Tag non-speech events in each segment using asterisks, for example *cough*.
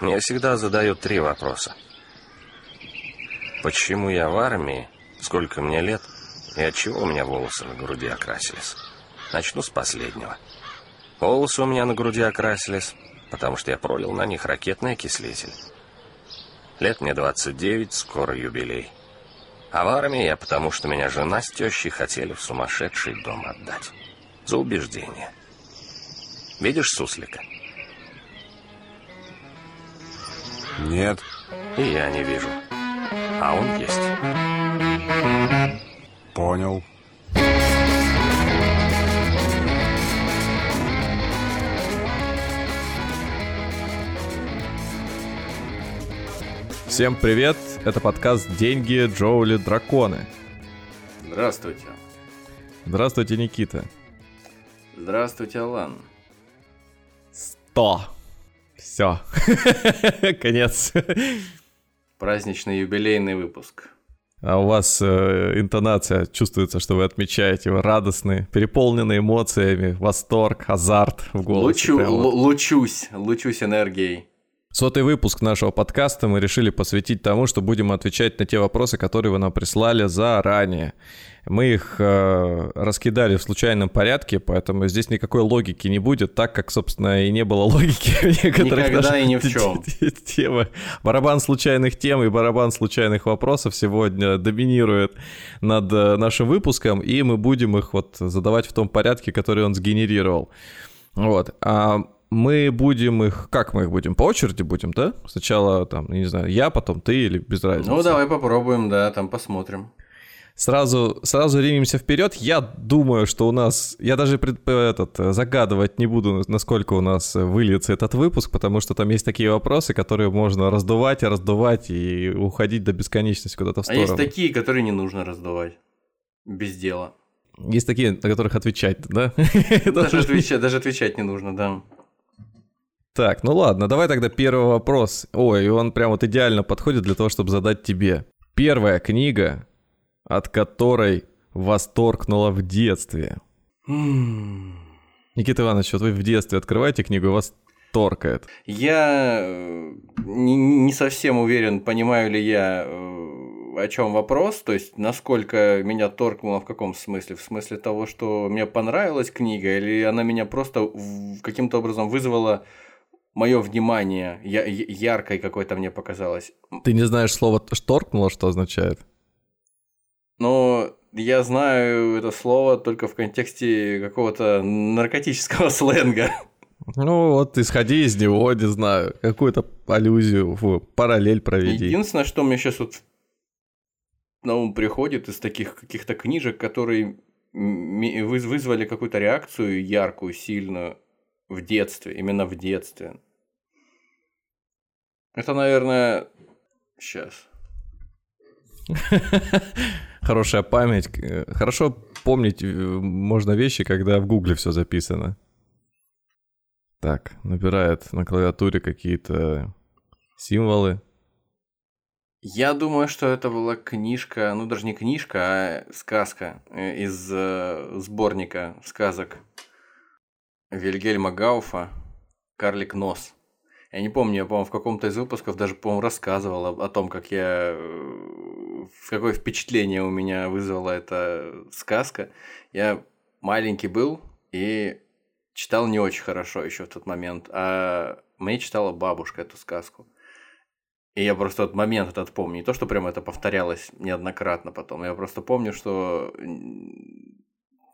Мне всегда задают три вопроса. Почему я в армии, сколько мне лет и от чего у меня волосы на груди окрасились? Начну с последнего. Волосы у меня на груди окрасились, потому что я пролил на них ракетный окислитель. Лет мне 29, скоро юбилей. А в армии я потому, что меня жена с тещей хотели в сумасшедший дом отдать. За убеждение. Видишь суслика? Нет. И я не вижу. А он есть. Понял. Всем привет! Это подкаст «Деньги, Джоули, Драконы». Здравствуйте. Здравствуйте, Никита. Здравствуйте, Алан. Сто. Все. *laughs* Конец. Праздничный юбилейный выпуск. А у вас э, интонация чувствуется, что вы отмечаете, вы радостны, переполнены эмоциями, восторг, азарт в голосе. Лучу, лу- лучусь, лучусь энергией. Сотый выпуск нашего подкаста мы решили посвятить тому, что будем отвечать на те вопросы, которые вы нам прислали заранее. Мы их э, раскидали в случайном порядке, поэтому здесь никакой логики не будет, так как, собственно, и не было логики в некоторых Никогда наших и ни в чем. *laughs* те- темах. Барабан случайных тем и барабан случайных вопросов сегодня доминирует над э, нашим выпуском, и мы будем их вот задавать в том порядке, который он сгенерировал. Вот. А мы будем их... Как мы их будем? По очереди будем, да? Сначала, там, не знаю, я, потом ты или без разницы? Ну, давай попробуем, да, там посмотрим. Сразу, сразу ринемся вперед. Я думаю, что у нас... Я даже пред- этот, э, загадывать не буду, насколько у нас э, выльется этот выпуск, потому что там есть такие вопросы, которые можно раздувать и раздувать и уходить до бесконечности куда-то в А сторону. есть такие, которые не нужно раздувать. Без дела. Есть такие, на которых отвечать, да? *laughs* Даже отвечать, даже отвечать не нужно, да. Так, ну ладно, давай тогда первый вопрос. Ой, он прям вот идеально подходит для того, чтобы задать тебе. Первая книга, от которой восторгнула в детстве. Никита Иванович, вот вы в детстве открываете книгу, и вас торкает. Я э, не, не совсем уверен, понимаю ли я, э, о чем вопрос, то есть насколько меня торкнуло в каком смысле? В смысле того, что мне понравилась книга, или она меня просто каким-то образом вызвала мое внимание, я, яркой какой-то мне показалось. Ты не знаешь слово «шторкнуло», что означает? Но я знаю это слово только в контексте какого-то наркотического *laughs* сленга. Ну вот, исходи из него, не знаю, какую-то аллюзию, фу, параллель проведи. Единственное, что мне сейчас вот на ум приходит из таких каких-то книжек, которые вызвали какую-то реакцию яркую, сильную в детстве, именно в детстве. Это, наверное, сейчас. *laughs* Хорошая память. Э, Хорошо помнить э, можно вещи, когда в гугле все записано. Так, набирает на клавиатуре какие-то символы. Я думаю, что это была книжка, ну даже не книжка, а сказка э, из э, сборника сказок Вильгельма Гауфа «Карлик Нос». Я не помню, я, по-моему, в каком-то из выпусков даже, по-моему, рассказывал о, о том, как я... э, Какое впечатление у меня вызвала эта сказка. Я маленький был и читал не очень хорошо еще в тот момент, а мне читала бабушка эту сказку. И я просто вот момент этот помню. Не то, что прям это повторялось неоднократно потом. Я просто помню, что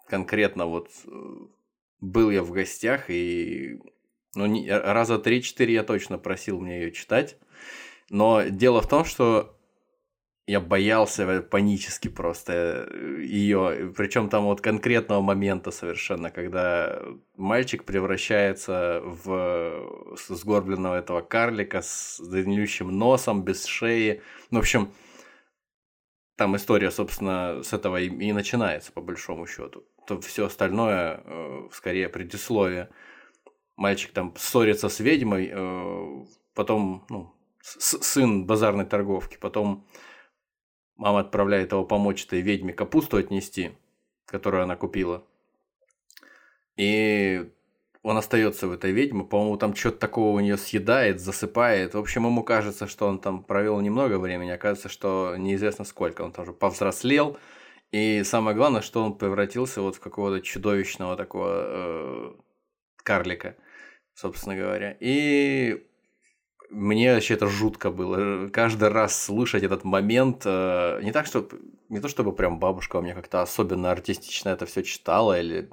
конкретно вот э, был я в гостях, и ну, не- раза три-четыре я точно просил мне ее читать. Но дело в том, что я боялся панически просто ее, причем там вот конкретного момента совершенно, когда мальчик превращается в сгорбленного этого карлика с длиннющим носом, без шеи. Ну, в общем, там история, собственно, с этого и, и начинается, по большому счету. То все остальное, э, скорее, предисловие. Мальчик там ссорится с ведьмой, э, потом, ну, сын базарной торговки, потом мама отправляет его помочь этой ведьме капусту отнести, которую она купила. И он остается в этой ведьме, по-моему, там что-то такого у нее съедает, засыпает. В общем, ему кажется, что он там провел немного времени, оказывается, что неизвестно сколько. Он тоже повзрослел, и самое главное, что он превратился вот в какого-то чудовищного такого э, карлика, собственно говоря. И мне вообще это жутко было. Каждый раз слышать этот момент, э, не так, что не то чтобы прям бабушка у меня как-то особенно артистично это все читала или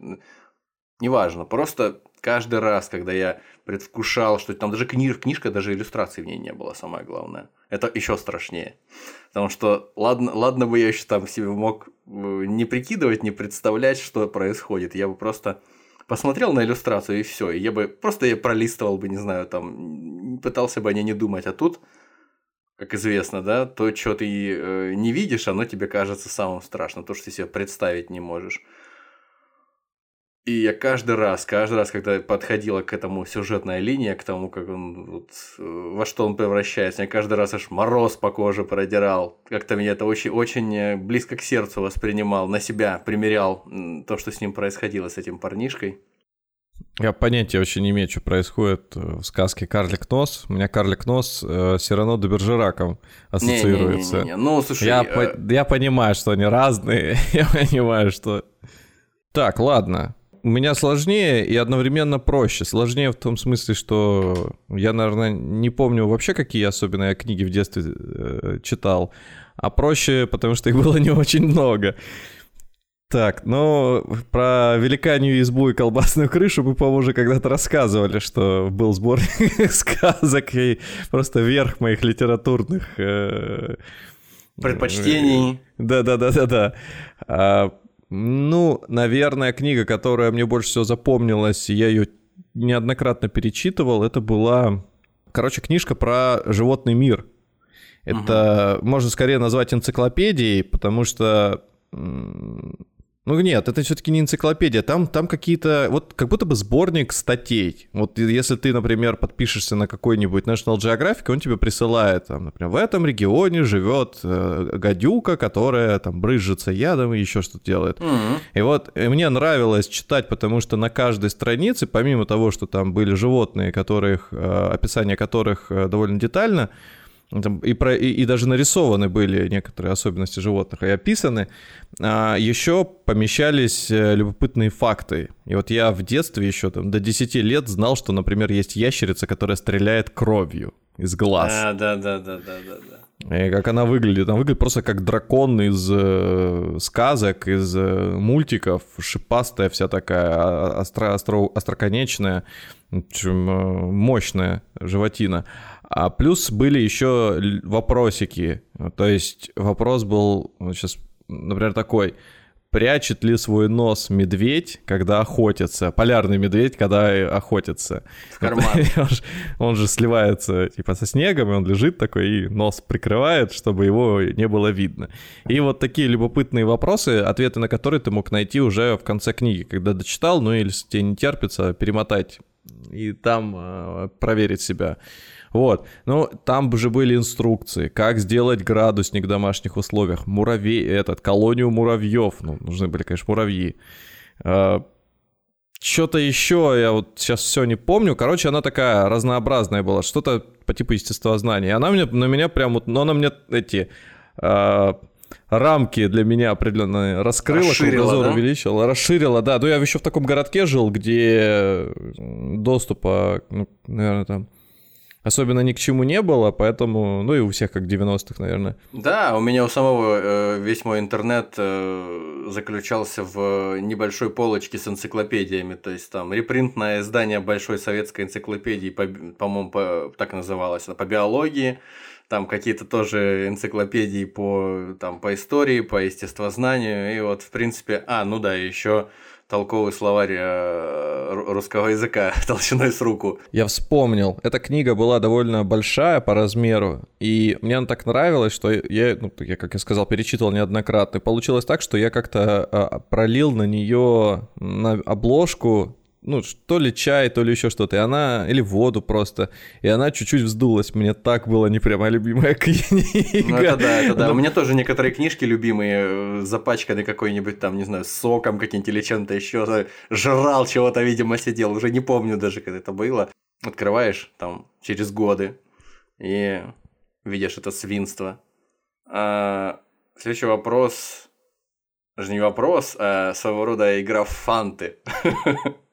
неважно, просто каждый раз, когда я предвкушал, что там даже книж, книжка, даже иллюстраций в ней не было, самое главное. Это еще страшнее. Потому что ладно, ладно бы я еще там себе мог э, не прикидывать, не представлять, что происходит. Я бы просто посмотрел на иллюстрацию и все. И я бы просто я пролистывал бы, не знаю, там, пытался бы о ней не думать. А тут, как известно, да, то, что ты э, не видишь, оно тебе кажется самым страшным. То, что ты себе представить не можешь. И я каждый раз, каждый раз, когда подходила к этому сюжетная линия, к тому, как он вот, э, во что он превращается, я каждый раз аж мороз по коже продирал. Как-то меня это очень, очень э, близко к сердцу воспринимал, на себя примерял то, что с ним происходило, с этим парнишкой. Я понятия вообще не имею, что происходит э, в сказке «Карлик Нос». У меня «Карлик Нос» э, Сирано де Бержераком ассоциируется. Не, не, не, не. Ну, слушай... Я, э... по- я понимаю, что они разные. *laughs* я понимаю, что... Так, ладно у меня сложнее и одновременно проще. Сложнее в том смысле, что я, наверное, не помню вообще, какие особенно я книги в детстве э, читал. А проще, потому что их было не очень много. Так, ну, про великанью избу и колбасную крышу мы, по-моему, уже когда-то рассказывали, что был сборник *laughs* сказок и просто верх моих литературных... Э, Предпочтений. Да-да-да-да-да. Ну, наверное, книга, которая мне больше всего запомнилась, я ее неоднократно перечитывал, это была, короче, книжка про животный мир. Это угу. можно скорее назвать энциклопедией, потому что ну нет, это все-таки не энциклопедия, там, там какие-то, вот как будто бы сборник статей. Вот если ты, например, подпишешься на какой-нибудь National Geographic, он тебе присылает, там, например, в этом регионе живет э, гадюка, которая там брызжется ядом и еще что-то делает. Mm-hmm. И вот и мне нравилось читать, потому что на каждой странице, помимо того, что там были животные, которых, э, описание которых э, довольно детально, там и, про, и, и даже нарисованы были некоторые особенности животных и описаны, а еще помещались э, любопытные факты. И вот я в детстве еще там до 10 лет знал, что, например, есть ящерица, которая стреляет кровью из глаз. А, да, да, да, да, да, да. И как она выглядит? Она выглядит просто как дракон из э, сказок, из э, мультиков, шипастая вся такая, а, остро, остро, остроконечная, э, мощная животина. А плюс были еще вопросики. То есть вопрос был сейчас, например, такой. Прячет ли свой нос медведь, когда охотится? Полярный медведь, когда охотится. В карман. *laughs* Он же, он же сливается типа со снегом, и он лежит такой и нос прикрывает, чтобы его не было видно. И вот такие любопытные вопросы, ответы на которые ты мог найти уже в конце книги, когда дочитал, ну или если тебе не терпится, перемотать и там э, проверить себя. Вот. Ну, там же были инструкции, как сделать градусник в домашних условиях. Муравей, этот, колонию муравьев. Ну, нужны были, конечно, муравьи. А, что-то еще, я вот сейчас все не помню. Короче, она такая разнообразная была, что-то по типу естествознания. Она мне, на меня прям вот, ну, она мне эти э, рамки для меня определенно раскрыла, расширила, кругозор да? увеличила, расширила, да. Ну, я еще в таком городке жил, где доступа, ну, наверное, там особенно ни к чему не было, поэтому, ну и у всех как 90-х, наверное. Да, у меня у самого э, весь мой интернет э, заключался в небольшой полочке с энциклопедиями, то есть там репринтное издание Большой советской энциклопедии, по, по-моему, по, так называлось, по биологии, там какие-то тоже энциклопедии по, там, по истории, по естествознанию, и вот, в принципе, а, ну да, еще толковый словарь э, русского языка *laughs* толщиной с руку. Я вспомнил. Эта книга была довольно большая по размеру, и мне она так нравилась, что я, ну, я как я сказал, перечитывал неоднократно. И получилось так, что я как-то а, пролил на нее на обложку ну, то ли чай, то ли еще что-то, и она, или воду просто, и она чуть-чуть вздулась, мне так было не прямо любимая *laughs* книга. Ну это да, это да, у меня тоже некоторые книжки любимые, э, запачканы какой-нибудь там, не знаю, соком каким-нибудь или чем-то еще, жрал чего-то, видимо, сидел, уже не помню даже, когда это было. Открываешь там через годы и видишь это свинство. А, следующий вопрос, даже не вопрос, а своего рода игра в фанты. *laughs*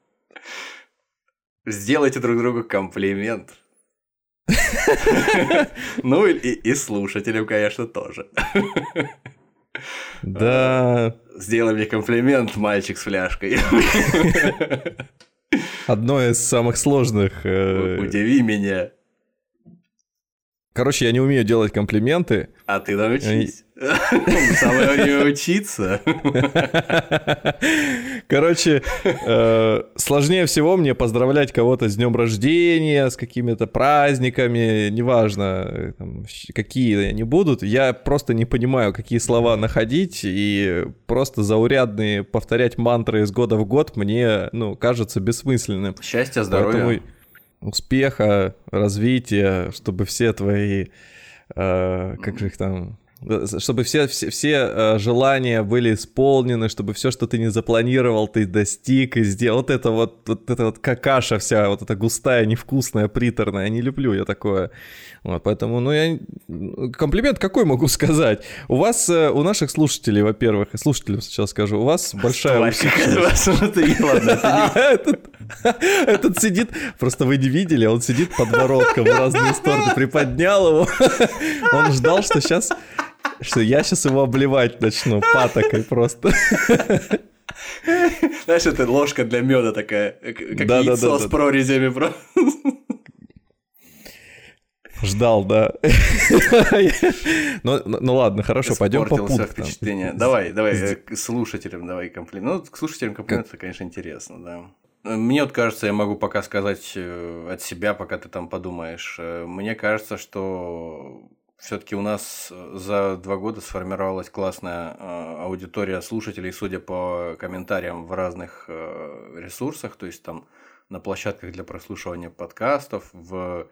Сделайте друг другу комплимент. Ну и, слушателям, конечно, тоже. Да. Сделай мне комплимент, мальчик с фляжкой. Одно из самых сложных. Э, Удиви меня. Короче, я не умею делать комплименты. А ты научись. *laughs* Самое время учиться. Короче, э, сложнее всего мне поздравлять кого-то с днем рождения, с какими-то праздниками, неважно, там, какие они будут. Я просто не понимаю, какие слова находить, и просто заурядные повторять мантры из года в год мне, ну, кажется бессмысленным. Счастья, здоровья. Поэтому успеха, развития, чтобы все твои, э, как же их там, чтобы все, все, все э, желания были исполнены, чтобы все, что ты не запланировал, ты достиг и сделал. Вот это вот, вот это вот какаша вся, вот эта густая, невкусная, приторная. Не люблю я такое. Вот, поэтому, ну, я... Комплимент какой могу *laughs* сказать? У вас, э, у наших слушателей, во-первых, слушателям сейчас скажу, у вас большая *laughs* *laughs* Этот сидит, просто вы не видели, он сидит подбородком в разные стороны, приподнял его. Он ждал, что сейчас что я сейчас его обливать начну патокой просто. Знаешь, это ложка для меда такая, как да, яйцо да, да, с прорезями. Ждал, да. ну, ну ладно, хорошо, пойдем по пунктам. впечатление. Давай, давай, э, к слушателям давай комплимент. Ну, к слушателям комплимент, это, конечно, интересно, да. Мне вот кажется, я могу пока сказать э, от себя, пока ты там подумаешь. Э, мне кажется, что все-таки у нас э, за два года сформировалась классная э, аудитория слушателей, судя по комментариям в разных э, ресурсах, то есть там на площадках для прослушивания подкастов, в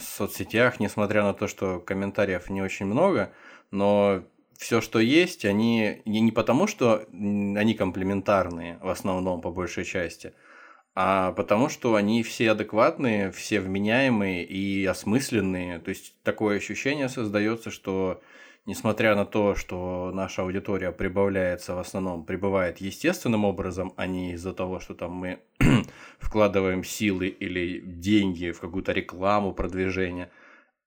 соцсетях, несмотря на то, что комментариев не очень много, но все, что есть, они не потому, что они комплементарные в основном по большей части, а потому что они все адекватные, все вменяемые и осмысленные. То есть такое ощущение создается, что несмотря на то, что наша аудитория прибавляется в основном, прибывает естественным образом, а не из-за того, что там мы *clears throat* вкладываем силы или деньги в какую-то рекламу, продвижение,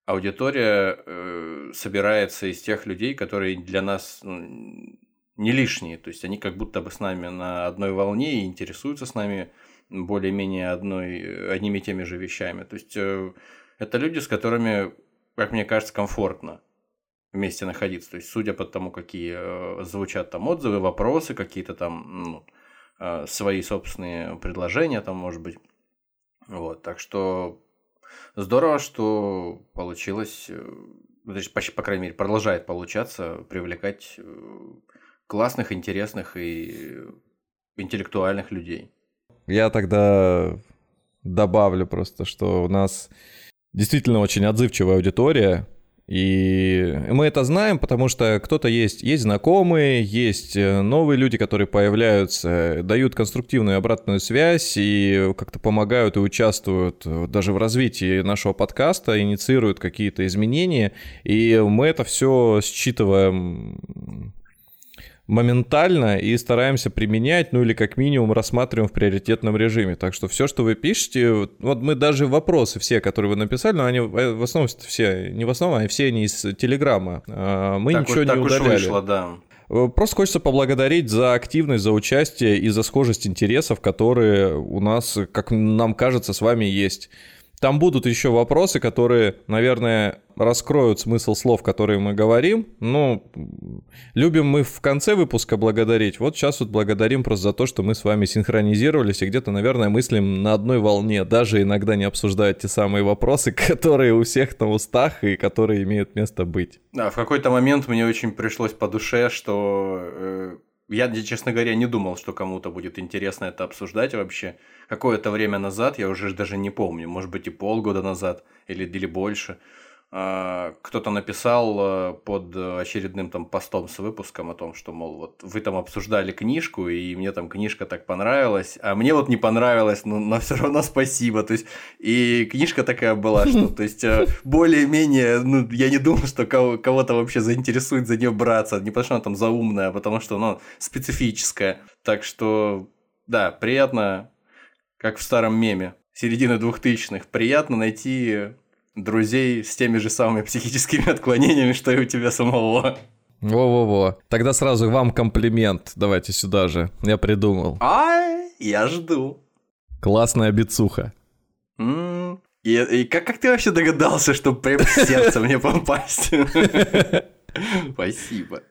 аудитория э, собирается из тех людей, которые для нас ну, не лишние. То есть они как будто бы с нами на одной волне и интересуются с нами более-менее одной, одними и теми же вещами. То есть э, это люди, с которыми, как мне кажется, комфортно вместе находиться. То есть, судя по тому, какие э, звучат там отзывы, вопросы, какие-то там ну, э, свои собственные предложения там, может быть. Вот, так что здорово, что получилось, значит, почти, по крайней мере, продолжает получаться привлекать классных, интересных и интеллектуальных людей. Я тогда добавлю просто, что у нас действительно очень отзывчивая аудитория, и мы это знаем, потому что кто-то есть, есть знакомые, есть э, новые люди, которые появляются, дают конструктивную обратную связь и как-то помогают и участвуют даже в развитии нашего подкаста, инициируют какие-то изменения. И мы это все считываем моментально и стараемся применять, ну или как минимум рассматриваем в приоритетном режиме. Так что все, что вы пишете, вот мы даже вопросы все, которые вы написали, но они в основном все, не в основном, а все они из Телеграма. А, мы так ничего вот, не удаляли. вышло, да. Э, просто хочется поблагодарить за активность, за участие и за схожесть интересов, которые у нас, как нам кажется, с вами есть. Там будут еще вопросы, которые, наверное, раскроют смысл слов, которые мы говорим. Ну, любим мы в конце выпуска благодарить. Вот сейчас вот благодарим просто за то, что мы с вами синхронизировались и где-то, наверное, мыслим на одной волне, даже иногда не обсуждая те самые вопросы, *laughs* которые у всех на устах и которые имеют место быть. Да, в какой-то момент мне очень пришлось по душе, что э, Я, честно говоря, не думал, что кому-то будет интересно это обсуждать вообще. Какое-то время назад, я уже даже не помню, может быть и полгода назад или, или больше, кто-то написал э, под очередным там постом с выпуском о том, что, мол, вот вы там обсуждали книжку, и мне там книжка так понравилась, а мне вот не понравилось, но, но все равно спасибо. То есть, и книжка такая была, что, то есть, э, более-менее, ну, я не думал, что кого-то вообще заинтересует за нее браться, не потому что она там заумная, а потому что она специфическая. Так что, да, приятно, как в старом меме, середины двухтысячных, приятно найти друзей с теми же самыми психическими *laughs* отклонениями, что и у тебя самого. Во-во-во. Тогда сразу вам комплимент. Давайте сюда же. Я придумал. Ай, я жду. Классная бицуха. и, и как, как ты вообще догадался, что прям в сердце мне *laughs* попасть? *laughs* Спасибо.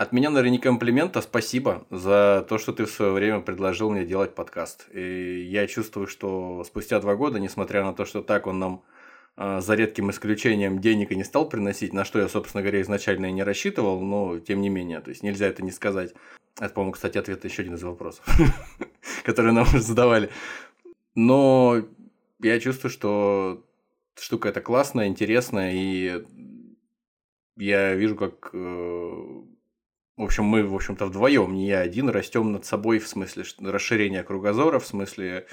От меня, наверное, не комплимент, а спасибо за то, что ты в свое время предложил мне делать подкаст. И я чувствую, что спустя два года, несмотря на то, что так он нам а, за редким исключением денег и не стал приносить, на что я, собственно говоря, изначально и не рассчитывал, но тем не менее, то есть нельзя это не сказать. Это, по-моему, кстати, ответ еще один из вопросов, *laughs* которые нам уже задавали. Но я чувствую, что штука эта классная, интересная, и я вижу, как э, в общем, мы, в общем-то, вдвоем, не я один, растем над собой в смысле расширения кругозора, в смысле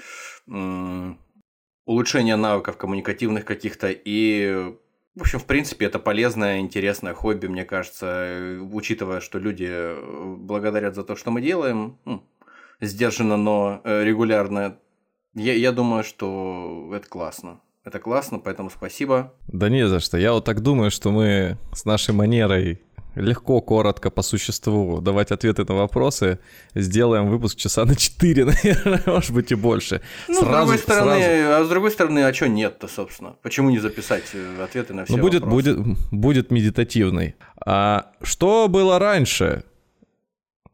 улучшения навыков коммуникативных каких-то. И, в общем, в принципе, это полезное, интересное хобби, мне кажется, учитывая, что люди э, благодарят за то, что мы делаем, ну, сдержанно, но э, регулярно. Я, я думаю, что это классно. Это классно, поэтому спасибо. Да не за что. Я вот так думаю, что мы с нашей манерой легко, коротко, по существу давать ответы на вопросы. Сделаем выпуск часа на 4, *laughs* наверное, может быть и больше. Ну, сразу, с другой стороны, сразу... а с другой стороны, а что нет-то, собственно? Почему не записать э, ответы на все ну, будет, вопросы? Будет, будет медитативный. А что было раньше?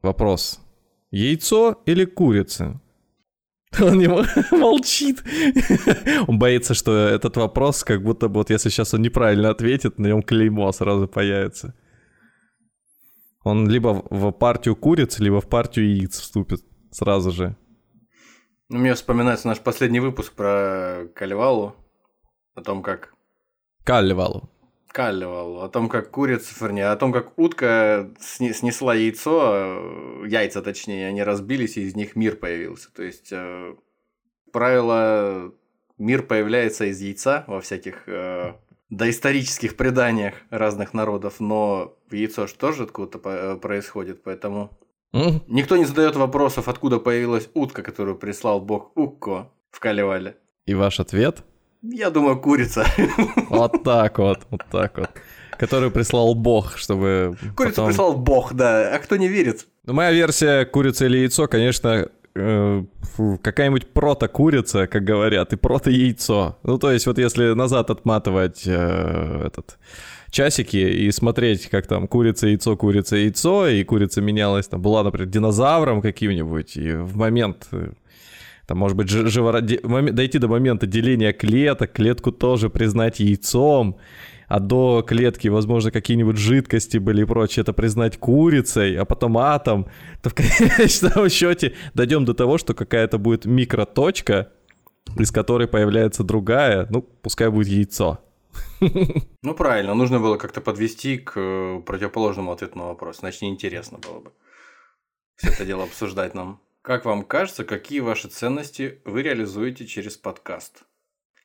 Вопрос. Яйцо или курица? *laughs* Он не *laughs* молчит. Он боится, что этот вопрос, как будто бы вот если сейчас он неправильно ответит, на нем клеймо сразу появится. Он либо в партию куриц, либо в партию яиц вступит сразу же. Ну, мне вспоминается наш последний выпуск про Кальвалу, о том, как... Кальвалу. Кальвалу, о том, как курица, вернее, о том, как утка снесла яйцо, яйца точнее, они разбились, и из них мир появился. То есть, э, правило, мир появляется из яйца во всяких э, доисторических преданиях разных народов, но яйцо же тоже откуда-то э, происходит, поэтому mm. никто не задает вопросов, откуда появилась утка, которую прислал бог Укко в Калевале. И ваш ответ? Я думаю, курица. Вот так вот, вот так вот. Которую прислал бог, чтобы Курицу потом... прислал бог, да. А кто не верит? Ну, моя версия курица или яйцо, конечно, Э, какая-нибудь прото-курица, как говорят, и прото-яйцо. Ну, то есть, вот если назад отматывать э, этот часики и смотреть, как там курица, яйцо, курица, яйцо, и курица менялась, там была, например, динозавром каким-нибудь, и в момент э, там, может быть, живороди... дойти до момента деления клеток, клетку тоже признать яйцом, а до клетки, возможно, какие-нибудь жидкости были и прочее, это признать курицей, а потом атом, то в конечном счете дойдем до того, что какая-то будет микроточка, из которой появляется другая, ну, пускай будет яйцо. *laughs* Ну, правильно, нужно было как-то подвести к э, противоположному ответу на вопрос, значит, неинтересно было бы все это дело обсуждать нам. Как вам кажется, какие ваши ценности вы реализуете через подкаст?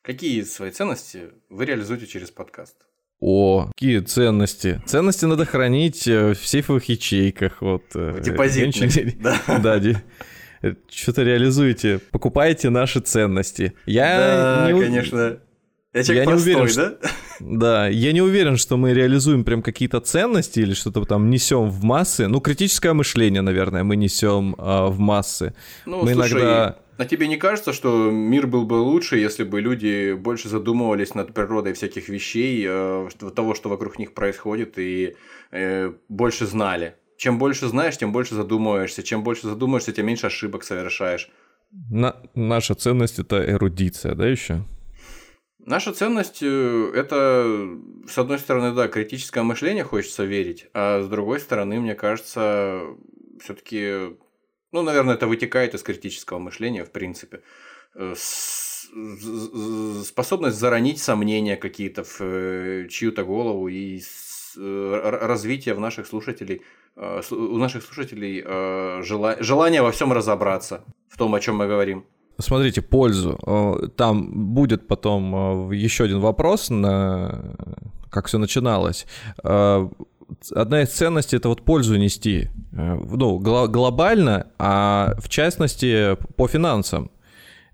Какие свои ценности вы реализуете через подкаст? О, какие ценности. Ценности надо хранить э, в сейфовых ячейках. Вот, э, Депозитных, *laughs* да. *laughs* Да, что-то реализуете, покупаете наши ценности. Я да, не... конечно. Я я простой, не уверен, да? Что... *laughs* Да, я не уверен, что мы реализуем прям какие-то ценности или что-то там несем в массы. Ну, критическое мышление, наверное, мы несем а, в массы. Ну, мы слушай, иногда а тебе не кажется, что мир был бы лучше, если бы люди больше задумывались над природой всяких вещей, э, того, что вокруг них происходит, и э, больше знали? Чем больше знаешь, тем больше задумываешься. Чем больше задумываешься, тем меньше ошибок совершаешь. На, наша ценность это эрудиция, да, еще? Наша ценность э, это, с одной стороны, да, критическое мышление хочется верить, а с другой стороны, мне кажется, все-таки, ну, наверное, это вытекает из критического мышления, в принципе. Э, способность заронить сомнения какие-то в э, чью-то голову и развитие в наших слушателей, у наших слушателей желание во всем разобраться, в том, о чем мы говорим смотрите, пользу. Там будет потом еще один вопрос, на как все начиналось. Одна из ценностей это вот пользу нести. Ну, глобально, а в частности по финансам.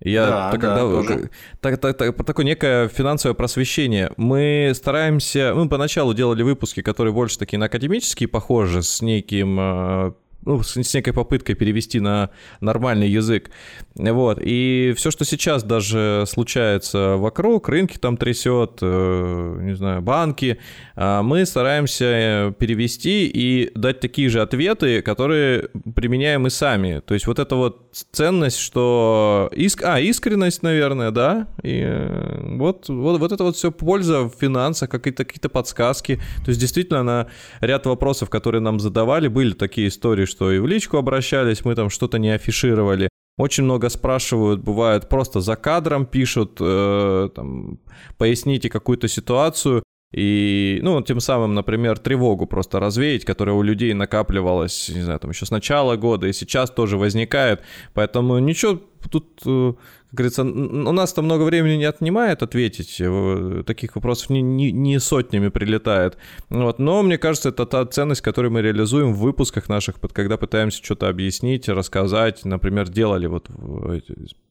Я да, так, да, когда, так, так, так, такое некое финансовое просвещение. Мы стараемся, мы поначалу делали выпуски, которые больше такие на академические похожи, с неким ну, с, с некой попыткой перевести на нормальный язык. Вот. И все, что сейчас даже случается вокруг, рынки там трясет, э, не знаю, банки, э, мы стараемся перевести и дать такие же ответы, которые применяем и сами. То есть вот эта вот ценность, что... Иск... А, искренность, наверное, да? И э, вот, вот, вот это вот все польза в финансах, какие-то какие подсказки. То есть действительно на ряд вопросов, которые нам задавали, были такие истории, что и в личку обращались, мы там что-то не афишировали. Очень много спрашивают, бывает просто за кадром пишут, э, там, поясните какую-то ситуацию, и, ну, тем самым, например, тревогу просто развеять, которая у людей накапливалась, не знаю, там еще с начала года и сейчас тоже возникает. Поэтому ничего тут э, говорится, у нас там много времени не отнимает ответить, э, таких вопросов не, не, не сотнями прилетает. Вот. Но мне кажется, это та ценность, которую мы реализуем в выпусках наших, когда пытаемся что-то объяснить, рассказать. Например, делали вот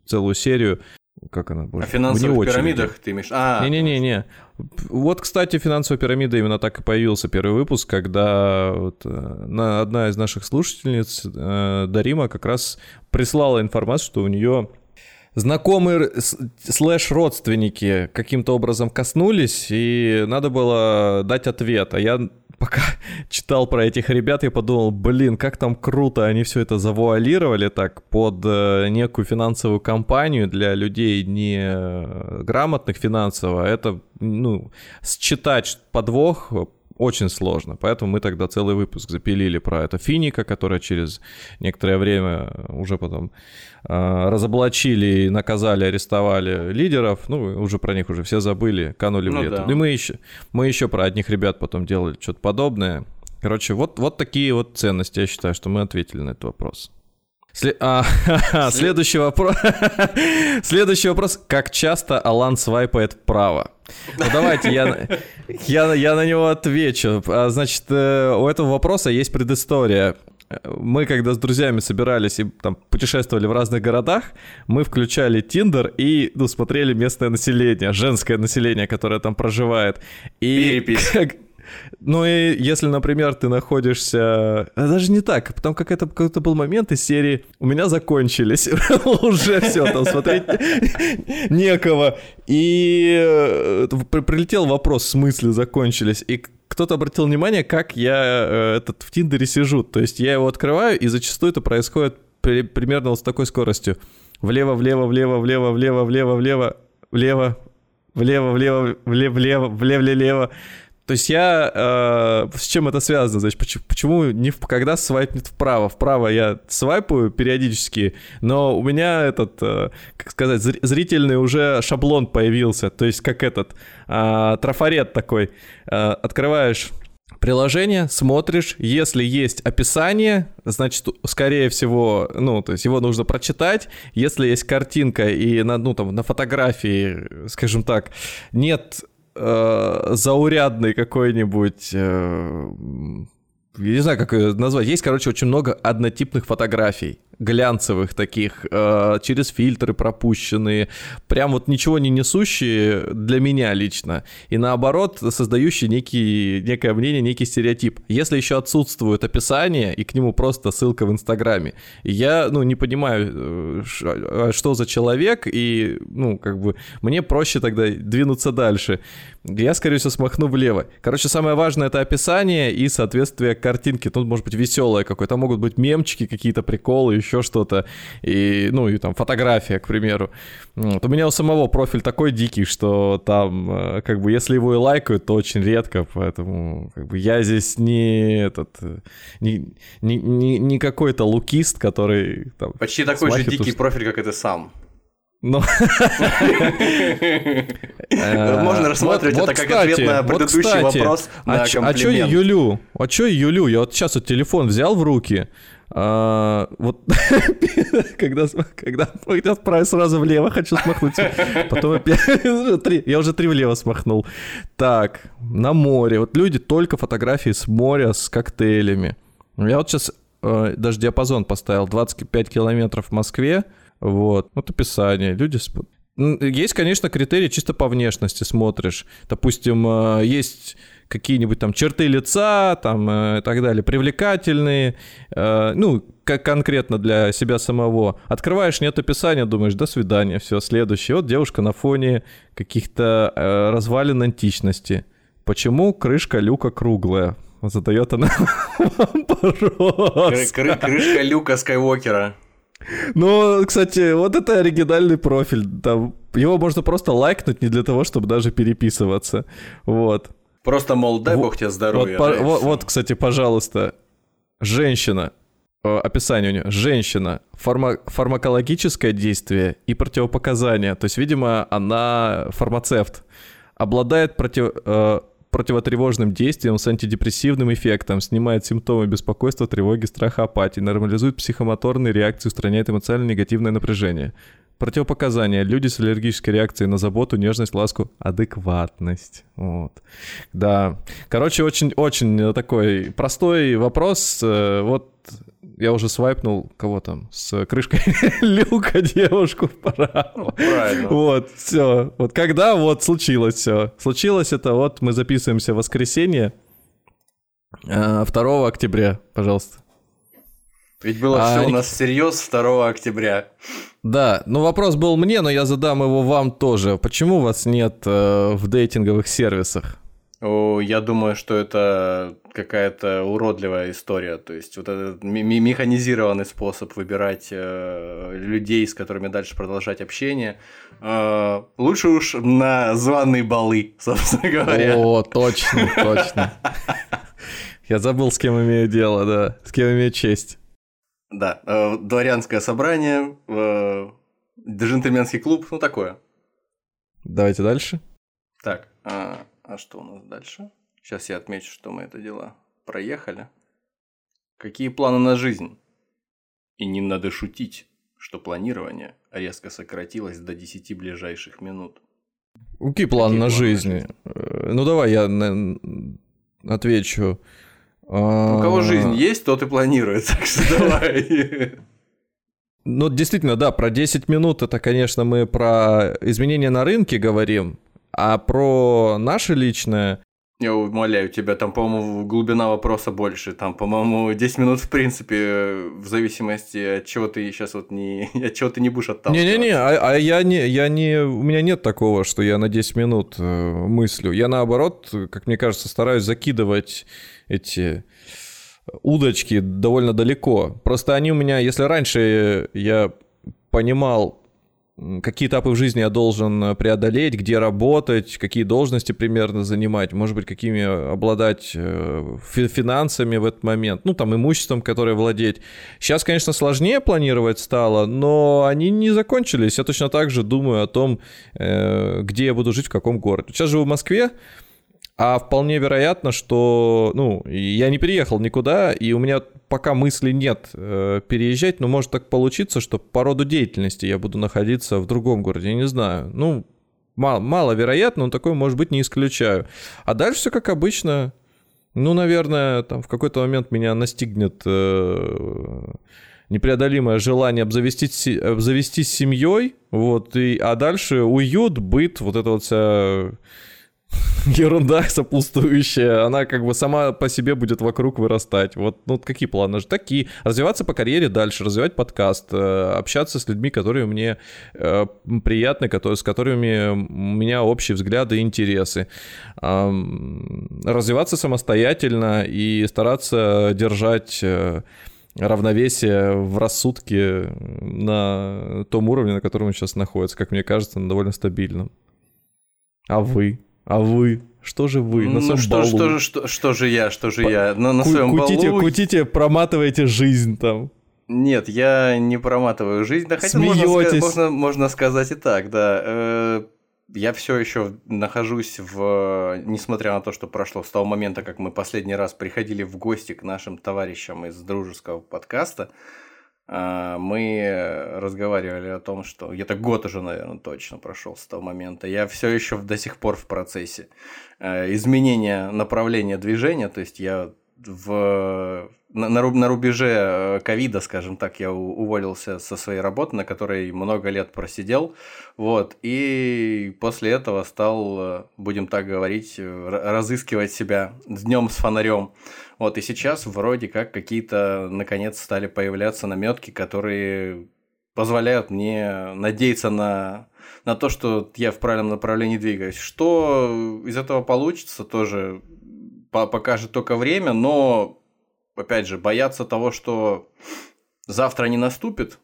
целую серию как она будет? О финансовых пирамидах ты имеешь? А, Не-не-не-не. Вот, кстати, финансовая пирамида именно так и появился первый выпуск, когда вот, э, на, одна из наших слушательниц, э, Дарима, как раз прислала информацию, что у нее знакомые слэш родственники каким-то образом коснулись, и надо было дать ответ. А я пока *laughs* читал про этих ребят, я подумал, блин, как там круто они все это завуалировали так под э, некую финансовую компанию для людей не э, грамотных финансово. Это, ну, считать подвох очень сложно. Поэтому мы тогда целый выпуск запилили про это Финика, которая через некоторое время уже потом э, разоблачили наказали, арестовали лидеров. Ну, уже про них уже все забыли, канули ну, в лето. Да. И мы еще, мы еще про одних ребят потом делали что-то подобное. Короче, вот, вот такие вот ценности, я считаю, что мы ответили на этот вопрос. След... А, *laughs* следующий вопрос. *laughs* следующий вопрос. Как часто Алан свайпает вправо? Ну давайте я, я, я на него отвечу. А, значит, э, у этого вопроса есть предыстория. Мы, когда с друзьями собирались и там путешествовали в разных городах, мы включали Тиндер и ну, смотрели местное население, женское население, которое там проживает. И Как, *laughs* ну и если, например, ты находишься... А даже не так, потом какой-то какой был момент из серии «У меня закончились». *laughs* Уже все, там смотреть некого. И э, прилетел вопрос, в смысле закончились? И кто-то обратил внимание, как я э, этот в Тиндере сижу. То есть я его открываю, и зачастую это происходит при, примерно с такой скоростью. Влево, влево, влево, влево, влево, влево, влево, влево, влево, влево, влево, влево, влево, влево. То есть я... Э, с чем это связано? Значит, почему, почему не в, когда свайпнет вправо? Вправо я свайпаю периодически, но у меня этот, э, как сказать, зрительный уже шаблон появился. То есть как этот э, трафарет такой. Э, открываешь приложение, смотришь, если есть описание, значит, скорее всего, ну, то есть его нужно прочитать. Если есть картинка и на, ну, там, на фотографии, скажем так, нет э, заурядный какой-нибудь э, я не знаю, как ее назвать. Есть, короче, очень много однотипных фотографий, глянцевых таких, э, через фильтры пропущенные, прям вот ничего не несущие для меня лично. И наоборот, создающие некий, некое мнение, некий стереотип. Если еще отсутствует описание, и к нему просто ссылка в Инстаграме, я, ну, не понимаю, э, а что за человек, и, ну, как бы, мне проще тогда двинуться дальше. Я, скорее всего, смахну влево. Короче, самое важное — это описание и соответствие картинки. Тут может быть веселое какое-то, могут быть мемчики какие-то, приколы, еще что-то, и, ну, и там фотография, к примеру. Вот. У меня у самого профиль такой дикий, что там, э, как бы, если его и лайкают, то очень редко, поэтому, как бы, я здесь не этот, э, не, не, не, не какой-то лукист, который там... Почти такой же дикий профиль, как и ты сам. Ну, *laughs* Можно рассматривать это как ответ на предыдущий вопрос А что Юлю? А что Юлю? Я вот сейчас вот телефон взял в руки, а, вот *laughs* когда, когда я отправил сразу влево, хочу смахнуть. Потом опять... *laughs* я уже три влево смахнул. Так, на море. Вот люди только фотографии с моря с коктейлями. Я вот сейчас э, даже диапазон поставил 25 километров в Москве. Вот. Вот описание. Люди... Есть, конечно, критерии чисто по внешности смотришь. Допустим, э, есть какие-нибудь там черты лица, там э, и так далее, привлекательные, э, ну, как конкретно для себя самого. Открываешь, нет описания, думаешь, до свидания, все, следующее. Вот девушка на фоне каких-то развалин античности. Почему крышка люка круглая? Задает она *laughs* вопрос. Крышка люка Скайуокера. Ну, кстати, вот это оригинальный профиль. Там, его можно просто лайкнуть не для того, чтобы даже переписываться. Вот. Просто, мол, дай бог тебе здоровья. Вот, вот, вот, кстати, пожалуйста, женщина, описание у нее, женщина, фарма, фармакологическое действие и противопоказания. То есть, видимо, она фармацевт. Обладает против, э, противотревожным действием с антидепрессивным эффектом, снимает симптомы беспокойства, тревоги, страха, апатии, нормализует психомоторные реакции, устраняет эмоционально негативное напряжение. Противопоказания. Люди с аллергической реакцией на заботу, нежность, ласку, адекватность. Вот. Да. Короче, очень-очень такой простой вопрос. Э, вот я уже свайпнул кого там с крышкой *laughs* люка девушку вправо. Ну, правильно. Вот, все. Вот когда вот случилось все. Случилось это вот мы записываемся в воскресенье 2 э, октября, пожалуйста. Ведь было а, все у нас всерьез 2 октября. Да, ну вопрос был мне, но я задам его вам тоже. Почему вас нет э, в дейтинговых сервисах? О, я думаю, что это какая-то уродливая история. То есть вот этот механизированный способ выбирать э, людей, с которыми дальше продолжать общение. Э, лучше уж на званые балы, *laughs* собственно говоря. О, точно, точно. Я забыл, с кем имею дело, да. С кем имею честь. Да, э, дворянское собрание, э, джентльменский клуб, ну такое. Давайте дальше. Так, а, а что у нас дальше? Сейчас я отмечу, что мы это дело проехали. Какие планы на жизнь? И не надо шутить, что планирование резко сократилось до 10 ближайших минут. Какие планы Какие на жизнь? Э, ну давай я отвечу. У кого жизнь а. есть, тот и планирует, *laughs* так что давай. Ну, действительно, да, про 10 минут это, конечно, мы про изменения на рынке говорим, а про наше личное... Я умоляю тебя, там, по-моему, глубина вопроса больше. Там, по-моему, 10 минут, в принципе, в зависимости от чего ты сейчас вот не... *laughs* от чего ты не будешь отталкиваться. Не-не-не, а, а я не... Я не... У меня нет такого, что я на 10 минут э, мыслю. Я, наоборот, как мне кажется, стараюсь закидывать эти удочки довольно далеко. Просто они у меня, если раньше я понимал, какие этапы в жизни я должен преодолеть, где работать, какие должности примерно занимать, может быть, какими обладать э, финансами в этот момент, ну, там, имуществом, которое владеть. Сейчас, конечно, сложнее планировать стало, но они не закончились. Я точно так же думаю о том, э, где я буду жить, в каком городе. Сейчас живу в Москве, а вполне вероятно, что, ну, я не переехал никуда, и у меня пока мысли нет э, переезжать, но может так получиться, что по роду деятельности я буду находиться в другом городе, я не знаю. Ну, мало, маловероятно, но такое, может быть, не исключаю. А дальше все как обычно. Ну, наверное, там в какой-то момент меня настигнет э, непреодолимое желание обзавестись, обзавестись семьей, вот, и, а дальше уют, быт, вот это вот вся *laughs* ерунда сопутствующая, она как бы сама по себе будет вокруг вырастать. Вот, ну, какие планы? Такие. Развиваться по карьере дальше, развивать подкаст, э, общаться с людьми, которые мне э, приятны, которые, с которыми у меня общие взгляды и интересы. Развиваться самостоятельно и стараться держать э, равновесие в рассудке на том уровне, на котором он сейчас находится, как мне кажется, довольно стабильном. А вы? А вы? Что же вы на Ну своем что, балу? что, же- что, что же я, что же я? На, на Ку- своем кутите, балу... кутите, проматываете жизнь там. Нет, я не проматываю жизнь. Да хотя можно, Смеётесь. ска- можно, можно сказать и так, да. Э, Я все еще нахожусь в... Несмотря на то, что прошло с того момента, как мы последний раз приходили в гости к нашим товарищам из дружеского подкаста, мы разговаривали о том, что где-то год уже, наверное, точно прошел с того момента. Я все еще до сих пор в процессе э, изменения направления движения. То есть я в, на, на на рубеже э, ковида, скажем так, я уволился со своей работы, на которой много лет просидел. Вот, и после этого стал, э, будем так говорить, разыскивать себя днем с фонарем. Вот, и сейчас вроде как какие-то, наконец, стали появляться наметки, которые позволяют мне надеяться на, на то, что я в правильном направлении двигаюсь. Что из этого получится, тоже по- покажет только время, но, опять же, бояться того, что завтра не наступит,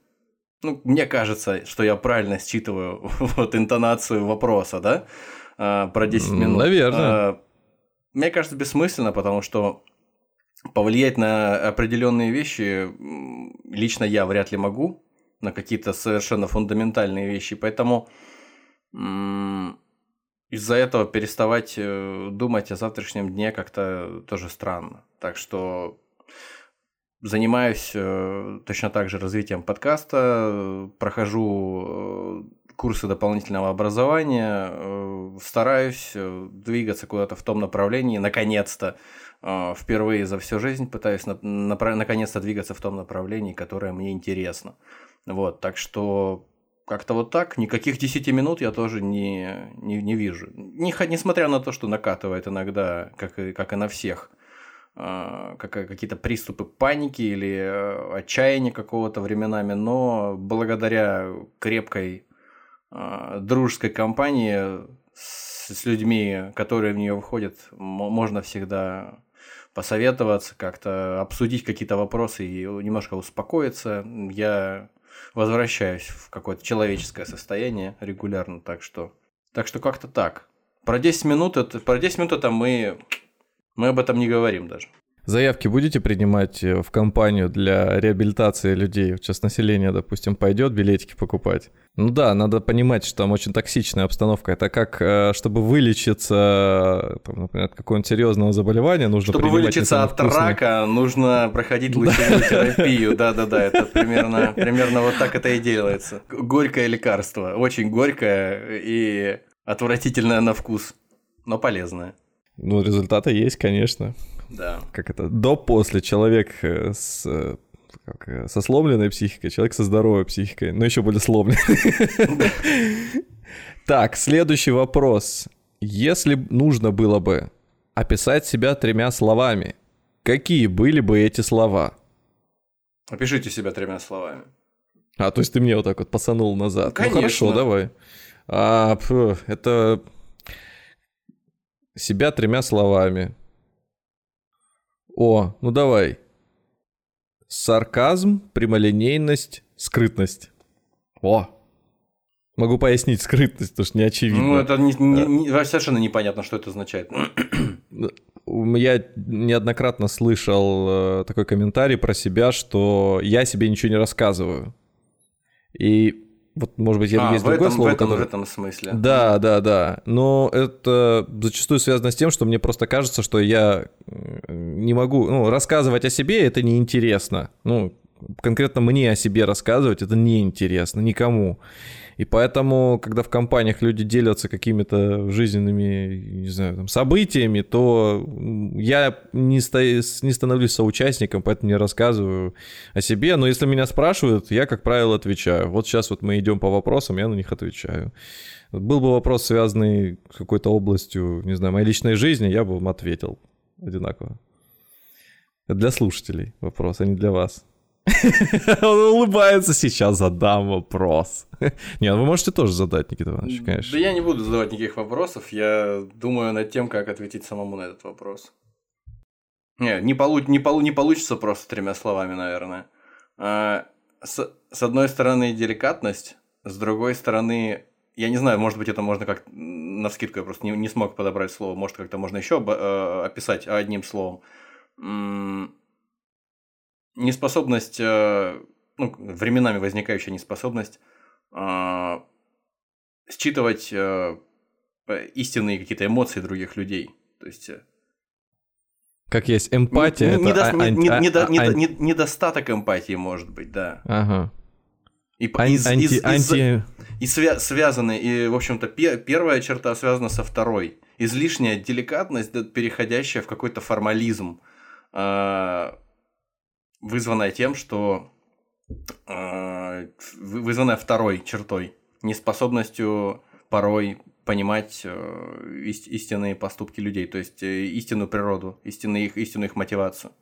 ну, мне кажется, что я правильно считываю *laughs* вот интонацию вопроса, да, а, про 10 М, минут. наверное. А, Мне кажется, бессмысленно, потому что повлиять на определенные вещи лично я вряд ли могу, на какие-то совершенно фундаментальные вещи, поэтому из-за этого переставать э, думать о завтрашнем дне как-то тоже странно. Так что занимаюсь э, точно так же развитием подкаста, прохожу э, курсы дополнительного образования, стараюсь двигаться куда-то в том направлении, наконец-то, впервые за всю жизнь пытаюсь на- напра- наконец-то двигаться в том направлении, которое мне интересно. Вот, так что как-то вот так, никаких 10 минут я тоже не, не, не вижу. Не, несмотря на то, что накатывает иногда, как и, как и на всех, а, как- какие-то приступы паники или э, отчаяния какого-то временами, но благодаря крепкой а, дружеской компании с, с людьми, которые в нее входят, мо- можно всегда посоветоваться, как-то обсудить какие-то вопросы и немножко успокоиться. Я возвращаюсь в какое-то человеческое состояние регулярно, так что, так что как-то так. Про 10 минут это, про 10 минут это мы, мы об этом не говорим даже. Заявки будете принимать э, в компанию для реабилитации людей? Сейчас население, допустим, пойдет билетики покупать. Ну да, надо понимать, что там очень токсичная обстановка. Это как, э, чтобы вылечиться, там, например, от какого-нибудь серьезного заболевания, нужно Чтобы вылечиться от вкусные- рака, нужно проходить лучевую терапию. *laughs* Да-да-да, это примерно, примерно вот так это и делается. Горькое лекарство, очень горькое и отвратительное на вкус, но полезное. Ну, результаты есть, конечно. Да. Как это? До-после. Человек э, с э, как, э, со сломленной психикой, человек со здоровой психикой, но еще более сломленный. *laughs* Так, следующий вопрос. Если нужно было бы описать себя тремя словами, какие были бы эти слова? Опишите себя тремя словами. А, то есть ты мне вот так вот пасанул назад. Ну Конечно. хорошо, давай. А, это себя тремя словами. О, ну давай. Сарказм, прямолинейность, скрытность. О. Могу пояснить скрытность, потому что не очевидно. Ну, это не- не- не- совершенно непонятно, что это означает. Я неоднократно слышал э, такой комментарий про себя, что я себе ничего не рассказываю. И вот, может быть, я А, есть в другое этом, в слово, этом, в которое... этом смысле. Да, да, да. Но это зачастую связано с тем, что мне просто кажется, что я не могу, ну, рассказывать о себе это неинтересно. Ну, конкретно мне о себе рассказывать это неинтересно никому. И поэтому, когда в компаниях люди делятся какими-то жизненными, не знаю, там, событиями, то я не, ста- не становлюсь соучастником, поэтому не рассказываю о себе. Но если меня спрашивают, я, как правило, отвечаю. Вот сейчас вот мы идем по вопросам, я на них отвечаю. Был бы вопрос, связанный с какой-то областью, не знаю, моей личной жизни, я бы вам ответил одинаково. Это для слушателей вопрос, а не для вас. *laughs* Он улыбается, сейчас задам вопрос. *laughs* Не, ну вы можете тоже задать, Никита Иванович, Да конечно. я не буду задавать никаких вопросов, я думаю над тем, как ответить самому на этот вопрос. Не, не, полу... не, полу... не получится просто тремя словами, наверное. А, с... с одной стороны, деликатность, с другой стороны, я не знаю, может быть, это можно как на скидку, я просто не, не смог подобрать слово, может, как-то можно еще э, описать одним словом. М- неспособность, э, ну, временами возникающая неспособность э, считывать э, истинные какие-то эмоции других людей. То есть э, как есть эмпатия. Не, это а, не, анти, не, а, не, а, не, ан... не, недостаток эмпатии, может быть, да. Ага. И, Ан- из, анти, из, из, анти... и свя- связаны, и, в общем-то, пе- первая черта связана со второй. Излишняя деликатность, переходящая в какой-то формализм, э- вызванная тем, что э- вызванная второй чертой, неспособностью порой понимать э, ист- истинные поступки людей, то есть э, истинную природу, истинную их, истинную их мотивацию.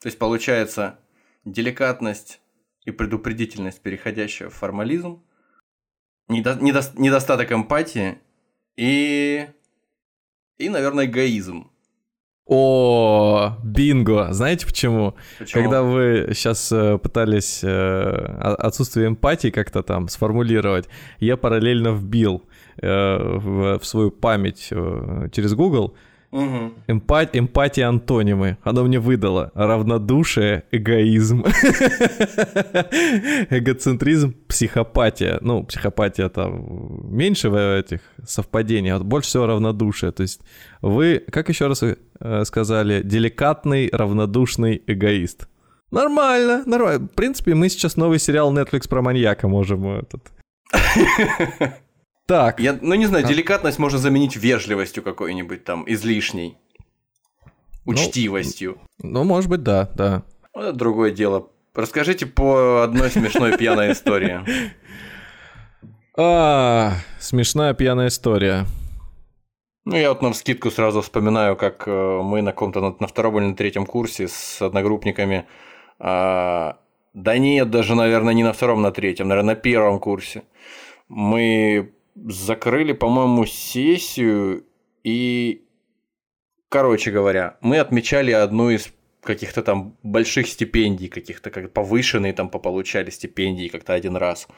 То есть получается деликатность и предупредительность, переходящая в формализм, недо, недо, недостаток эмпатии и, и, наверное, эгоизм. О, бинго! Знаете почему? Почему? Когда вы сейчас э, пытались э, отсутствие эмпатии как-то там сформулировать, я параллельно вбил э, в, в свою память э, через Google Угу. Эмпат... Эмпатия антонимы. Оно мне выдало равнодушие, эгоизм, *laughs* эгоцентризм, психопатия. Ну, психопатия там меньше в этих совпадений, а больше всего равнодушие. То есть вы, как еще раз э, сказали, деликатный, равнодушный эгоист. Нормально, нормально. В принципе, мы сейчас новый сериал Netflix про маньяка можем этот... *laughs* Так. Я, ну, не знаю, деликатность можно заменить вежливостью какой-нибудь там, излишней. Учтивостью. Ну, может быть, да, да. Вот это другое дело. Расскажите по одной смешной пьяной истории. А, смешная пьяная история. Ну, я вот на скидку сразу вспоминаю, как э, мы на каком-то на, на втором или на третьем курсе с одногруппниками. а, да нет, даже, наверное, не на втором, на третьем, наверное, на первом курсе. Мы закрыли, по-моему, сессию и, короче говоря, мы отмечали одну из каких-то там больших стипендий, каких-то как повышенные там пополучали стипендии как-то один раз.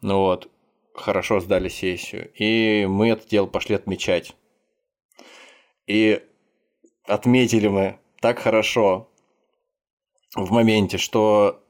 Ну вот, хорошо сдали сессию. И мы это дело пошли отмечать. И отметили мы так хорошо в моменте, что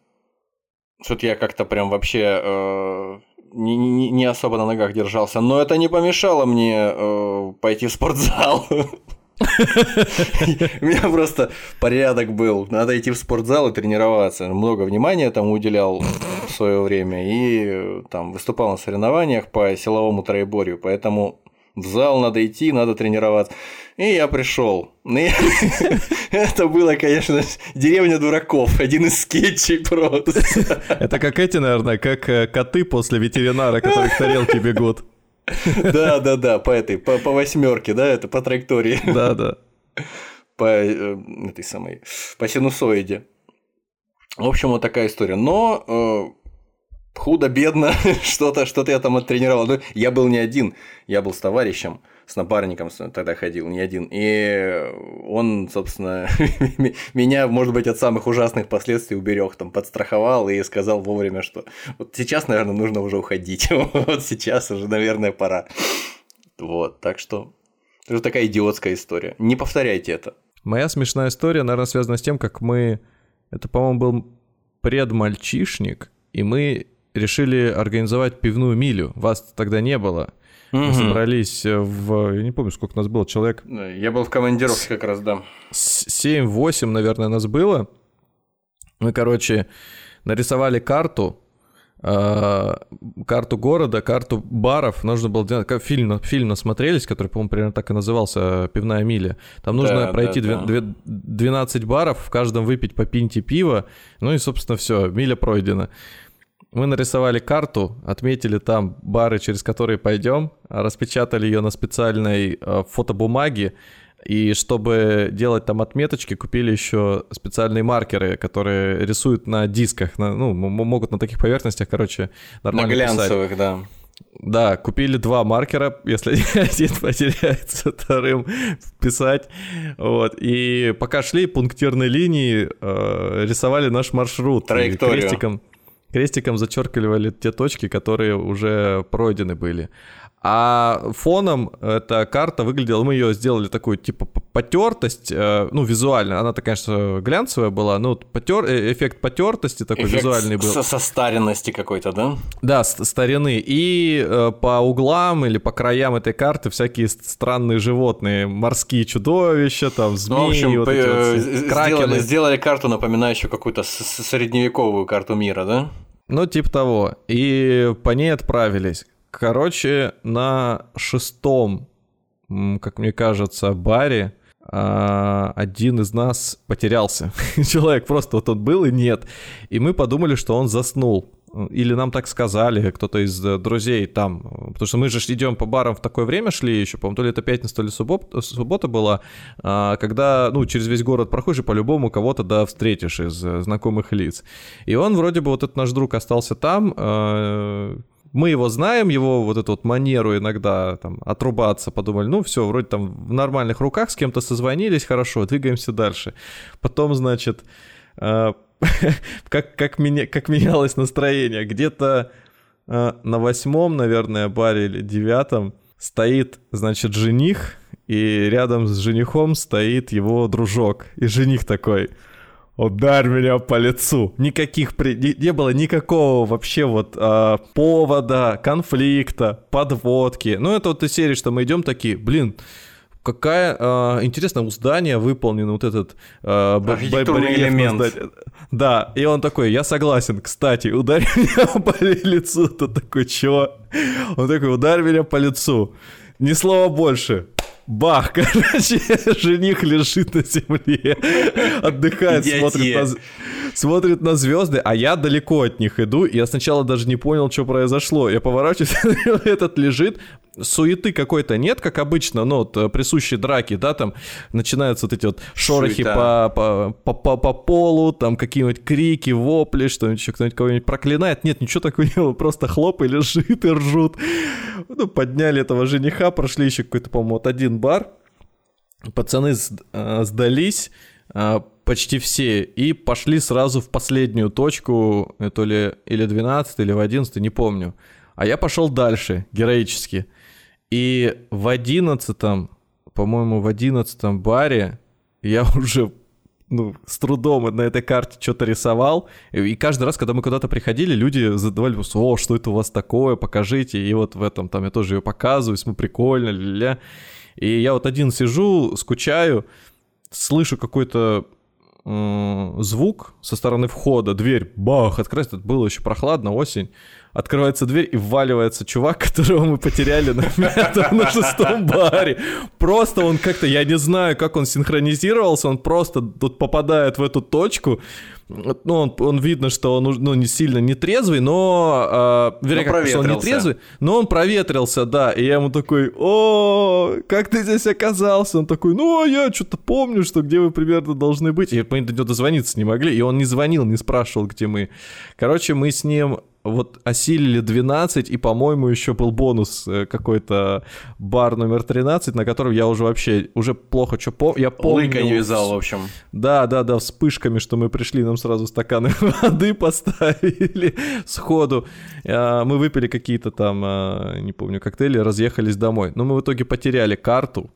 что-то я как-то прям вообще э, не, не, особо на ногах держался. Но это не помешало мне э, пойти в спортзал. *laughs* У меня просто порядок был. Надо идти в спортзал и тренироваться. Много внимания там уделял в свое время. И э, там выступал на соревнованиях по силовому троеборью. Поэтому в зал надо идти, надо тренироваться. И я пришел. *laughs* Это было, конечно, деревня дураков. Один из скетчей просто. Это как эти, наверное, как э, коты после ветеринара, которые к тарелке бегут. Да, да, да, по этой, по, по восьмерке, да, это по траектории. Да, да. По э, этой самой, по синусоиде. В общем, вот такая история. Но э, худо-бедно *laughs* что-то что я там оттренировал. Но я был не один, я был с товарищем, с напарником тогда ходил, не один. И он, собственно, *laughs* меня, может быть, от самых ужасных последствий уберег, там, подстраховал и сказал вовремя, что вот сейчас, наверное, нужно уже уходить. *laughs* Вот сейчас уже, наверное, пора. Вот, так что это такая идиотская история. Не повторяйте это. Моя смешная история, наверное, связана с тем, как мы... Это, по-моему, был предмальчишник, и мы решили организовать пивную милю. Вас тогда не было. Мы Мгм. собрались в... Я не помню, сколько нас было, человек Я был в командировке как раз, да. 7-8, наверное, нас было. Мы, короче, нарисовали карту, э, карту города, карту баров. Нужно было делать... Как фильм, фильм насмотрелись, который, по-моему, примерно так и назывался «Пивная миля». Там нужно Да, пройти да, две- да. две- 12 баров, в каждом выпить по пинте пива. Ну и, собственно, все, миля пройдена. Мы нарисовали карту, отметили там бары, через которые пойдем, распечатали ее на специальной э, фотобумаге, и чтобы делать там отметочки, купили еще специальные маркеры, которые рисуют на дисках, на, ну, могут на таких поверхностях, короче, На нормально писать. глянцевых, да. Да, купили два маркера, *laughs* если *laughs* один потеряется, *laughs* вторым вписать. Вот. И пока шли пунктирной линии, э, рисовали наш маршрут. Траекторию. Крестиком, крестиком зачеркивали те точки, которые уже пройдены были. А фоном эта карта выглядела, мы ее сделали такую типа потертость, э, ну визуально, она-то, конечно, глянцевая была, но потер, э, эффект потертости такой Эффект визуальный был. Со состаренности какой-то, да? Да, старины. И э, по углам или по краям этой карты всякие странные животные, морские чудовища, там змеи, Ну, в общем, вот эти вот кракены. сделали, сделали карту, напоминающую какую-то средневековую карту мира, да? Ну, типа того. И по ней отправились. Короче, на шестом, как мне кажется, баре а, один из нас потерялся. *laughs* Человек просто вот он был и нет. И мы подумали, что он заснул. Или нам так сказали, кто-то из э, друзей там. Потому что мы же идем по барам в такое время шли еще, по-моему, то ли это пятница, то ли суббот- суббота была, а, когда, ну, через весь город проходишь, и по-любому кого-то, да, встретишь из э, знакомых лиц. И он вроде бы, вот этот наш друг остался там, э, мы его знаем, его вот эту вот манеру иногда там отрубаться, подумали, ну все, вроде там в нормальных руках, с кем-то созвонились, хорошо, двигаемся дальше. Потом, значит, *laughs* как, как, меня, как менялось настроение, где-то э, на восьмом, наверное, баре или девятом стоит, значит, жених, и рядом с женихом стоит его дружок. И жених такой, ударь меня по лицу. Никаких, при... не, не было никакого вообще вот а, повода, конфликта, подводки. Ну, это вот из серии, что мы идем такие, блин, какая а, интересно у здания выполнен вот этот б- Архитектурный элемент. Да, и он такой, я согласен, кстати, ударь *laughs* меня по лицу. Тот такой, чего? Он такой, ударь меня по лицу. Ни слова больше. Бах, *laughs* короче, жених лежит на земле, отдыхает, смотрит на, смотрит на звезды, а я далеко от них иду, и я сначала даже не понял, что произошло. Я поворачиваюсь, *laughs* этот лежит, суеты какой-то нет, как обычно, ну, вот, э, присущие драки, да, там начинаются вот эти вот шорохи Суета. по, по, по, по, по полу, там какие-нибудь крики, вопли, что-нибудь еще кто-нибудь кого-нибудь проклинает. Нет, ничего такого *laughs* не было, просто хлоп и лежит и ржут. Ну, подняли этого жениха, прошли еще какой-то, по-моему, вот один бар. Пацаны э, сдались, э, почти все, и пошли сразу в последнюю точку, то ли или 12, или в 11, не помню. А я пошел дальше, героически. И в 11, по-моему, в 11 баре я *laughs* уже ну, с трудом на этой карте что-то рисовал. И каждый раз, когда мы куда-то приходили, люди задавали вопрос, о, что это у вас такое, покажите. И вот в этом там я тоже ее показываю, мы прикольно, ля-ля. И я вот один сижу, скучаю, слышу какой-то звук со стороны входа, дверь, бах, открывается, это было еще прохладно, осень, открывается дверь и вваливается чувак, *laughs* которого мы потеряли на *laughs* пятом, на шестом баре. Просто он как-то, я не знаю, как он синхронизировался, он просто тут попадает в эту точку, ну, он, он видно, что он ну, не сильно не трезвый, но, э, вернее, Но как, что он не трезвый, но он проветрился, да, и я ему такой, о, как ты здесь оказался? Он такой, ну, а я что-то помню, что где вы примерно должны быть. И мы до него дозвониться не могли, и он не звонил, не спрашивал, где мы. Короче, мы с ним вот осилили 12, и, по-моему, еще был бонус э, какой-то бар номер 13, на котором я уже вообще, уже плохо что помню. Я помню... Лыка не вязал, в общем. Да, да, да, вспышками, что мы пришли, нам сразу стаканы *laughs* воды поставили сходу. А, Мы выпили какие-то там, а, не помню, коктейли, разъехались домой. Но мы в итоге потеряли карту.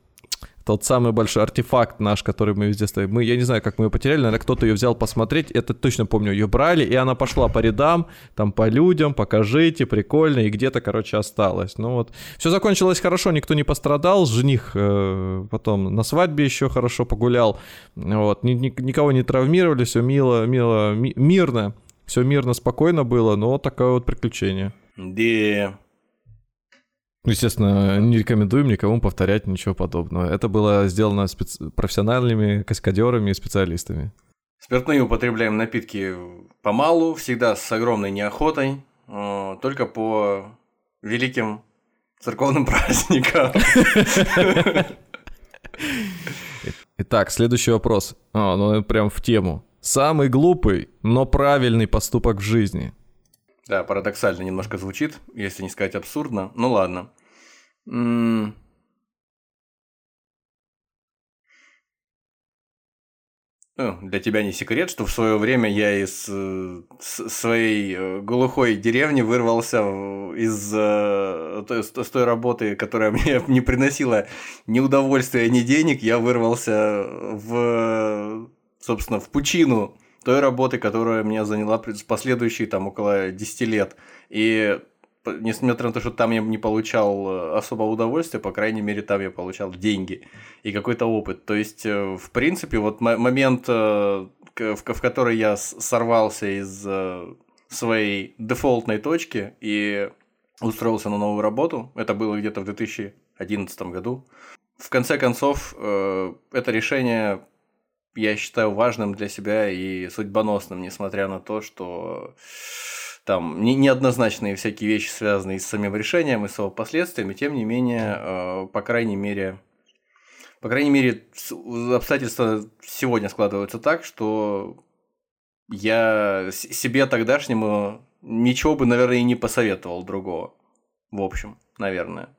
Тот самый большой артефакт наш, который мы везде ставим. Мы, я не знаю, как мы ее потеряли, наверное, кто-то ее взял посмотреть. Это точно помню, ее брали, и она пошла по рядам, там по людям, покажите, прикольно, и где-то, короче, осталось. Ну вот, все закончилось хорошо, никто не пострадал, жених э, потом на свадьбе еще хорошо погулял, вот, ни- ни- никого не травмировали, все мило, мило, ми- мирно, все мирно, спокойно было, но такое вот приключение. Да. Ну, Естественно, не рекомендуем никому повторять ничего подобного. Это было сделано специ- профессиональными каскадерами и специалистами. Спиртные употребляем напитки помалу, всегда с огромной неохотой, э, только по великим церковным *laughs* праздникам. Итак, следующий вопрос. А, ну прям в тему. Самый глупый, но правильный поступок в жизни. Да, парадоксально немножко звучит, если не сказать абсурдно. Ну ладно. Для тебя не секрет, что в свое время я из э, своей э, глухой деревни вырвался из э, с той работы, которая *laughs* мне не приносила ни удовольствия, ни денег. Я вырвался в, собственно, в пучину той работы, которая меня заняла последующие там около 10 лет. И несмотря на то, что там я не получал э, особого удовольствия, по крайней мере, там я получал деньги и какой-то опыт. То есть, э, в принципе, вот мо- момент, э, в, который я сорвался из своей дефолтной точки и устроился на новую работу, это было где-то в 2011 году. В конце концов, это решение я считаю важным для себя и судьбоносным, несмотря на то, что там не- неоднозначные всякие вещи, связанные с самим решением и с его последствиями, тем не менее, э, по крайней мере, по крайней мере, обстоятельства сегодня складываются так, что я себе тогдашнему ничего бы, наверное, и не посоветовал другого. В общем, наверное.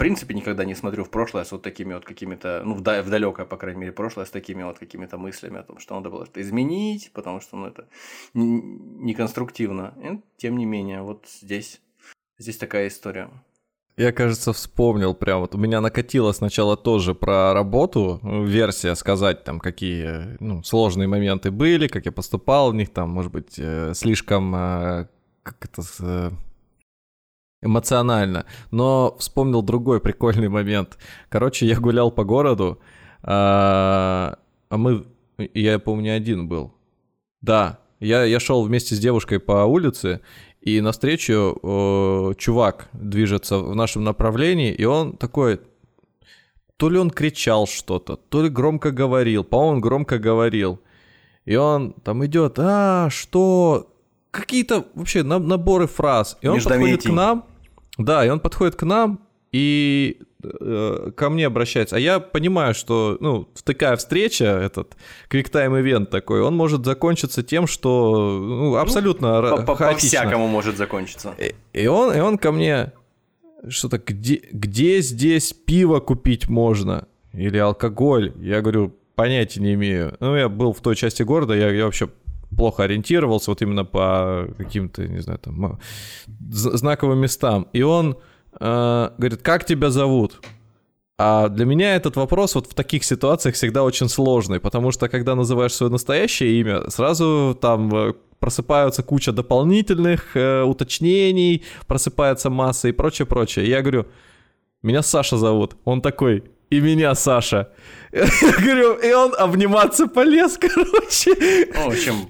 Принципе, никогда не смотрю в прошлое с вот такими вот какими-то, ну, в, да- в далекое, по крайней мере, прошлое, с такими вот какими-то мыслями о том, что надо было что-то изменить, потому что, ну, это неконструктивно. И, тем не менее, вот здесь, здесь такая история. Я, кажется, вспомнил прям вот. У меня накатило сначала тоже про работу, ну, версия сказать там, какие ну, сложные моменты были, как я поступал в них, там, может быть, э, слишком э, как это э, эмоционально. Но вспомнил другой прикольный момент. Короче, я гулял по городу, а а мы, я помню, не один был. Да, я, я шел вместе с девушкой по улице, и навстречу э, чувак движется в нашем направлении, и он такой, то ли он кричал что-то, то ли громко говорил, по-моему, он громко говорил. И он там идет, а, что? Какие-то вообще на- наборы фраз. И он подходит к нам, да, и он подходит к нам и э, ко мне обращается. А я понимаю, что, ну, такая встреча, этот квиктайм ивент такой, он может закончиться тем, что ну, абсолютно По- по- хаотично. По-всякому может закончиться. И, и он, и он ко мне что-то, где, где здесь пиво купить можно? Или алкоголь? Я говорю, понятия не имею. Ну, я был в той части города, я, я вообще плохо ориентировался вот именно по каким-то, не знаю, там, знаковым местам. И он э, говорит, как тебя зовут? А для меня этот вопрос вот в таких ситуациях всегда очень сложный, потому что когда называешь свое настоящее имя, сразу там э, просыпаются куча дополнительных э, уточнений, просыпается масса и прочее, прочее. Я говорю, меня Саша зовут. Он такой, и меня Саша. Я говорю, и он обниматься полез, *laughs* короче. В общем,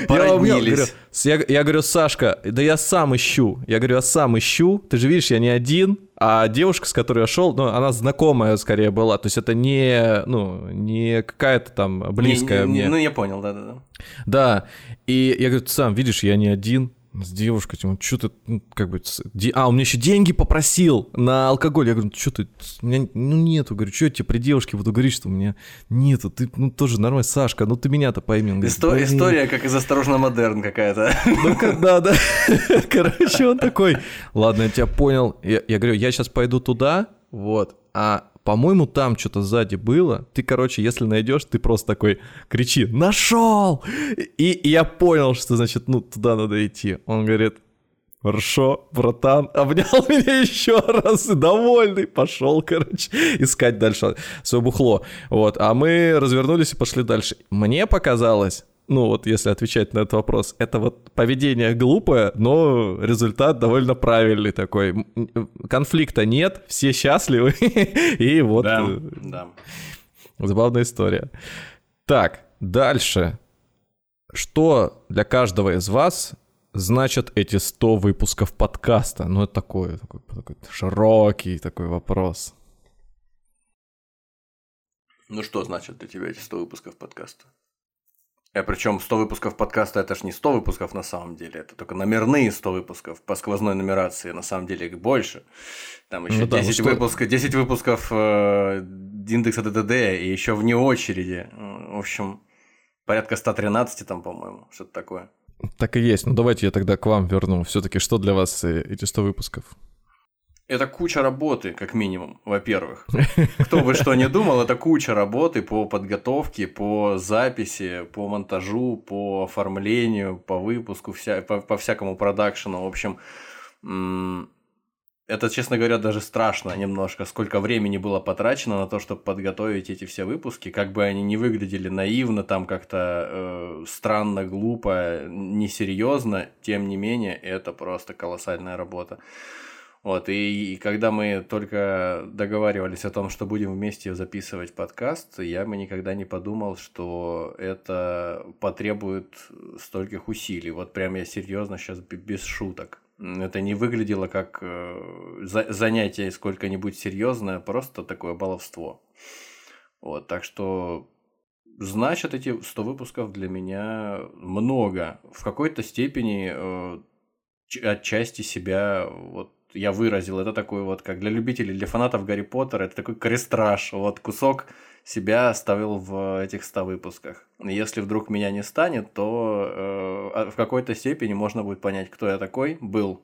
Я, породнились. с- я, я говорю, Сашка, да я сам ищу. Я говорю, я сам ищу. Ты же видишь, я не один. А девушка, с которой я шел, ну, она знакомая скорее была. То есть это не, ну, не какая-то там близкая Не- не- мне. Ну, я понял, да-да-да. Да. И я говорю, ты сам видишь, я не один. С девушкой, типа, что ты, ну, как бы, де- а, он мне еще деньги попросил на алкоголь. Я говорю, что ты, у меня, ну, нету. Говорю, что я тебе при девушке буду говорить, что у меня нету. Ты, ну, тоже нормально, Сашка, ну, ты меня-то пойми. Говорит, Исто-. История как из «Осторожно, модерн» какая-то. Ну, да, да. *laughs* Короче, он такой, ладно, я тебя понял. Я, я говорю, я сейчас пойду туда, вот, а по-моему, там что-то сзади было. Ты, короче, если найдешь, ты просто такой кричи, нашел! И, и я понял, что, значит, ну, туда надо идти. Он говорит, Хорошо, братан, обнял *laughs* меня еще раз и довольный пошел, короче, искать дальше свое бухло. Вот, а мы развернулись и пошли дальше. Мне показалось, ну вот если отвечать на этот вопрос, это вот поведение глупое, но результат довольно правильный такой. Конфликта нет, все счастливы, *laughs* и вот Да, э, да. Забавная история. Так, дальше. Что для каждого из вас значат эти 100 выпусков подкаста? Ну, это такой, такой, такой широкий такой вопрос. Ну что значит для тебя эти 100 выпусков подкаста? А причем 100 выпусков подкаста это ж не 100 выпусков на самом деле, это только номерные 100 выпусков по сквозной нумерации, на самом деле их больше. Там еще Ну да, ну 10, что- выпусков, 10 выпусков э, индекса ДДД и еще вне очереди. Э, В общем, порядка 113 там, по-моему, что-то такое. Так и есть. Ну давайте я тогда к вам верну. Все-таки что для вас э, эти 100 выпусков? Это куча работы, как минимум, во-первых. *laughs* Кто бы что ни думал, это куча работы по подготовке, по записи, по монтажу, по оформлению, по выпуску, вся, по, по всякому продакшену. В общем, это, честно говоря, даже страшно немножко, сколько времени было потрачено на то, чтобы подготовить эти все выпуски, как бы они не выглядели наивно, там как-то э, странно, глупо, несерьезно, тем не менее, это просто колоссальная работа. Вот, и, и когда мы только договаривались о том, что будем вместе записывать подкаст, я бы никогда не подумал, что это потребует стольких усилий. Вот прям я серьезно сейчас без шуток. Это не выглядело как э, за занятие сколько-нибудь серьезное, просто такое баловство. Вот, так что значит эти 100 выпусков для меня много. В какой-то степени э, отчасти себя вот я выразил. Это такой вот, как для любителей, для фанатов Гарри Поттера, это такой крестраж. Вот кусок себя оставил в этих 100 выпусках. Если вдруг меня не станет, то э, а в какой-то степени можно будет понять, кто я такой был,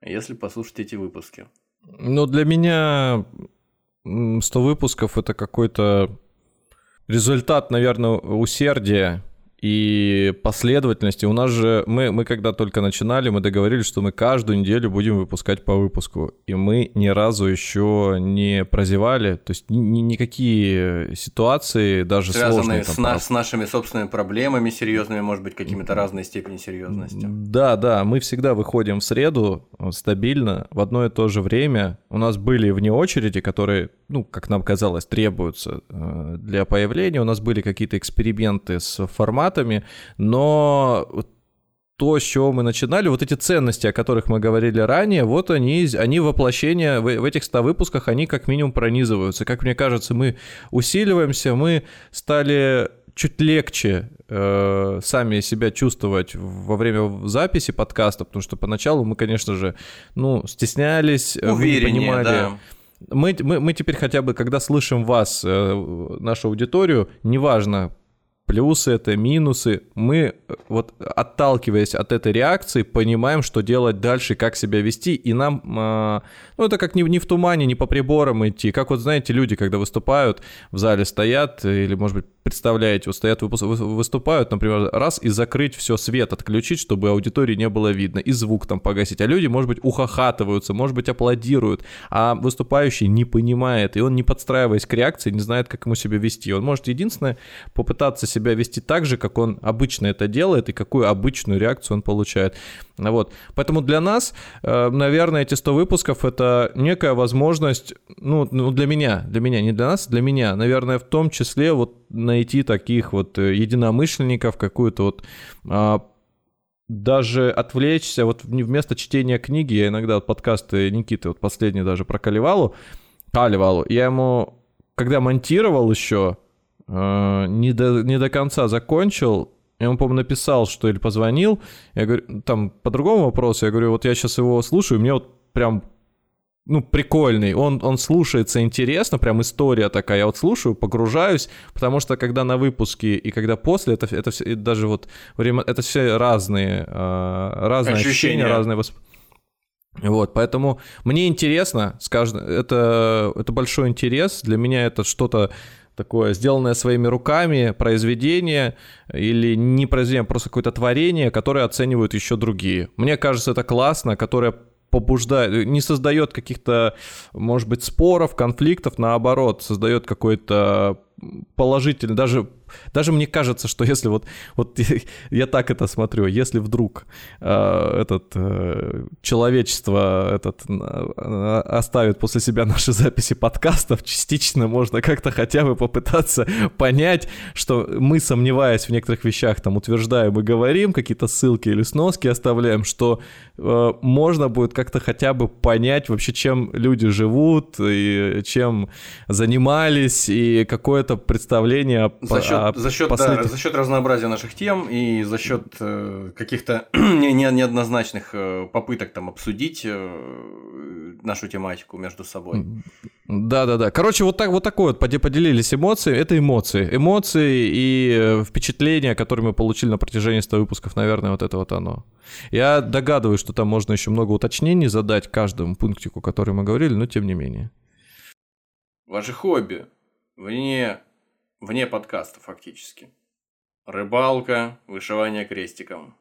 если послушать эти выпуски. Ну, для меня 100 выпусков это какой-то результат, наверное, усердия и последовательности. У нас же, мы, мы когда только начинали, мы договорились, что мы каждую неделю будем выпускать по выпуску. И мы ни разу еще не прозевали. То есть ни, ни, никакие ситуации, даже Связанные сложные. С, на, с нашими собственными проблемами серьезными, может быть, какими-то разной степени серьезности. Да, да, мы всегда выходим в среду э, стабильно, в одно и то же время. У нас были вне очереди, которые, ну, как нам казалось, требуются э, для появления. У нас были какие-то эксперименты с форматом форматами, но то, с чего мы начинали, вот эти ценности, о которых мы говорили ранее, вот они, они воплощение в, в этих 100 выпусках, они как минимум пронизываются. Как мне кажется, мы усиливаемся, мы стали чуть легче э, сами себя чувствовать во время записи подкаста, потому что поначалу мы, конечно же, ну, стеснялись, Увереннее, мы не понимали. Да. Мы, мы, мы теперь хотя бы, когда слышим вас, э, нашу аудиторию, неважно, плюсы это, минусы. Мы, э, вот отталкиваясь от этой реакции, понимаем, что делать дальше, как себя вести, и нам, э, ну, это как не, не в тумане, не по приборам идти. Как вот, знаете, люди, когда выступают, в зале стоят, или, может быть, представляете, вот стоят, выступают, например, раз и закрыть все, свет отключить, чтобы аудитории не было видно, и звук там погасить. А люди, может быть, ухахатываются, может быть, аплодируют, а выступающий не понимает, и он, не подстраиваясь к реакции, не знает, как ему себя вести. Он может единственное попытаться себя вести так же, как он обычно это делает, и какую обычную реакцию он получает. Вот. Поэтому для нас, э, наверное, эти 100 выпусков — это некая возможность, ну, ну, для меня, для меня, не для нас, для меня, наверное, в том числе вот найти таких вот э, единомышленников, какую-то вот а, даже отвлечься, вот вместо чтения книги, я иногда вот подкасты Никиты, вот последний даже про Каливалу, Каливалу, я ему, когда монтировал еще, э, не, до, не до конца закончил, я ему, по-моему, написал, что или позвонил, я говорю, там по другому вопросу, я говорю, вот я сейчас его слушаю, мне вот прям ну, прикольный, он, он слушается интересно, прям история такая, я вот слушаю, погружаюсь, потому что когда на выпуске и когда после, это, это все, даже вот время, это все разные, а, разные ощущения, ощущения разные восприятия. Вот, поэтому мне интересно, скажем, это, это большой интерес, для меня это что-то такое, сделанное своими руками, произведение или не произведение, а просто какое-то творение, которое оценивают еще другие. Мне кажется, это классно, которое побуждает, не создает каких-то, может быть, споров, конфликтов, наоборот, создает какой-то положительный, даже даже мне кажется, что если вот, вот *laughs* я так это смотрю, если вдруг э, этот э, человечество этот, э, оставит после себя наши записи подкастов, частично можно как-то хотя бы попытаться *laughs* понять, что мы, сомневаясь в некоторых вещах, там утверждаем и говорим, какие-то ссылки или сноски оставляем, что э, можно будет как-то хотя бы понять вообще, чем люди живут, и чем занимались, и какое-то какое-то представление о, За счет, о за, счет, последних- да, за счет разнообразия наших тем и за счет э, каких-то *clears throat* не- не- неоднозначных э, попыток там обсудить э, нашу тематику между собой. Да, да, да. Короче, вот так вот такое вот поде- поделились эмоции. Это эмоции. Эмоции и э, впечатления, которые мы получили на протяжении 100 выпусков, наверное, вот это вот оно. Я догадываюсь, что там можно еще много уточнений задать каждому пунктику, который мы говорили, но тем не менее. Ваши хобби вне, вне подкаста фактически. Рыбалка, вышивание крестиком.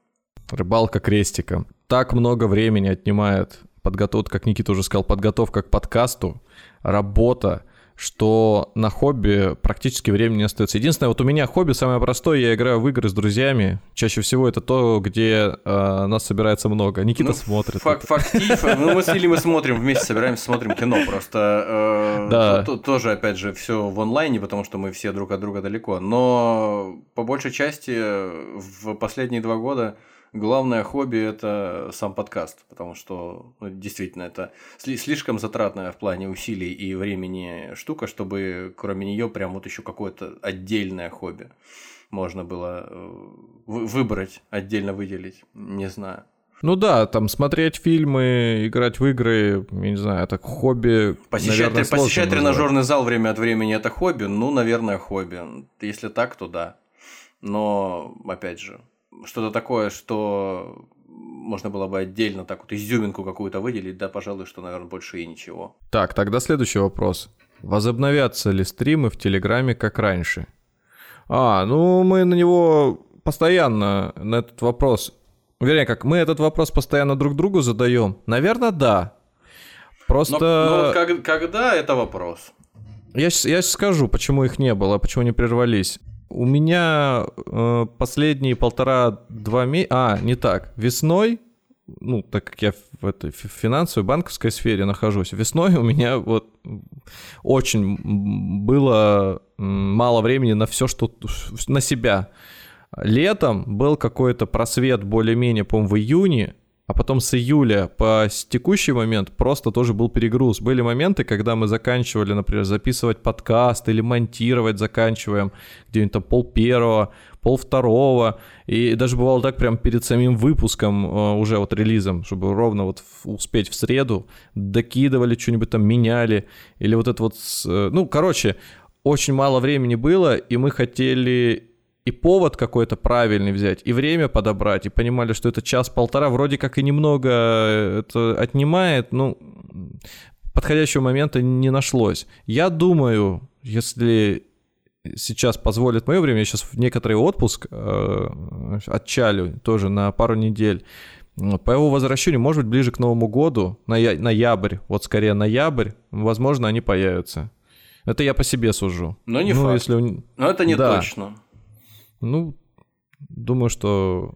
Рыбалка крестиком. Так много времени отнимает подготовка, как Никита уже сказал, подготовка к подкасту, работа, что на хобби практически времени не остается. Единственное, вот у меня хобби самое простое, я играю в игры с друзьями. Чаще всего это то, где э, нас собирается много. Никита Ну, смотрит. Фак. Ну, *laughs* мы с Лилей мы смотрим, вместе собираемся, смотрим кино. Просто э, Да. то- тоже, опять же, все в онлайне, потому что мы все друг от друга далеко. Но по большей части в последние два года главное хобби это сам подкаст, потому что ну, действительно это сли- слишком затратная в плане усилий и времени штука, чтобы кроме нее прям вот еще какое-то отдельное хобби можно было э, вы- выбрать, отдельно выделить. Не знаю. Ну да, там смотреть фильмы, играть в игры, я не знаю, это хобби. Посещать, наверное, сложно посещать назвать. тренажерный зал время от времени это хобби? Ну, наверное, хобби. Если так, то да. Но, опять же, что-то такое, что можно было бы отдельно так вот изюминку какую-то выделить, да, пожалуй, что, наверное, больше и ничего. Так, тогда следующий вопрос. Возобновятся ли стримы в Телеграме как раньше? А, ну мы на него постоянно, на этот вопрос... Вернее, как мы этот вопрос постоянно друг другу задаем. Наверное, да. Но, Просто... но вот как- когда это вопрос? Я, щас- я щас скажу, почему их не было, почему они прервались. У меня э, последние полтора-два месяца... А, не так. Весной, ну, так как я в этой фи- финансовой, банковской сфере нахожусь, весной у меня вот очень было мало времени на все, что... на себя. Летом был какой-то просвет более-менее, по-моему, в июне, а потом с июля по текущий момент просто тоже был перегруз. Были моменты, когда мы заканчивали, например, записывать подкаст или монтировать заканчиваем где-нибудь там пол первого, пол второго. И даже бывало так прям перед самим выпуском, э, уже вот релизом, чтобы ровно вот успеть в среду, докидывали что-нибудь там, меняли. Или вот это вот... э, Ну, короче, очень мало времени было, и мы хотели и повод какой-то правильный взять, и время подобрать, и понимали, что это час-полтора, вроде как и немного это отнимает, ну, подходящего момента не нашлось. Я думаю, если сейчас позволит мое время, я сейчас в некоторый отпуск э, отчалю тоже на пару недель. По его возвращению, может быть, ближе к Новому году, ноя- ноябрь, вот скорее ноябрь, возможно, они появятся. Это я по себе сужу. Но не ну, факт. Если... Но это не Да. точно. Ну, думаю, что...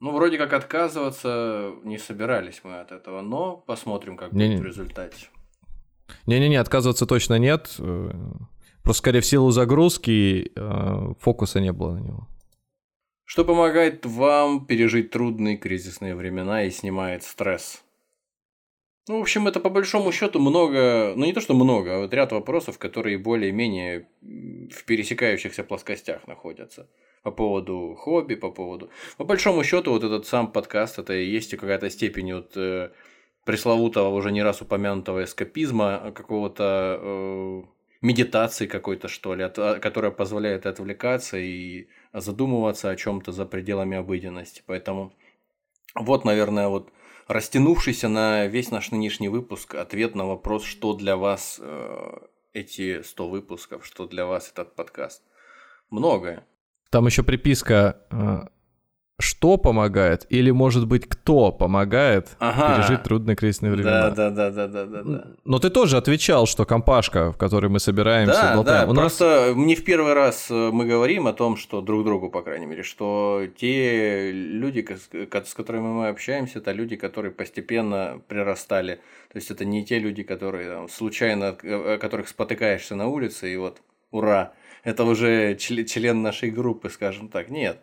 Ну, вроде как отказываться не собирались мы от этого, но посмотрим, как Не-не. будет в результате. Не-не-не, отказываться точно нет. Э, Просто, скорее, в силу загрузки э, фокуса не было на него. Что помогает вам пережить трудные кризисные времена и снимает стресс? Ну, в общем, это по большому счету много, ну не то что много, а вот ряд вопросов, которые более-менее в пересекающихся плоскостях находятся. По поводу хобби, по поводу... По большому счету, вот этот сам подкаст, это и есть какая-то степень вот э, пресловутого, уже не раз упомянутого эскапизма, а какого-то э, медитации какой-то, что ли, от- а, которая позволяет отвлекаться и задумываться о чем-то за пределами обыденности. Поэтому вот, наверное, вот растянувшийся на весь наш нынешний выпуск ответ на вопрос, что для вас э, эти 100 выпусков, что для вас этот подкаст. Многое. Там еще приписка э, «Что помогает?» или, может быть, «Кто помогает Ага. пережить трудные кризисные времена?» Да, да, да, да, да, да. Но ты тоже отвечал, что компашка, в которой мы собираемся, Да, болтаем. да, У нас- просто не в первый раз э, мы говорим о том, что друг другу, по крайней мере, что те люди, с которыми мы общаемся, это люди, которые постепенно прирастали. То есть это не те люди, которые там, случайно, о которых спотыкаешься на улице, и вот ура, это уже чле- член нашей группы, скажем так. Нет.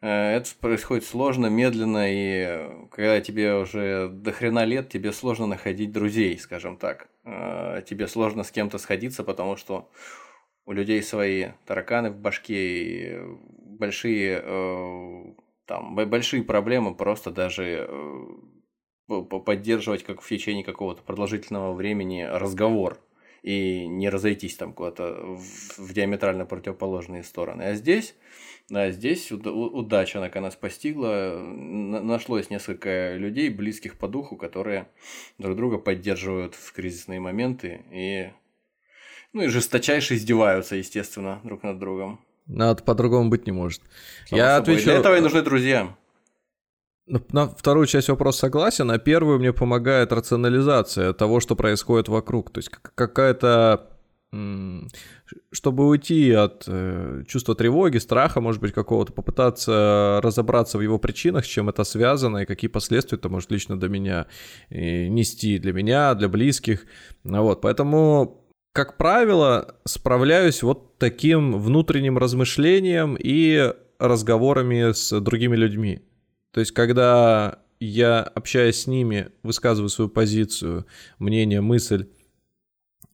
Э, Это происходит сложно, медленно, и э, когда тебе уже до хрена лет, тебе сложно находить друзей, скажем так. Э, Тебе сложно с кем-то сходиться, потому что у людей свои тараканы в башке и большие там большие проблемы просто даже поддерживать как в течение какого-то продолжительного времени разговор и не разойтись там куда-то в, в диаметрально противоположные стороны. А здесь, да, здесь удача наконец постигла, нашлось несколько людей, близких по духу, которые друг друга поддерживают в кризисные моменты и ну и жесточайше издеваются, естественно, друг над другом. Надо по-другому быть не может. Само Я собой. отвечу... Для этого и нужны друзья. На вторую часть вопроса согласен, а первую мне помогает рационализация того, что происходит вокруг. То есть какая-то... Чтобы уйти от э, чувства тревоги, страха, может быть, какого-то, попытаться разобраться в его причинах, с чем это связано и какие последствия это может лично для меня нести, для меня, для близких. Вот, поэтому как правило, справляюсь вот таким внутренним размышлением и разговорами с другими людьми. То есть, когда я, общаясь с ними, высказываю свою позицию, мнение, мысль,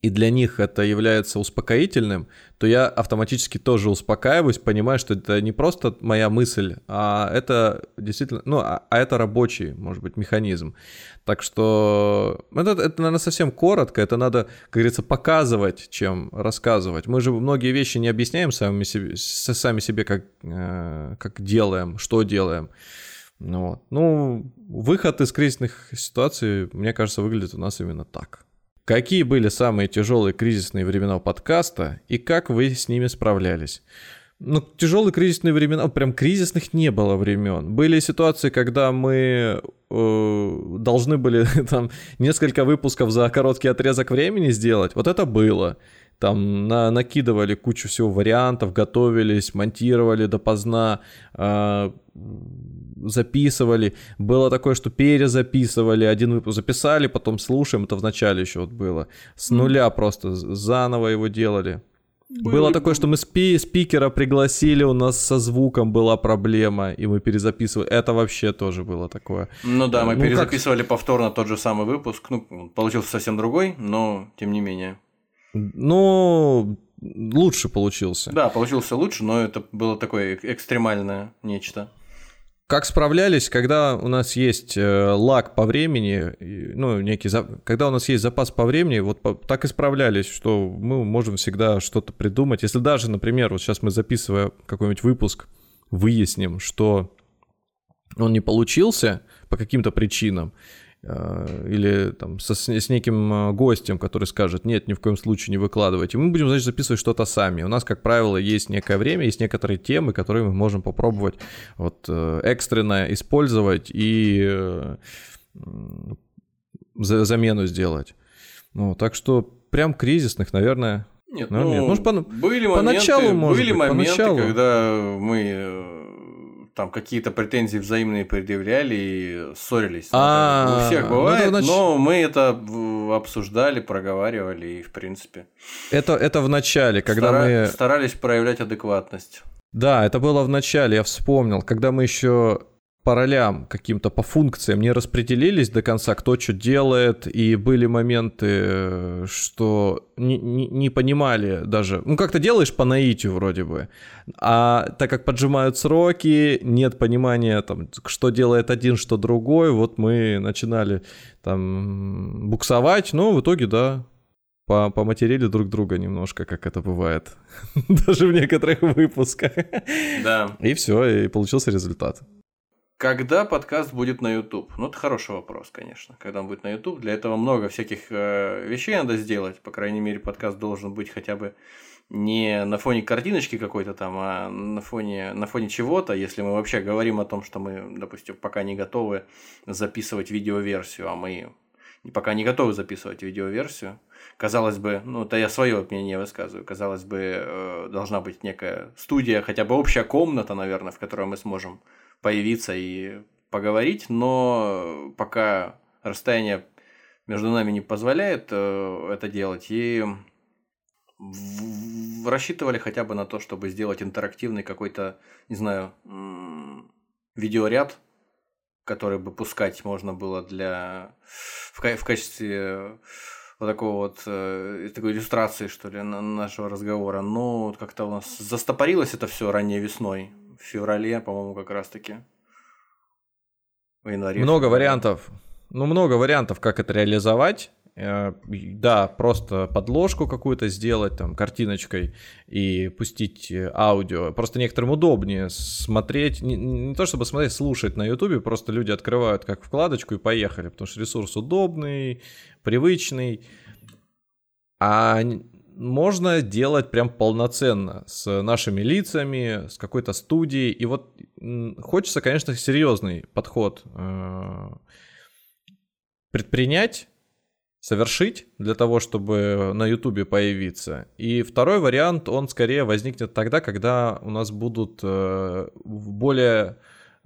и для них это является успокоительным, то я автоматически тоже успокаиваюсь, понимаю, что это не просто моя мысль, а это действительно, ну, а, а это рабочий, может быть, механизм. Так что это, это, наверное, совсем коротко, это надо, как говорится, показывать, чем рассказывать. Мы же многие вещи не объясняем сами себе, сами себе как, э, как делаем, что делаем. Ну, вот. ну, выход из кризисных ситуаций, мне кажется, выглядит у нас именно так. Какие были самые тяжелые кризисные времена подкаста и как вы с ними справлялись? Ну, тяжелые кризисные времена, прям кризисных не было времен. Были ситуации, когда мы э, должны были *laughs* там несколько выпусков за короткий отрезок времени сделать. Вот это было. Там на, накидывали кучу всего вариантов, готовились, монтировали допоздна, э, записывали. Было такое, что перезаписывали, один выпуск записали, потом слушаем, это в начале еще вот было. С нуля просто заново его делали. Были... Было такое, что мы спи спикера пригласили, у нас со звуком была проблема, и мы перезаписывали. Это вообще тоже было такое. Ну да, мы ну, перезаписывали как... повторно тот же самый выпуск. Ну, получился совсем другой, но тем не менее. Ну, лучше получился. Да, получился лучше, но это было такое экстремальное нечто. Как справлялись, когда у нас есть э, лаг по времени, ну, некий, когда у нас есть запас по времени, вот так и справлялись, что мы можем всегда что-то придумать. Если даже, например, вот сейчас мы записывая какой-нибудь выпуск, выясним, что он не получился по каким-то причинам, или там со, с неким э, гостем, который скажет, нет, ни в коем случае не выкладывайте, мы будем, значит, записывать что-то сами. У нас, как правило, есть некое время, есть некоторые темы, которые мы можем попробовать вот э, экстренно использовать и замену сделать. Ну, так что прям кризисных, наверное, нет, ну, нет. Может, по, были поначалу, моменты, может были быть, моменты, поначалу. когда мы там какие-то претензии взаимные предъявляли и ссорились. А, у всех ну, бывает, но мы это обсуждали, проговаривали и в принципе. Это это в начале, когда мы старались проявлять адекватность. Да, это было в начале, я вспомнил, когда мы еще по ролям каким-то, по функциям не распределились до конца, кто что делает, и были моменты, что не, не, не понимали даже, ну как-то делаешь по наитию вроде бы, а так как поджимают сроки, нет понимания, там, что делает один, что другой, вот мы начинали там буксовать, но в итоге, да, по поматерили друг друга немножко, как это бывает, *laughs* даже в некоторых выпусках. Да. И все, и получился результат. Когда подкаст будет на YouTube? Ну, это хороший вопрос, конечно. Когда он будет на YouTube, для этого много всяких э, вещей надо сделать. По крайней мере, подкаст должен быть хотя бы не на фоне картиночки какой-то там, а на фоне, на фоне чего-то, если мы вообще говорим о том, что мы, допустим, пока не готовы записывать видеоверсию, а мы пока не готовы записывать видеоверсию. Казалось бы, ну, это я свое мнение высказываю, казалось бы, э, должна быть некая студия, хотя бы общая комната, наверное, в которой мы сможем появиться и поговорить, но пока расстояние между нами не позволяет э, это делать, и рассчитывали хотя бы на то, чтобы сделать интерактивный какой-то, не знаю, видеоряд, который бы пускать можно было для в, в качестве вот такого вот, э, такой иллюстрации, что ли, нашего разговора. Но как-то у нас застопорилось это все ранней весной, в феврале, по-моему, как раз-таки. В январе. Много вариантов. Ну, много вариантов, как это реализовать. Э, да, просто подложку какую-то сделать там картиночкой и пустить э, аудио. Просто некоторым удобнее смотреть, не, не то чтобы смотреть, слушать на ютубе, просто люди открывают как вкладочку и поехали, потому что ресурс удобный, привычный. А можно делать прям полноценно с нашими лицами, с какой-то студией. И вот хочется, конечно, серьезный подход э, предпринять совершить для того, чтобы на Ютубе появиться. И второй вариант, он скорее возникнет тогда, когда у нас будут э, более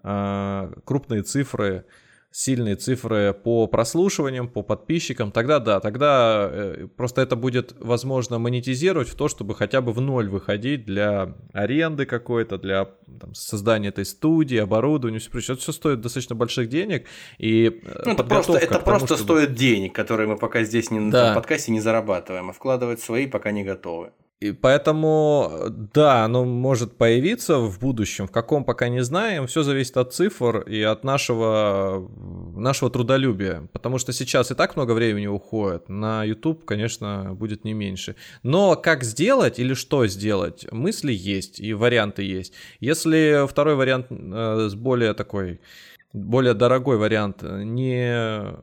э, крупные цифры сильные цифры по прослушиваниям, по подписчикам, тогда да, тогда э, просто это будет возможно монетизировать в то, чтобы хотя бы в ноль выходить для аренды какой-то, для там, создания этой студии, оборудования, все прочее. Это все стоит достаточно больших денег. И э, ну, это просто, это тому, просто чтобы... стоит денег, которые мы пока здесь не, да. на подкасте не зарабатываем, а вкладывать свои пока не готовы. И поэтому, да, оно может появиться в будущем, в каком пока не знаем. Все зависит от цифр и от нашего, нашего трудолюбия. Потому что сейчас и так много времени уходит. На YouTube, конечно, будет не меньше. Но как сделать или что сделать, мысли есть и варианты есть. Если второй вариант э, с более такой, более дорогой вариант не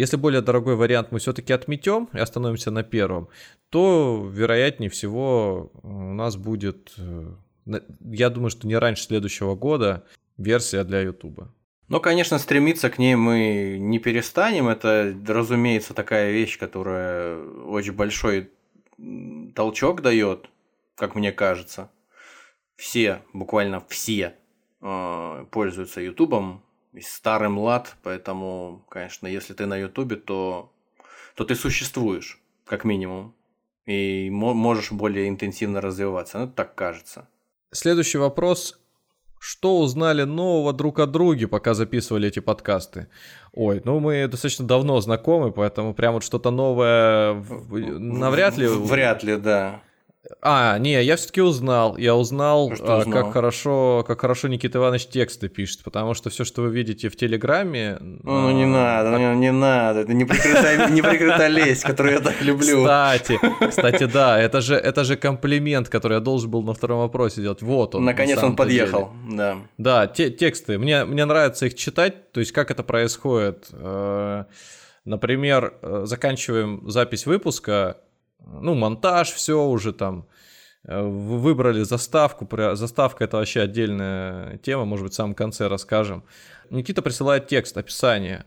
если более дорогой вариант мы все-таки отметем и остановимся на первом, то, вероятнее всего, у нас будет, э, я думаю, что не раньше следующего года версия для YouTube. Ну, конечно, стремиться к ней мы не перестанем. Это, разумеется, такая вещь, которая очень большой толчок дает, как мне кажется. Все, буквально все э, пользуются Ютубом, старый млад, поэтому, конечно, если ты на Ютубе, то, то ты существуешь, как минимум, и можешь более интенсивно развиваться. Ну, так кажется. Следующий вопрос. Что узнали нового друг о друге, пока записывали эти подкасты? Ой, ну мы достаточно давно знакомы, поэтому прям вот что-то новое навряд ли... Вряд ли, да. А, не, я все-таки узнал. Я узнал, а, узнал, как хорошо, как хорошо Никита Иванович тексты пишет, потому что все, что вы видите в Телеграме. Ну, ну не надо, ну, не надо, это неприкрытая, *laughs* неприкрытая лесть, которую я так люблю. Кстати, кстати, да, *laughs* это же, это же комплимент, который я должен был на втором вопросе делать. Вот он. Наконец он подъехал, да. Да, те, тексты. Мне, мне нравится их читать, то есть как это происходит. Э, например, э, заканчиваем запись выпуска, ну, монтаж, все уже там, э, выбрали заставку, заставка это вообще отдельная тема, может быть, в самом конце расскажем. Никита присылает текст, описание.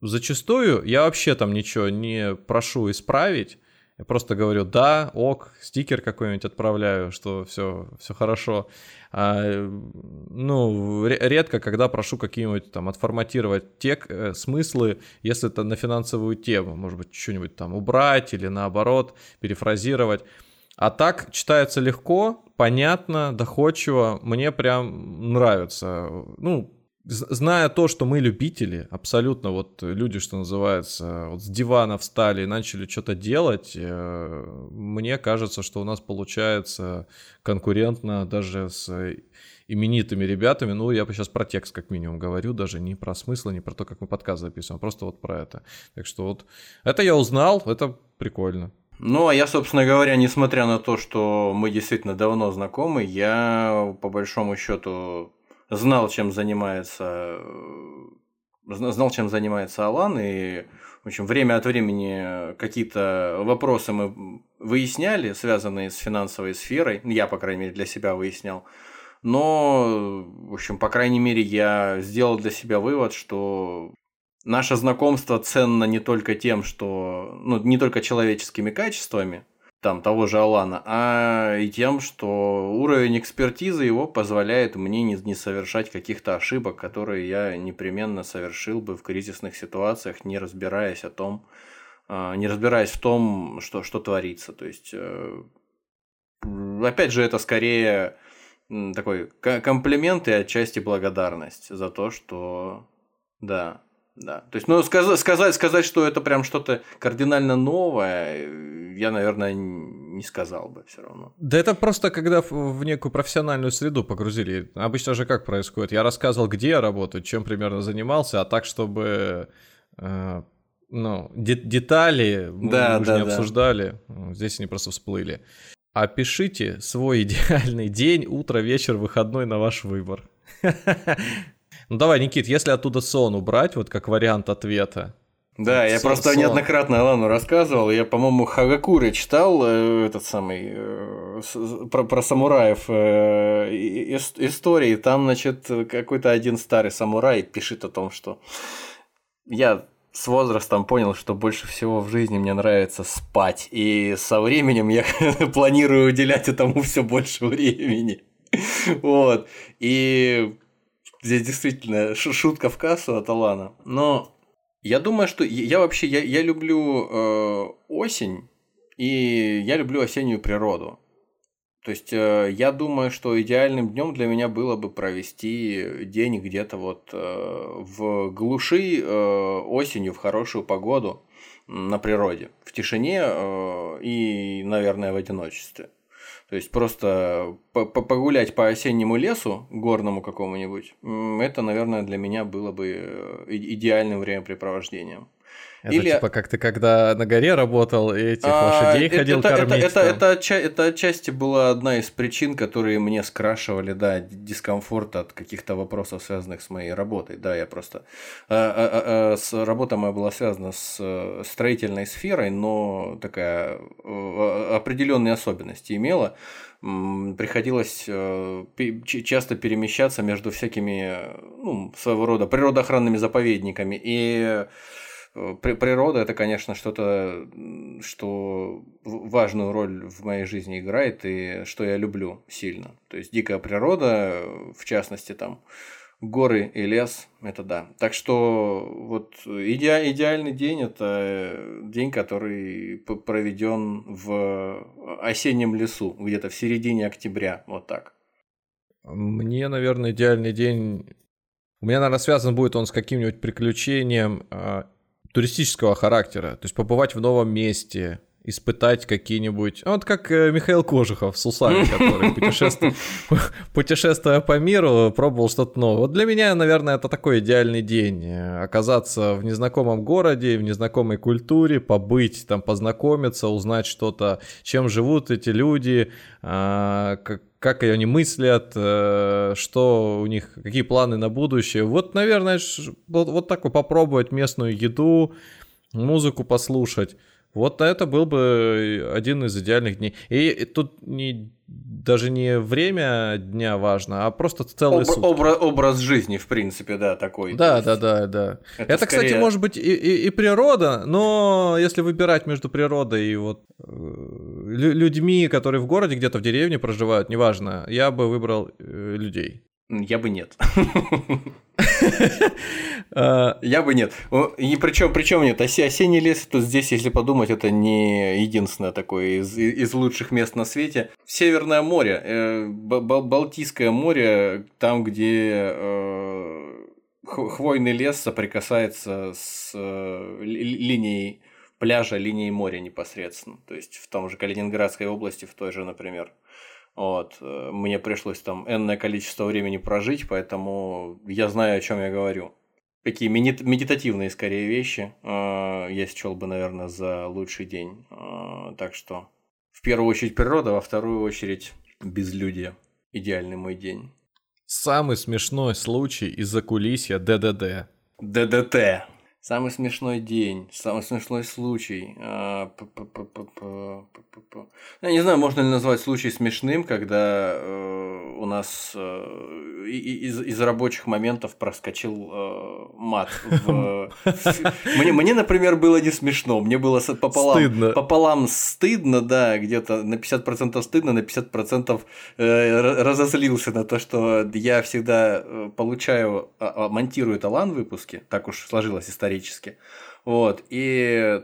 Зачастую я вообще там ничего не прошу исправить, я просто говорю да, ок, стикер какой-нибудь отправляю, что все, все хорошо. А, ну, редко, когда прошу какие-нибудь там отформатировать тек, э, смыслы, если это на финансовую тему, может быть, что-нибудь там убрать или наоборот перефразировать. А так читается легко, понятно, доходчиво, мне прям нравится. Ну, зная то, что мы любители, абсолютно вот люди, что называется, вот с дивана встали и начали что-то делать, э, мне кажется, что у нас получается конкурентно даже с именитыми ребятами. Ну, я сейчас про текст как минимум говорю, даже не про смысл, не про то, как мы подкаст записываем, а просто вот про это. Так что вот это я узнал, это прикольно. Ну, а я, собственно говоря, несмотря на то, что мы действительно давно знакомы, я по большому счету знал, чем занимается, э, знал, чем занимается Алан, и, в общем, время от времени какие-то вопросы мы выясняли, связанные с финансовой сферой, я, по крайней мере, для себя выяснял, но, в общем, по крайней мере, я сделал для себя вывод, что наше знакомство ценно не только тем, что, ну, не только человеческими качествами, там того же Алана, а и тем, что уровень экспертизы его позволяет мне не, не совершать каких-то ошибок, которые я непременно совершил бы в кризисных ситуациях, не разбираясь о том, а, не разбираясь в том, что, что творится. То есть, э, опять же, это скорее такой комплимент и отчасти благодарность за то, что, да, да. То есть, ну, сказать, сказать, сказать, что это прям что-то кардинально новое, я, наверное, не сказал бы все равно. Да это просто когда в некую профессиональную среду погрузили. Обычно же как происходит? Я рассказывал, где я работаю, чем примерно занимался, а так, чтобы э, ну, де- детали мы да, уже да, не обсуждали, да. здесь они просто всплыли. Опишите свой *laughs* идеальный день, утро, вечер, выходной на ваш выбор. *laughs* Ну давай, Никит, если оттуда сон убрать, вот как вариант ответа. Да, я просто сон. неоднократно Алану рассказывал. Я, по-моему, Хагакуры читал э, этот самый э, про, про самураев э, истории. Там, значит, какой-то один старый самурай пишет о том, что я с возрастом понял, что больше всего в жизни мне нравится спать. И со временем я *laughs* планирую уделять этому все больше времени. *laughs* Вот. И Здесь действительно шутка в кассу от Алана. Но я думаю, что я вообще я, я люблю э, осень и я люблю осеннюю природу. То есть э, я думаю, что идеальным днем для меня было бы провести день где-то вот э, в глуши э, осенью в хорошую погоду на природе, в тишине э, и, наверное, в одиночестве. То есть просто погулять по осеннему лесу, горному какому-нибудь, это, наверное, для меня было бы э, идеальным времяпрепровождением. Это Или... типа как ты когда на горе работал и этих а, лошадей это, ходил это, кормить? Это, это, это, это отчасти была одна из причин, которые мне скрашивали, да, дискомфорт от каких-то вопросов, связанных с моей работой. Да, я просто... А, а, а, с, работа моя была связана с э, строительной сферой, но такая э, определенные особенности имела приходилось э, часто перемещаться между всякими, ну, своего рода природоохранными заповедниками. И природа это, конечно, что-то, что важную роль в моей жизни играет и что я люблю сильно. То есть дикая природа, в частности, там горы и лес, это да. Так что вот иде, идеальный день это день, который проведен в осеннем лесу, где-то в середине октября, вот так. Мне, наверное, идеальный день у меня, наверное, связан будет он с каким-нибудь приключением а, туристического характера, то есть побывать в новом месте, испытать какие-нибудь... Вот как э, Михаил Кожухов с усами, *laughs* который путешествуя, *laughs* путешествуя по миру, пробовал что-то новое. Вот для меня, наверное, это такой идеальный день. Э, оказаться в незнакомом городе, в незнакомой культуре, побыть там, познакомиться, узнать что-то, чем живут эти люди, а, как как они мыслят, э, что у них, какие планы на будущее. Вот, наверное, вот, вот так вот попробовать местную еду, музыку послушать. Вот это был бы один из идеальных дней. И тут не, даже не время дня важно, а просто целый Об, сутки. Образ, образ жизни, в принципе, да, такой. Да, да, да, да. Это, это скорее... кстати, может быть и, и, и природа, но если выбирать между природой и вот э, людьми, которые в городе, где-то в деревне проживают, неважно, я бы выбрал э, людей. Я бы нет. *laughs* Я бы нет. И причем, причем нет. Осенний лес, то здесь, если подумать, это не единственное такое из, из лучших мест на свете. Северное море, э, Балтийское море, там, где э, хвойный лес соприкасается с э, линией пляжа, линией моря непосредственно. То есть в том же Калининградской области, в той же, например. Вот. Э, мне пришлось там энное количество времени прожить, поэтому я знаю, о чем я говорю. Такие медитативные, скорее, вещи э, я счел бы, наверное, за лучший день. Э, так что в первую очередь природа, во вторую очередь безлюдие. Идеальный мой день. Самый смешной случай из-за кулисья ДДД. ДДТ. Самый смешной день, самый смешной случай. А, Я не знаю, можно ли назвать случай смешным, когда э, у нас э, из, из рабочих моментов проскочил э, мат. Мне, мне, например, было не смешно, мне было пополам стыдно, пополам стыдно да, где-то на 50% стыдно, на 50% разозлился на то, что я всегда получаю, а, а, монтирую талан выпуски, так уж сложилась история исторически. Вот, и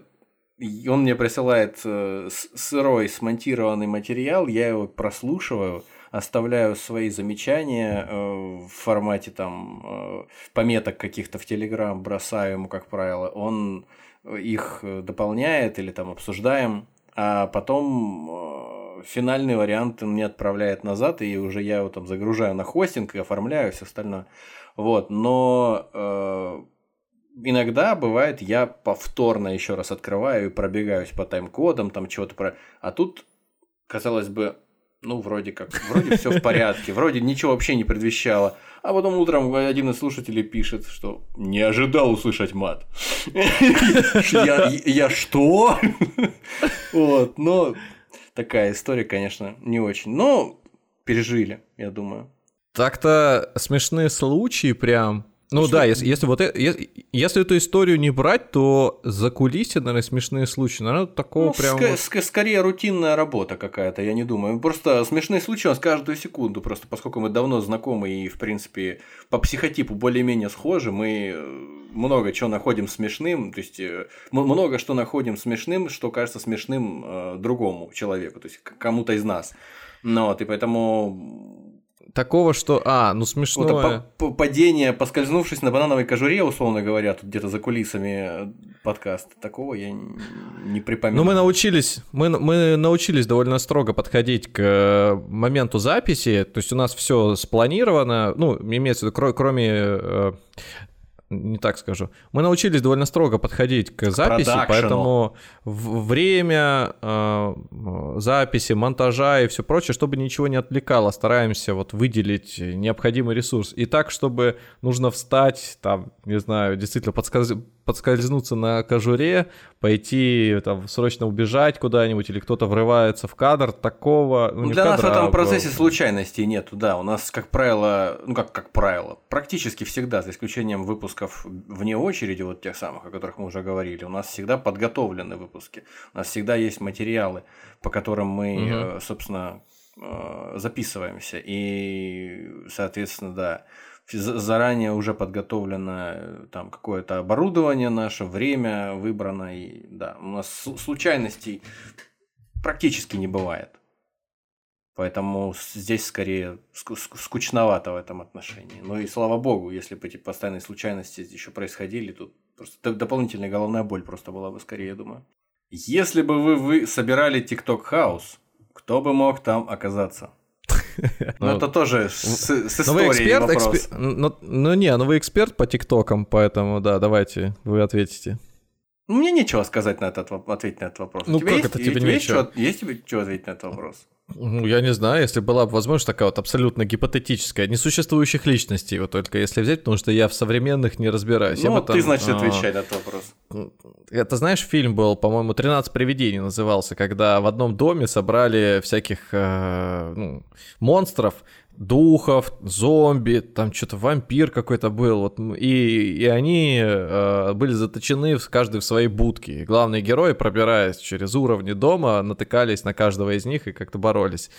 он мне присылает э, сырой смонтированный материал, я его прослушиваю, оставляю свои замечания э, в формате там э, пометок каких-то в Телеграм, бросаю ему, как правило, он их дополняет или там обсуждаем, а потом финальный вариант он мне отправляет назад, и уже я его там загружаю на хостинг и оформляю все остальное. Вот, но иногда бывает, я повторно еще раз открываю и пробегаюсь по тайм-кодам, там чего-то про... А тут, казалось бы, ну, вроде как, вроде все в *laughs* порядке, вроде ничего вообще не предвещало. А потом утром один из слушателей пишет, что не ожидал услышать мат. *laughs* Я что? *laughs* Вот, но такая история, конечно, не очень. Но пережили, я думаю. Так-то смешные случаи прям. Ну что? да, если, если вот если, если эту историю не брать, то за кулисье, наверное, смешные случаи. Наверное, такого ну, прям. Ск- ск- скорее рутинная работа какая-то, я не думаю. Просто смешные случаи у нас каждую секунду. Просто поскольку мы давно знакомы и, в принципе, по психотипу более-менее схожи, мы э, много чего находим смешным. То есть э, мы много что находим смешным, что кажется смешным э, другому человеку, то есть кому-то из нас. Ну, вот, и поэтому такого, что... А, ну смешное. Вот, падение, поскользнувшись на банановой кожуре, условно говоря, тут где-то за кулисами подкаста. Такого я не припоминаю. Ну, мы научились, мы, мы научились довольно строго подходить к э, моменту записи. То есть у нас все спланировано. Ну, имеется в виду, кроме э, не так скажу. Мы научились довольно строго подходить к, записи, продакшену. поэтому время э, записи, монтажа и все прочее, чтобы ничего не отвлекало, стараемся вот выделить необходимый ресурс. И так, чтобы нужно встать, там, не знаю, действительно подсказ подскользнуться на кожуре, пойти там срочно убежать куда-нибудь или кто-то врывается в кадр, такого... Ну, Для нас в этом процессе случайностей нету, да. У нас, как правило, ну как, как правило, практически всегда, за исключением выпусков вне очереди, вот тех самых, о которых мы уже говорили, у нас всегда подготовлены выпуски. У нас всегда есть материалы, по которым мы, угу. собственно, э, записываемся. И, соответственно, да, заранее уже подготовлено э, там какое-то оборудование наше, время выбрано, и да, у нас случайностей практически не бывает. Поэтому здесь скорее скучновато в этом отношении. Ну и слава богу, если бы эти постоянные случайности еще происходили, тут просто дополнительная головная боль просто была бы скорее, я думаю. Если бы вы, вы собирали TikTok House, кто бы мог там оказаться? Ну, ну, это тоже с, с историей вопрос. Ну, ну, не, ну вы эксперт по ТикТокам, поэтому, да, давайте, вы ответите. Мне нечего сказать на этот, ответить на этот вопрос. Ну, как есть, это тебе нечего? Есть, тебе что ответить на этот вопрос? Ну, я не знаю, если была бы возможность такая вот абсолютно гипотетическая, несуществующих личностей, вот только если взять, потому что я в современных не разбираюсь. Ну, я ты, там, значит, отвечай на этот вопрос. Это, знаешь, фильм был, по-моему, «13 привидений» назывался, когда в одном доме собрали всяких э, ну, монстров, духов, зомби, там что-то вампир какой-то был, вот, и, и они э, были заточены в, каждый в своей будке. И главные герои, пробираясь через уровни дома, натыкались на каждого из них и как-то боролись.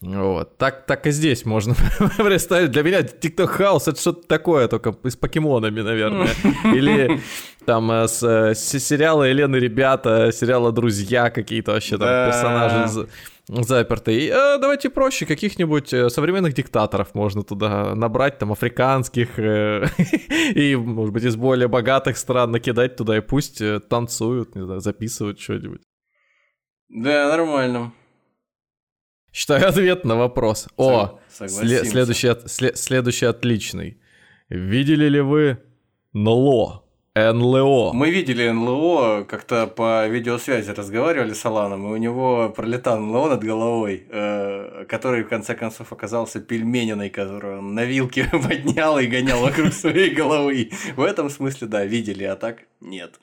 Вот. Так, так и здесь можно *laughs* представить. Для меня TikTok House это что-то такое, только с покемонами, наверное. *laughs* Или там э, с, с сериала Елены Ребята, сериала Друзья какие-то вообще там персонажи запертый. Э, давайте проще, каких-нибудь э, современных диктаторов можно туда набрать, там, африканских, э, *laughs* и, может быть, из более богатых стран накидать туда, и пусть э, танцуют, не знаю, записывают что-нибудь. Да, нормально. Считаю ответ на вопрос. О, след- следующий, след- следующий отличный. Видели ли вы НЛО? НЛО. Мы видели НЛО, как-то по видеосвязи разговаривали с Аланом, и у него пролетал НЛО над головой, э, который в конце концов оказался пельмениной, которую он на вилке *laughs* поднял и гонял вокруг своей головы. В этом смысле, да, видели, а так нет.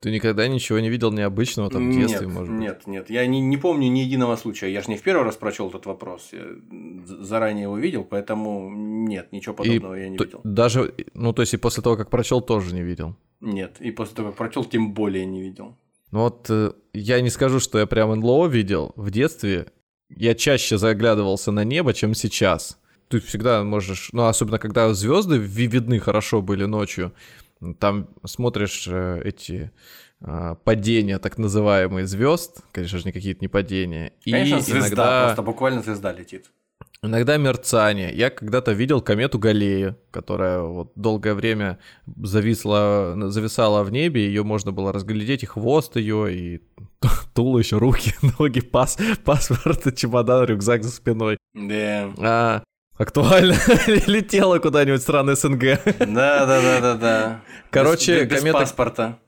Ты никогда ничего не видел необычного там в детстве, нет, может быть? Нет, нет. Я не, не помню ни единого случая. Я же не в первый раз прочел этот вопрос. Я заранее его видел, поэтому нет, ничего подобного и я не то, видел. Даже, ну, то есть и после того, как прочел, тоже не видел? Нет, и после того, как прочел, тем более не видел. Ну вот э, я не скажу, что я прям НЛО видел. В детстве я чаще заглядывался на небо, чем сейчас. Ты всегда можешь, ну, особенно когда звезды видны хорошо были ночью, там смотришь э, эти э, падения так называемые звезд, конечно же, не какие-то не падения. Конечно, и звезда, иногда... просто буквально звезда летит. Иногда мерцание. Я когда-то видел комету Галлея, которая вот долгое время зависла, зависала в небе, ее можно было разглядеть, и хвост ее, и *laughs* туловище, руки, *laughs* ноги, пас, паспорт, чемодан, рюкзак за спиной. Да. А, актуально. *laughs* Летела куда-нибудь в страны СНГ. Да, да, да, да, да. Короче, без, без комета... паспорта.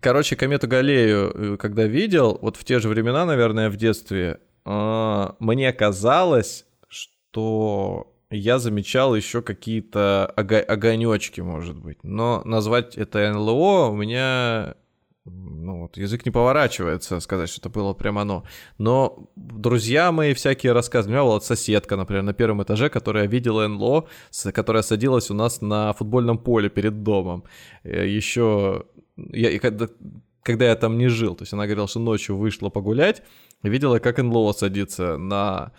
Короче, комету Галлею, э, когда видел, вот в те же времена, наверное, в детстве, а, мне казалось, что я замечал еще какие-то ого- огонечки, может быть. Но назвать это НЛО у меня ну вот, язык не поворачивается сказать, что это было прямо оно. Но друзья мои всякие рассказывали. У меня была соседка, например, на первом этаже, которая видела НЛО, которая садилась у нас на футбольном поле перед домом. Э, еще я, когда, когда я там не жил, то есть она говорила, что ночью вышла погулять, видела, как НЛО садится на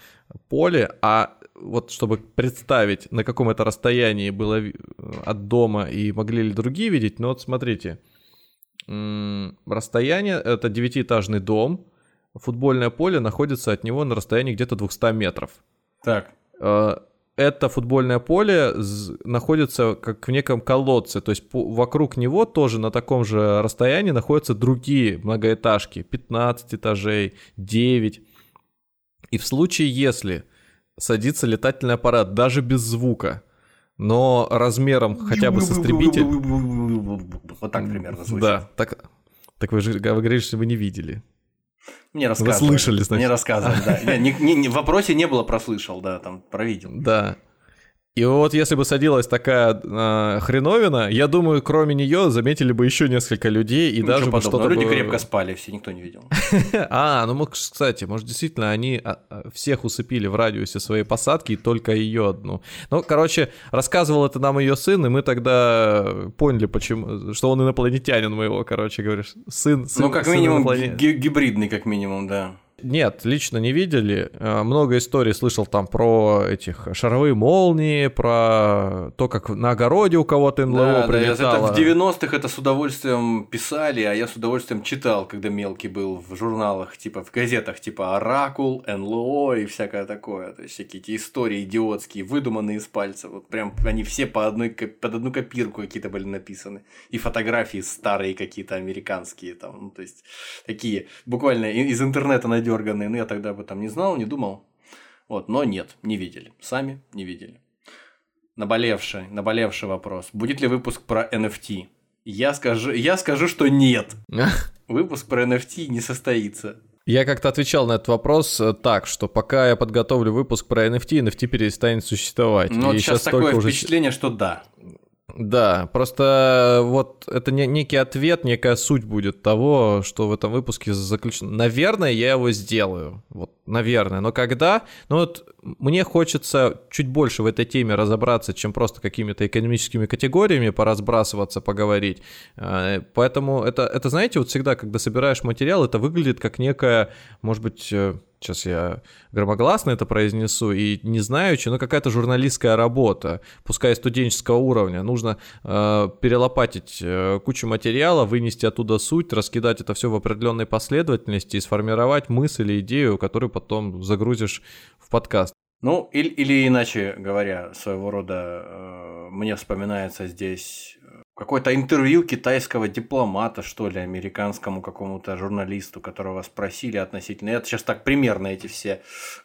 поле, а вот чтобы представить, на каком это расстоянии было от дома и могли ли другие видеть, ну вот смотрите, расстояние, это девятиэтажный дом, футбольное поле находится от него на расстоянии где-то 200 метров. Так. Э, это футбольное поле находится как в неком колодце, то есть вокруг него тоже на таком же расстоянии находятся другие многоэтажки, 15 этажей, 9. И в случае, если садится летательный аппарат, даже без звука, но размером хотя бы с истребитель... Вот так примерно звучит. Да, так, так вы же говорили, что вы не видели. Мне рассказывали. Вы слышали, значит. Мне рассказывали, да. Не, в вопросе не было прослышал, да, там провидел. Да. И вот если бы садилась такая э, хреновина, я думаю, кроме нее заметили бы еще несколько людей и Ничего даже бы что-то Люди бы... крепко спали, все никто не видел. *laughs* А, ну, кстати, может, действительно, они а, а, всех усыпили в радиусе своей посадки и только ее одну. Ну, короче, рассказывал это нам ее сын, и мы тогда поняли, почему, что он инопланетянин моего, короче, говоришь, сын, сын Ну, как минимум, гибридный, как минимум, да. Нет, лично не видели. Э, Много историй слышал там про этих шаровые молнии, про то, как на огороде у кого-то НЛО Да, да, прилетало. это в 90-х это с удовольствием писали, а я с удовольствием читал, когда мелкий был в журналах, типа в газетах, типа Оракул, НЛО и всякое такое. То есть всякие эти истории идиотские, выдуманные из пальца. Вот прям они все по одной, под одну копирку какие-то были написаны. И фотографии старые какие-то американские там. Ну, то есть такие буквально из интернета надерганные. Ну, я тогда об этом не знал, не думал. Вот, но нет, не видели. Сами не видели наболевший, наболевший вопрос. Будет ли выпуск про NFT? Я скажу, я скажу, что нет. *laughs* Выпуск про NFT не состоится. Я как-то отвечал на этот вопрос э, так, что пока я подготовлю выпуск про NFT, NFT перестанет существовать. Но И сейчас столько такое уже- впечатление, что да. Да, просто вот это не, некий ответ, некая суть будет того, что в этом выпуске заключено. Наверное, я его сделаю. Вот, наверное. Но когда? Ну вот мне хочется чуть больше в этой теме разобраться, чем просто какими-то экономическими категориями поразбрасываться, поговорить. Э, Поэтому это, это, знаете, вот всегда, когда собираешь материал, это выглядит как некая, может быть, э, сейчас я громогласно это произнесу и не знаю, но какая-то журналистская работа, пускай студенческого уровня. Нужно э, перелопатить э, кучу материала, вынести оттуда суть, раскидать это все в определенной последовательности и сформировать мысль или идею, которую потом загрузишь в подкаст. Ну, или, или иначе говоря, своего рода э, мне вспоминается здесь какое-то интервью китайского дипломата, что ли, американскому какому-то журналисту, которого спросили относительно... Это сейчас так примерно эти все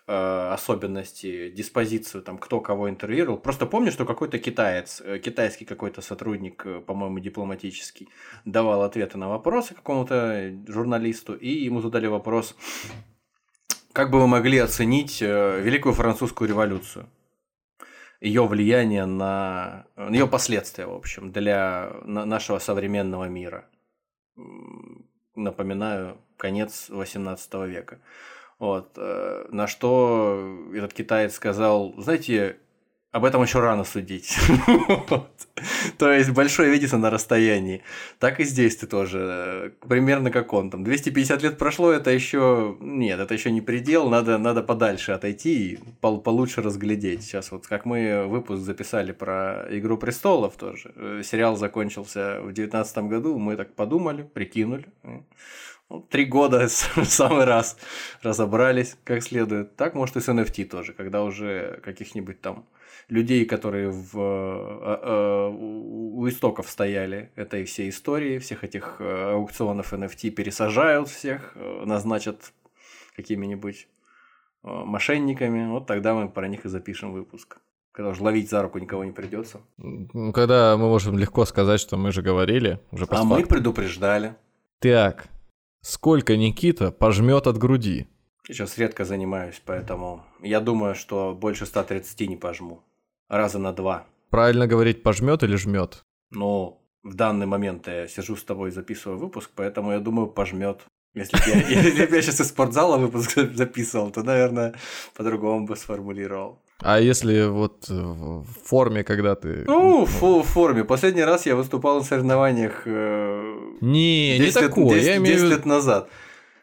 э, особенности, диспозицию, там, кто кого интервьюировал. Просто помню, что какой-то китаец, э, китайский какой-то сотрудник, э, по-моему, дипломатический, давал ответы на вопросы какому-то журналисту, и ему задали вопрос, как бы вы могли оценить э, Великую Французскую революцию? Ее влияние на... Ее последствия, в общем, для на- нашего современного мира. Напоминаю, конец 18 века. Вот. э, На что этот китаец сказал, знаете, об этом еще рано судить. *laughs* То есть большое видится на расстоянии. Так и здесь ты тоже. э, Примерно как он там. 250 лет прошло, это еще... Нет, это еще не предел. Надо, надо подальше отойти и пол- получше разглядеть. Сейчас вот как мы выпуск записали про «Игру престолов» тоже. Э, Сериал закончился в 2019 году. Мы так подумали, прикинули. Э, Ну, три года *laughs* в самый раз разобрались как следует. Так может и с NFT тоже, когда уже каких-нибудь там людей, которые в, э, э, у истоков стояли этой всей истории, всех этих э, аукционов NFT пересажают всех, назначат какими-нибудь мошенниками, вот тогда мы про них и запишем выпуск. Когда уже ловить за руку никого не придется. Когда мы можем легко сказать, что мы же говорили уже А мы предупреждали. Так, сколько Никита пожмет от груди? Сейчас редко занимаюсь, поэтому я думаю, что больше 130 не пожму раза на два. Правильно говорить пожмет или жмет? Ну, в данный момент я сижу с тобой и записываю выпуск, поэтому я думаю, пожмет. Если бы *laughs* я, сейчас из спортзала выпуск записывал, то, наверное, по-другому бы сформулировал. А если вот в форме, когда ты... Ну, в, форме. Последний раз я выступал на соревнованиях... Э, не, не такое. 10, я имею 10 лет назад.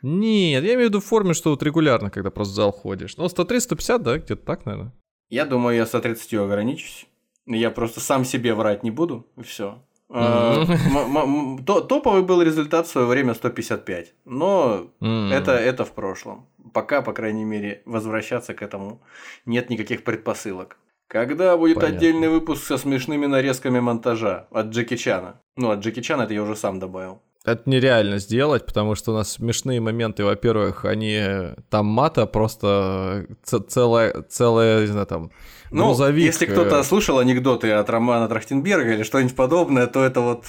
Нет, я имею в виду в форме, что вот регулярно, когда просто в зал ходишь. Ну, 130-150, да, где-то так, наверное. Я думаю, я 130 ограничусь. Я просто сам себе врать не буду, и все. А, топовый был результат в свое время 155, но это в прошлом. Пока, по крайней мере, возвращаться к этому нет никаких предпосылок. Когда будет Понятно. отдельный выпуск со смешными нарезками монтажа от Джеки Чана? Ну, от Джеки Чана это я уже сам добавил. Это нереально сделать, потому что у нас смешные моменты, во-первых, они там мата просто целая, целая, не знаю, там, ну, грузовик. если кто-то э, слушал анекдоты от Романа Трахтенберга или что-нибудь подобное, то это вот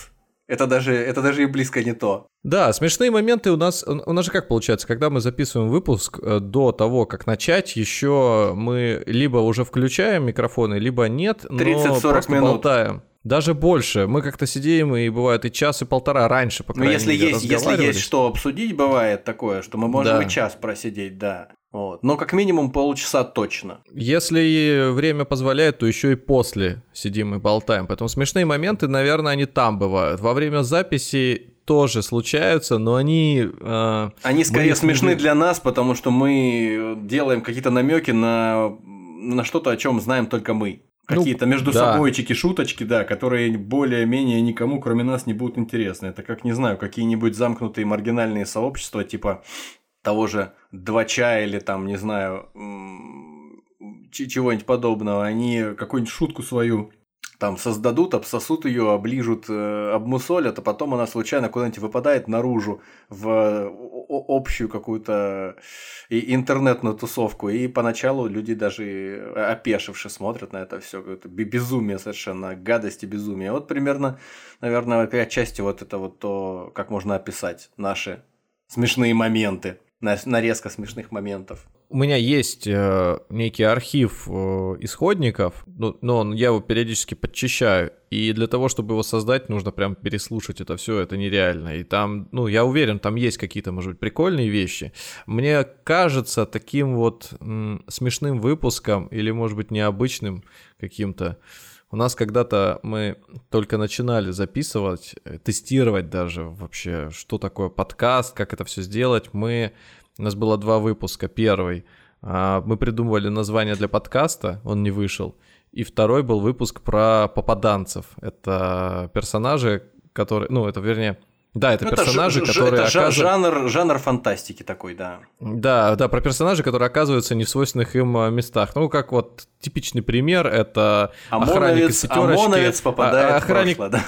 это даже, это даже и близко не то. Да, смешные моменты у нас, у нас же как получается, когда мы записываем выпуск, э, до того, как начать, еще мы либо уже включаем микрофоны, либо нет, но 30-40 минут. болтаем. Даже больше. Мы как-то сидим, и бывает и час, и полтора раньше, пока Ну, если есть, если есть что обсудить, бывает такое, что мы можем да. и час просидеть, да. Вот. Но как минимум полчаса точно. Если время позволяет, то еще и после сидим и болтаем. Поэтому смешные моменты, наверное, они там бывают. Во время записи тоже случаются, но они... Э, они скорее смешны для нас, потому что мы делаем какие-то намеки на, на что-то, о чем знаем только мы. Ну, Какие-то ну, между да. собойчики, шуточки, да, которые более-менее никому, кроме нас, не будут интересны. Это как, не знаю, какие-нибудь замкнутые маргинальные сообщества, типа того же Двача или там, не знаю, чего-нибудь подобного. Они какую-нибудь шутку свою там создадут, обсосут ее, оближут, э, обмусолят, а потом она случайно куда-нибудь выпадает наружу в общую какую-то интернетную тусовку. И поначалу люди даже опешивши смотрят на это все. Это безумие совершенно, гадость и безумие. Вот примерно, наверное, отчасти вот это вот то, как можно описать наши смешные моменты нарезка смешных моментов. У меня есть э, некий архив э, исходников, ну, но я его периодически подчищаю. И для того, чтобы его создать, нужно прям переслушать это все, это нереально. И там, ну, я уверен, там есть какие-то, может быть, прикольные вещи. Мне кажется, таким вот м, смешным выпуском, или, может быть, необычным каким-то, у нас когда-то мы только начинали записывать, э, тестировать даже вообще, что такое подкаст, как это все сделать. Мы, у нас было два выпуска. Первый, а, мы придумывали название для подкаста, он не вышел. И второй был выпуск про попаданцев. Это персонажи, которые, ну, это вернее, да, это ну, персонажи, это, которые это оказываются... жанр, жанр фантастики такой, да. Да, да, про персонажи, которые оказываются не в свойственных им а, местах. Ну, как вот типичный пример, это ОМОНовец, охранник из пятерочки. ОМОНовец попадает а, охранник, в прошлое,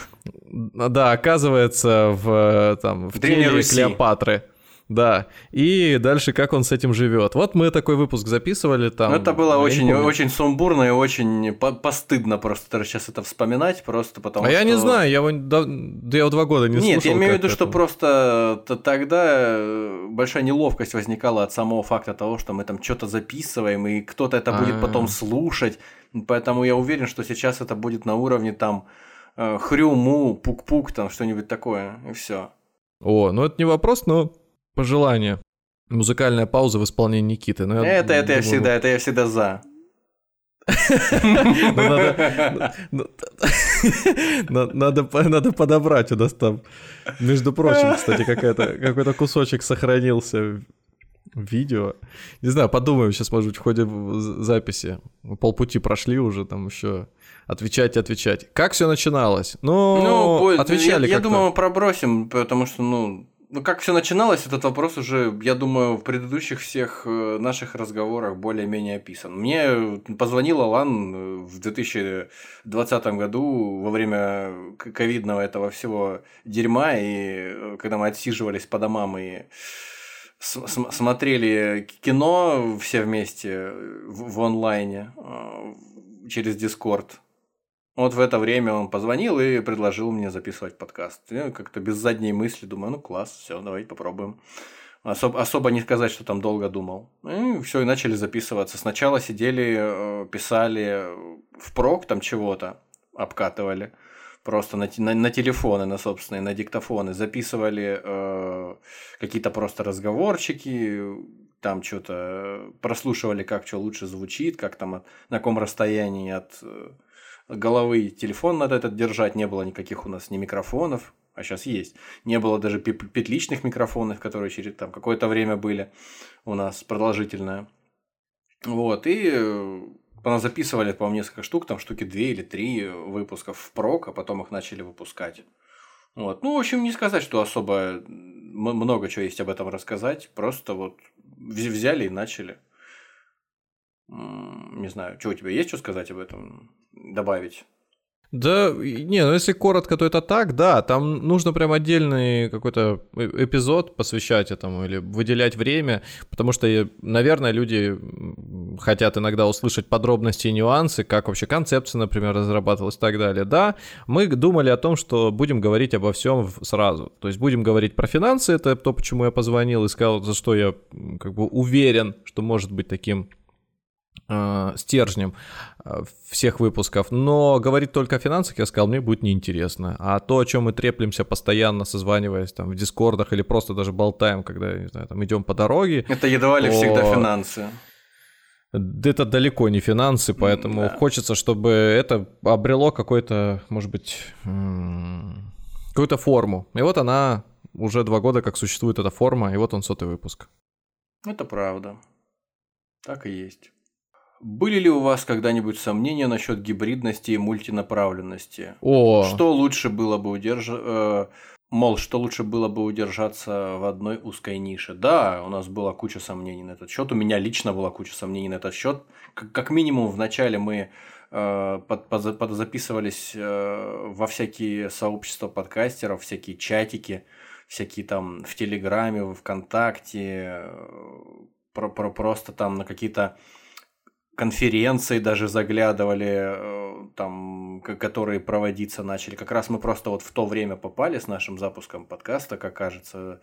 да. Да, оказывается в, там, в теле Клеопатры. Да. И дальше как он с этим живет. Вот мы такой выпуск записывали там. Это было очень, очень сумбурно и очень постыдно просто сейчас это вспоминать, просто потому а что... я не знаю, я его да, да я его два года не Нет, слушал. Нет, я имею в виду, что просто тогда э, большая неловкость возникала от самого факта того, что мы там что-то записываем, и кто-то это будет потом а. слушать. Поэтому я уверен, что сейчас это будет на уровне там э, хрюму, пук-пук, там что-нибудь такое, и все. О, ну это не вопрос, но пожелание. Музыкальная пауза в исполнении Никиты. Но это, это я всегда, это я всегда за. *laughs* *laughs* Надо, надо подобрать у нас там. Между прочим, кстати, какой-то кусочек сохранился видео. Не знаю, подумаем сейчас, может быть, в ходе записи. Полпути прошли уже, там еще отвечать и отвечать. Как все начиналось? Ну, ну отвечали Я, я думаю, мы пробросим, потому что, ну, ну, как все начиналось, этот вопрос уже, я думаю, в предыдущих всех э, наших разговорах более-менее описан. Мне позвонил Алан э, в 2020 году во время ковидного этого всего дерьма, и э, когда мы отсиживались по домам и смотрели кино все вместе в, в онлайне через Дискорд. Вот в это время он позвонил и предложил мне записывать подкаст. Я как-то без задней мысли думаю, ну класс, все, давайте попробуем. Особ, особо не сказать, что там долго думал. И все, и начали записываться. Сначала сидели, э, писали в прок там чего-то, обкатывали. Просто на, на, на телефоны, на собственные, на диктофоны. Записывали э, какие-то просто разговорчики, там что-то э, прослушивали, как что лучше звучит, как там, на каком расстоянии от э, головы телефон надо этот держать, не было никаких у нас ни микрофонов, а сейчас есть. Не было даже петличных микрофонов, которые через там какое-то время были у нас продолжительное. Вот, и э, нас записывали, по-моему, несколько штук, там штуки две или три выпусков в прок, а потом их начали выпускать. Вот. Ну, в общем, не сказать, что особо много чего есть об этом рассказать. Просто вот взяли и начали. Не знаю, что у тебя есть что сказать об этом? Добавить? Да, не, ну если коротко, то это так, да, там нужно прям отдельный какой-то э, эпизод посвящать этому или выделять время, потому что, наверное, люди хотят иногда услышать подробности и нюансы, как вообще концепция, например, разрабатывалась и так далее. Да, мы думали о том, что будем говорить обо всем сразу, то есть будем говорить про финансы, это то, почему я позвонил и сказал, за что я как бы уверен, что может быть таким э, стержнем э, всех выпусков, но говорить только о финансах, я сказал, мне будет неинтересно. А то, о чем мы треплемся постоянно, созваниваясь там в дискордах или просто даже болтаем, когда, не знаю, там идем по дороге. Это едва ли то... всегда финансы. Это далеко не финансы, поэтому да. хочется, чтобы это обрело какой-то, может быть, какую-то форму. И вот она уже два года как существует эта форма, и вот он сотый выпуск. Это правда. Так и есть. Были ли у вас когда-нибудь сомнения насчет гибридности и мультинаправленности? О. Что лучше было бы удержать... Э, мол, что лучше было бы удержаться в одной узкой нише? Да, у нас была куча сомнений на этот счет. У меня лично была куча сомнений на этот счет. Как, как минимум, в начале мы э, под, под, подзаписывались э, во всякие сообщества подкастеров, всякие чатики, всякие там в Телеграме, в ВКонтакте, э, про, про, просто там на какие-то конференции даже заглядывали, э, там, которые проводиться начали. Как раз мы просто вот в то время попали с нашим запуском подкаста, как кажется,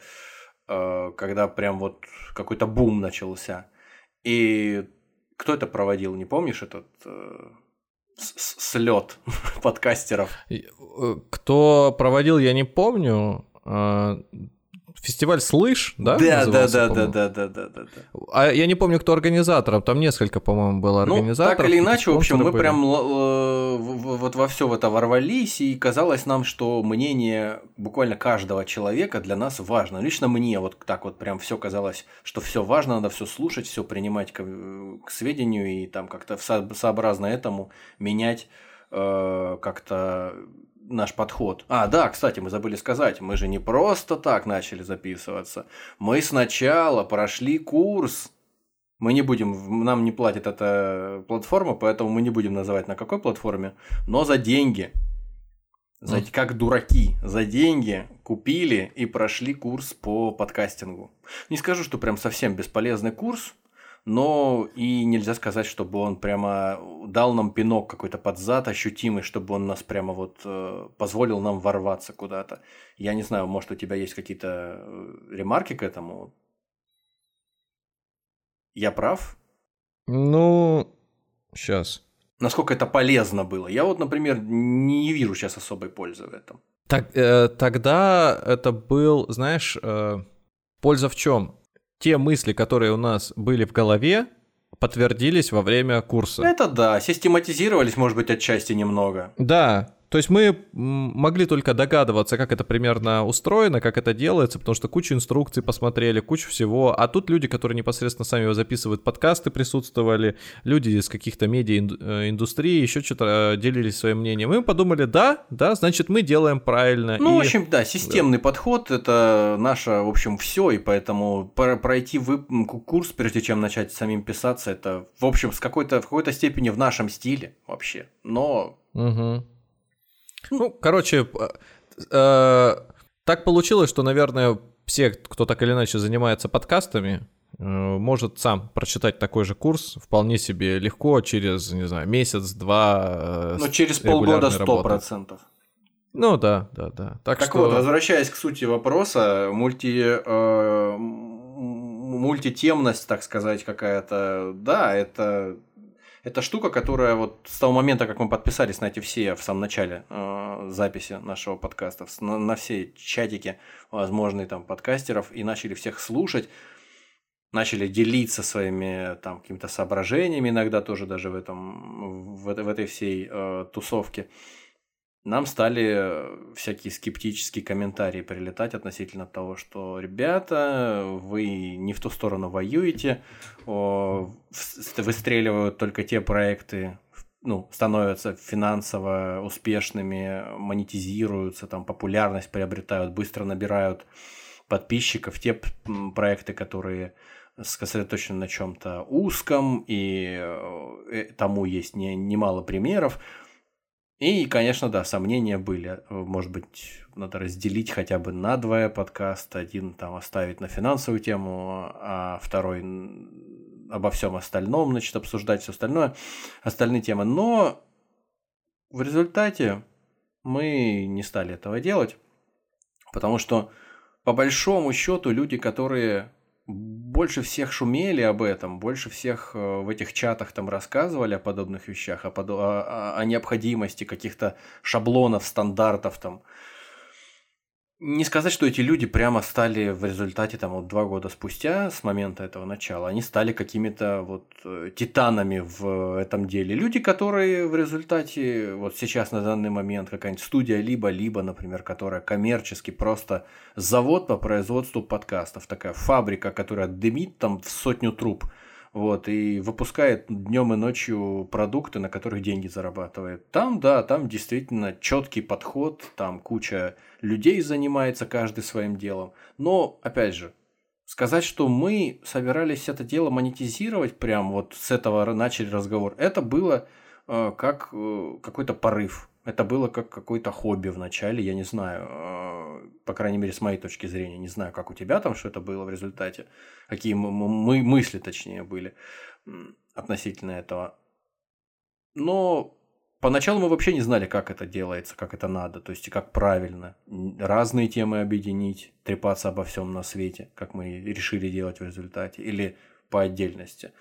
э, когда прям вот какой-то бум начался. И кто это проводил, не помнишь этот э, слет *laughs* подкастеров? Кто проводил, я не помню. Фестиваль «Слышь», да? Да, да, да, да, да, да, да, да. А я не помню, кто организатор, там несколько, по-моему, было организаторов. Ну, так или иначе, в общем, мы были. прям э, вот во все это ворвались, и казалось нам, что мнение буквально каждого человека для нас важно. Лично мне вот так вот прям все казалось, что все важно, надо все слушать, все принимать к, к сведению и там как-то сообразно этому менять э, как-то наш подход. А, да, кстати, мы забыли сказать, мы же не просто так начали записываться. Мы сначала прошли курс. Мы не будем, нам не платит эта платформа, поэтому мы не будем называть на какой платформе, но за деньги. За, mm. Как дураки, за деньги купили и прошли курс по подкастингу. Не скажу, что прям совсем бесполезный курс, но и нельзя сказать, чтобы он прямо дал нам пинок какой-то под зад ощутимый, чтобы он нас прямо вот э, позволил нам ворваться куда-то. Я не знаю, может у тебя есть какие-то э, ремарки к этому? Я прав? Ну, сейчас. Насколько это полезно было? Я вот, например, не вижу сейчас особой пользы в этом. Так, э, тогда это был, знаешь, э, польза в чем? Те мысли, которые у нас были в голове, подтвердились во время курса. Это да, систематизировались, может быть, отчасти немного. Да, То есть мы могли только догадываться, как это примерно устроено, как это делается, потому что кучу инструкций посмотрели, кучу всего. А тут люди, которые непосредственно сами его записывают, подкасты присутствовали, люди из каких-то медиа-индустрии еще что-то э, делились своим мнением. И мы подумали, да, да, значит, мы делаем правильно. Ну, и... в общем, да, системный да. подход – это наше, в общем, все, и поэтому пройти курс, прежде чем начать самим писаться, это, в общем, с какой-то, в какой-то степени в нашем стиле вообще. Но Угу. Ну, короче, э, так получилось, что, наверное, все, кто так или иначе занимается подкастами, э, может сам прочитать такой же курс вполне себе легко через, не знаю, месяц-два. Э, ну, через полгода сто процентов. Ну да, да, да. Так, так что... вот, возвращаясь к сути вопроса, мульти, э, мультитемность, так сказать, какая-то, да, это это штука, которая вот с того момента, как мы подписались на эти все в самом начале э, записи нашего подкаста, на, на все чатики возможные там подкастеров и начали всех слушать, начали делиться своими там какими-то соображениями иногда тоже даже в этом в, в этой всей э, тусовке нам стали всякие скептические комментарии прилетать относительно того, что ребята, вы не в ту сторону воюете, выстреливают только те проекты, ну, становятся финансово успешными, монетизируются, там популярность приобретают, быстро набирают подписчиков, те проекты, которые сосредоточены на чем-то узком, и э, тому есть не, немало примеров. И, конечно, да, сомнения были. Может быть, надо разделить хотя бы на два подкаста. Один там оставить на финансовую тему, а второй обо всем остальном, значит, обсуждать все остальное, остальные темы. Но в результате мы не стали этого делать, потому что по большому счету люди, которые больше всех шумели об этом, больше всех э, в этих чатах там рассказывали о подобных вещах, о, о, о необходимости каких-то шаблонов, стандартов там не сказать, что эти люди прямо стали в результате там вот два года спустя с момента этого начала, они стали какими-то вот э, титанами в этом деле. Люди, которые в результате вот сейчас на данный момент какая-нибудь студия либо-либо, например, которая коммерчески просто завод по производству подкастов, такая фабрика, которая дымит там в сотню труб – вот, и выпускает днем и ночью продукты, на которых деньги зарабатывает. Там, да, там действительно четкий подход, там куча людей занимается каждый своим делом. Но, опять же, сказать, что мы собирались это дело монетизировать, прям вот с этого начали разговор, это было э, как э, какой-то порыв. Это было как какое-то хобби в начале, я не знаю, э, по крайней мере, с моей точки зрения, не знаю, как у тебя там, что это было в результате, какие мы, мы мысли, точнее, были относительно этого. Но поначалу мы вообще не знали, как это делается, как это надо, то есть как правильно разные темы объединить, трепаться обо всем на свете, как мы решили делать в результате, или по отдельности.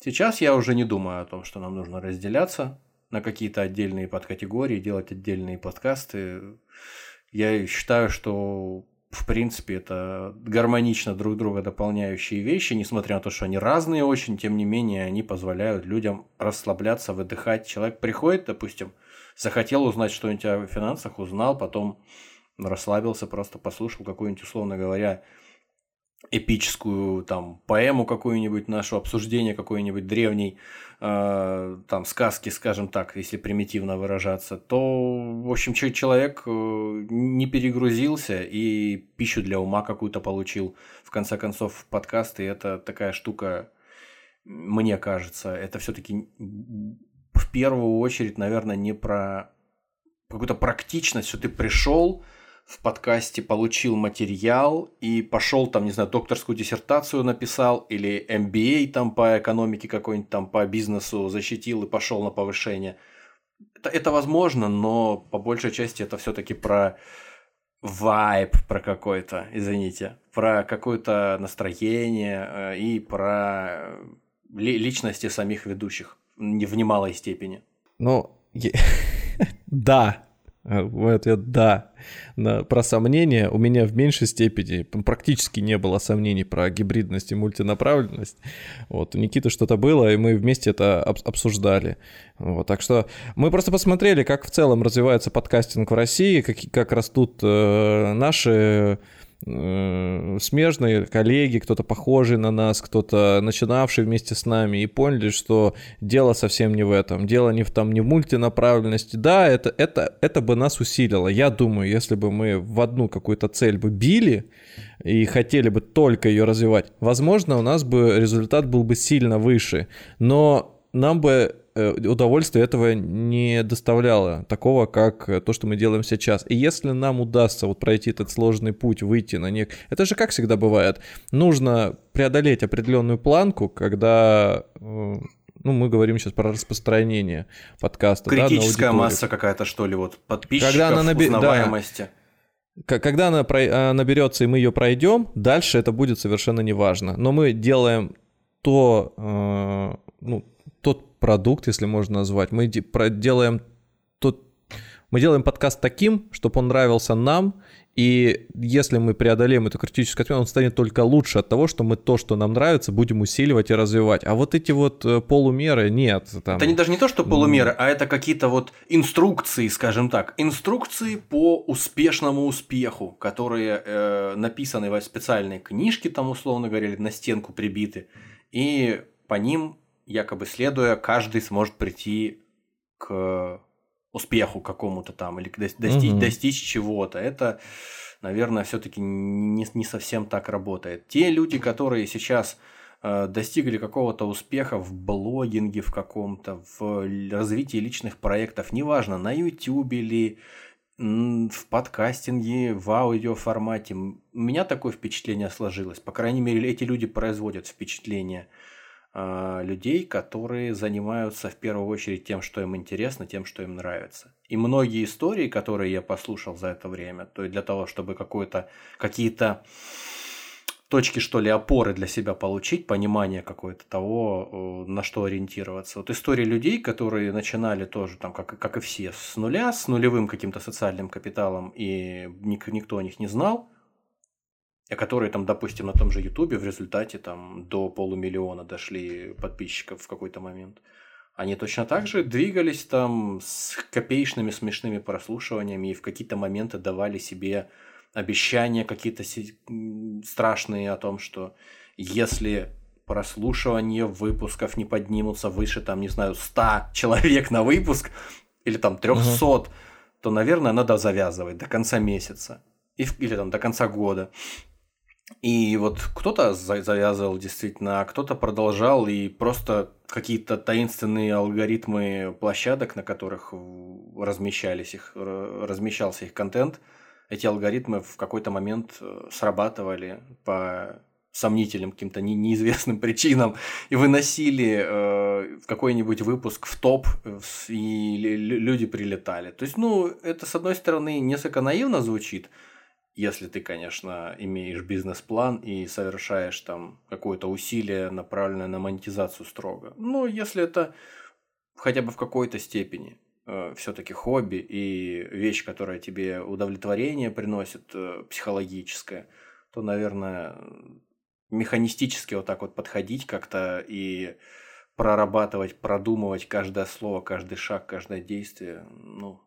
Сейчас я уже не думаю о том, что нам нужно разделяться, на какие-то отдельные подкатегории, делать отдельные подкасты. Я считаю, что в принципе это гармонично друг друга дополняющие вещи, несмотря на то, что они разные очень, тем не менее они позволяют людям расслабляться, выдыхать. Человек приходит, допустим, захотел узнать что-нибудь о финансах, узнал, потом расслабился, просто послушал какую-нибудь, условно говоря, эпическую там поэму какую-нибудь, нашу обсуждение какой-нибудь древней э, там сказки, скажем так, если примитивно выражаться, то, в общем, человек э, не перегрузился и пищу для ума какую-то получил. В конце концов, подкасты это такая штука, мне кажется, это все-таки в первую очередь, наверное, не про какую-то практичность, что ты пришел, в подкасте получил материал и пошел там, не знаю, докторскую диссертацию написал или MBA там по экономике какой-нибудь там по бизнесу защитил и пошел на повышение. Это, это возможно, но по большей части это все-таки про вайб, про какой-то, извините, про какое-то настроение э, и про личности самих ведущих в немалой степени. Ну, *laughs* да, в ответ «да». На, про сомнения у меня в меньшей степени практически не было сомнений про гибридность и мультинаправленность. Вот, у Никиты что-то было, и мы вместе это об, обсуждали. Вот, так что мы просто посмотрели, как в целом развивается подкастинг в России, как, как растут э, наши смежные коллеги, кто-то похожий на нас, кто-то начинавший вместе с нами, и поняли, что дело совсем не в этом. Дело не в там, не в мультинаправленности. Да, это, это, это бы нас усилило. Я думаю, если бы мы в одну какую-то цель бы били и хотели бы только ее развивать, возможно, у нас бы результат был бы сильно выше. Но нам бы Э, удовольствие этого не доставляло, такого, как э, то, что мы делаем сейчас. И если нам удастся вот пройти этот сложный путь, выйти на них, это же как всегда бывает, нужно преодолеть определенную планку, когда э, ну, мы говорим сейчас про распространение подкаста. Критическая да, масса какая-то, что ли, вот подписчиков, когда она наби... узнаваемости. Да. Когда она про... наберется и мы ее пройдем, дальше это будет совершенно неважно. Но мы делаем то, ну, тот продукт, если можно назвать. Мы делаем тот, мы делаем подкаст таким, чтобы он нравился нам, и если мы преодолеем эту критическую отметку, он станет только лучше от того, что мы то, что нам нравится, будем усиливать и развивать. А вот эти вот э, полумеры нет. Там... Это не, даже не то, что полумеры, а это какие-то вот инструкции, скажем так. Инструкции по успешному успеху, которые э, написаны в специальной книжке, там условно говоря, на стенку прибиты. И по ним якобы следуя, каждый сможет прийти к успеху какому-то там или достичь, угу. достичь чего-то. Это, наверное, все-таки не, не совсем так работает. Те люди, которые сейчас э, достигли какого-то успеха в блогинге в каком-то, в развитии личных проектов, неважно, на YouTube или в подкастинге, в аудиоформате. У меня такое впечатление сложилось. По крайней мере, эти люди производят впечатление – людей, которые занимаются в первую очередь тем, что им интересно, тем, что им нравится. И многие истории, которые я послушал за это время, то есть для того, чтобы какое-то, какие-то точки, что ли, опоры для себя получить, понимание какое-то того, на что ориентироваться. Вот истории людей, которые начинали тоже, там, как, как и все, с нуля, с нулевым каким-то социальным капиталом, и никто о них не знал, которые там, допустим, на том же Ютубе в результате там до полумиллиона дошли подписчиков в какой-то момент. Они точно так же двигались там с копеечными смешными прослушиваниями и в какие-то моменты давали себе обещания какие-то страшные о том, что если прослушивания выпусков не поднимутся выше, там, не знаю, 100 человек на выпуск или там 300, угу. то, наверное, надо завязывать до конца месяца или там до конца года. И вот кто-то завязывал действительно, а кто-то продолжал, и просто какие-то таинственные алгоритмы площадок, на которых размещались их, размещался их контент, эти алгоритмы в какой-то момент э, срабатывали по сомнительным каким-то неизвестным *laughs* причинам и выносили э, какой-нибудь выпуск в топ, и люди прилетали. То есть, ну, это, с одной стороны, несколько наивно звучит, если ты, конечно, имеешь бизнес-план и совершаешь там какое-то усилие, направленное на монетизацию строго. Но если это хотя бы в какой-то степени э, все-таки хобби и вещь, которая тебе удовлетворение приносит э, психологическое, то, наверное, механистически вот так вот подходить как-то и прорабатывать, продумывать каждое слово, каждый шаг, каждое действие, ну,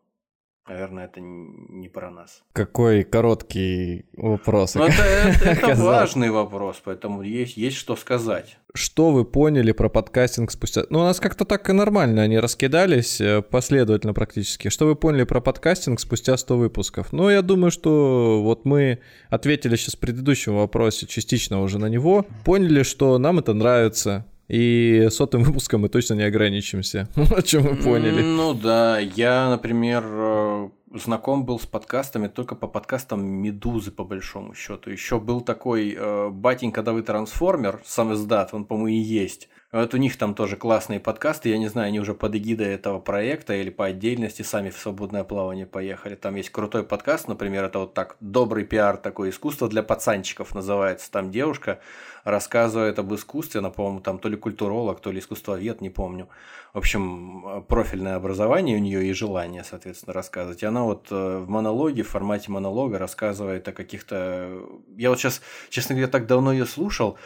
Наверное, это не про нас. Какой короткий вопрос. Ну, это, это, это важный вопрос, поэтому есть, есть что сказать. Что вы поняли про подкастинг спустя... Ну, у нас как-то так и нормально они раскидались э, последовательно практически. Что вы поняли про подкастинг спустя 100 выпусков? Ну, я думаю, что вот мы ответили сейчас в предыдущем вопросе частично уже на него. Поняли, что нам это нравится, и сотым *laughs* выпуском мы точно не ограничимся. *laughs* О чем мы поняли. Ну да, я, например, э, знаком был с подкастами только по подкастам Медузы, по большому счету. Еще был такой э, батенька Давый Трансформер, сам издат, он, по-моему, и есть. Вот у них там тоже классные подкасты, я не знаю, они уже под эгидой этого проекта или по отдельности сами в свободное плавание поехали. Там есть крутой подкаст, например, это вот так, добрый пиар, такое искусство для пацанчиков называется. Там девушка рассказывает об искусстве, она, по-моему, там то ли культуролог, то ли искусствовед, не помню. В общем, профильное образование у нее и желание, соответственно, рассказывать. И она вот э, в монологе, в формате монолога рассказывает о каких-то... Я вот сейчас, честно говоря, так давно ее слушал,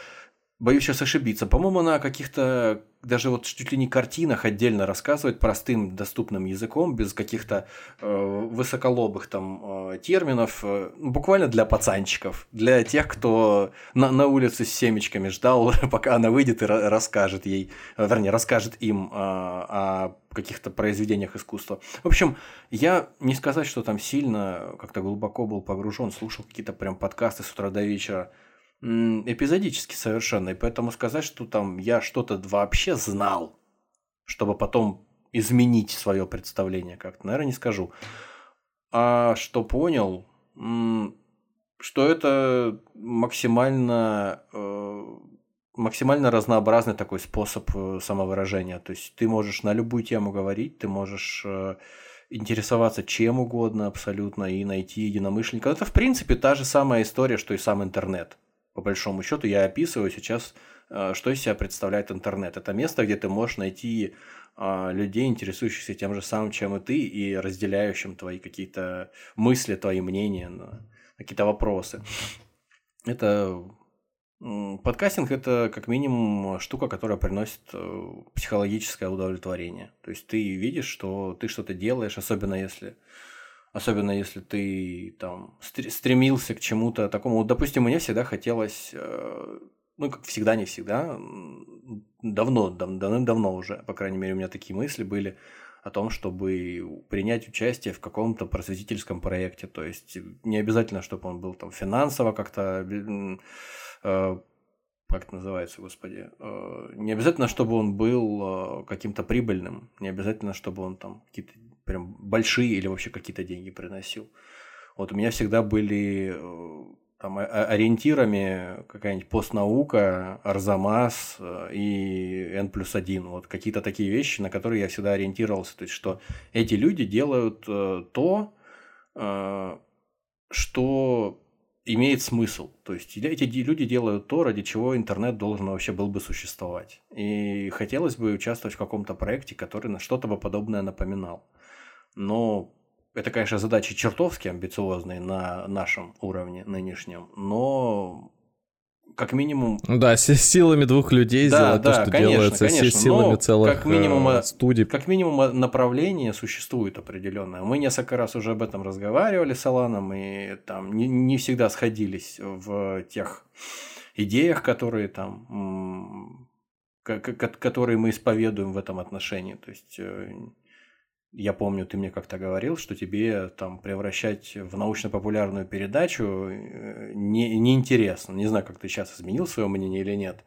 Боюсь сейчас ошибиться. По-моему, она каких-то даже вот чуть ли не картинах отдельно рассказывает простым, доступным языком, без каких-то э, высоколобых там э, терминов, э, буквально для пацанчиков, для тех, кто на, на улице с семечками ждал, *laughs* пока она выйдет и расскажет ей, э, вернее, расскажет им э, о каких-то произведениях искусства. В общем, я не сказать, что там сильно как-то глубоко был погружен, слушал какие-то прям подкасты с утра до вечера эпизодически совершенно. И поэтому сказать, что там я что-то вообще знал, чтобы потом изменить свое представление как-то, наверное, не скажу. А что понял, что это максимально, э, максимально разнообразный такой способ э, самовыражения. То есть ты можешь на любую тему говорить, ты можешь э, интересоваться чем угодно абсолютно и найти единомышленника. Это, в принципе, та же самая история, что и сам интернет по большому счету, я описываю сейчас, э, что из себя представляет интернет. Это место, где ты можешь найти а, людей, интересующихся тем же самым, чем и ты, и разделяющим твои какие-то мысли, твои мнения какие-то вопросы. Это подкастинг это как минимум штука, которая приносит э, психологическое удовлетворение. То есть ты видишь, что ты что-то делаешь, особенно если Особенно если ты там стремился к чему-то такому. Вот, допустим, мне всегда хотелось, э, ну, как всегда, не всегда, давно, давным-давно уже, по крайней мере, у меня такие мысли были о том, чтобы принять участие в каком-то просветительском проекте. То есть не обязательно, чтобы он был там финансово как-то э, как это называется, господи, э, не обязательно, чтобы он был каким-то прибыльным, не обязательно, чтобы он там какие-то прям большие или вообще какие-то деньги приносил. Вот у меня всегда были э, там ориентирами какая-нибудь постнаука, Арзамас э, и N плюс один. Вот какие-то такие вещи, на которые я всегда ориентировался. То есть, что эти люди делают э, то, что имеет смысл. То есть эти люди делают то, ради чего интернет должен вообще был бы существовать. И хотелось бы участвовать в каком-то проекте, который на что-то бы подобное напоминал но это, конечно, задачи чертовски амбициозные на нашем уровне нынешнем, но как минимум... Да, с силами двух людей да, сделать да, то, что конечно, делается конечно, с силами целых как минимум, э, студий. Как минимум направление существует определенное. Мы несколько раз уже об этом разговаривали с Аланом, и там не, не всегда сходились в тех идеях, которые там которые мы исповедуем в этом отношении. То есть э, я помню, ты мне как-то говорил, что тебе там превращать в научно-популярную передачу э, не, неинтересно. Не знаю, как ты сейчас изменил свое мнение или нет.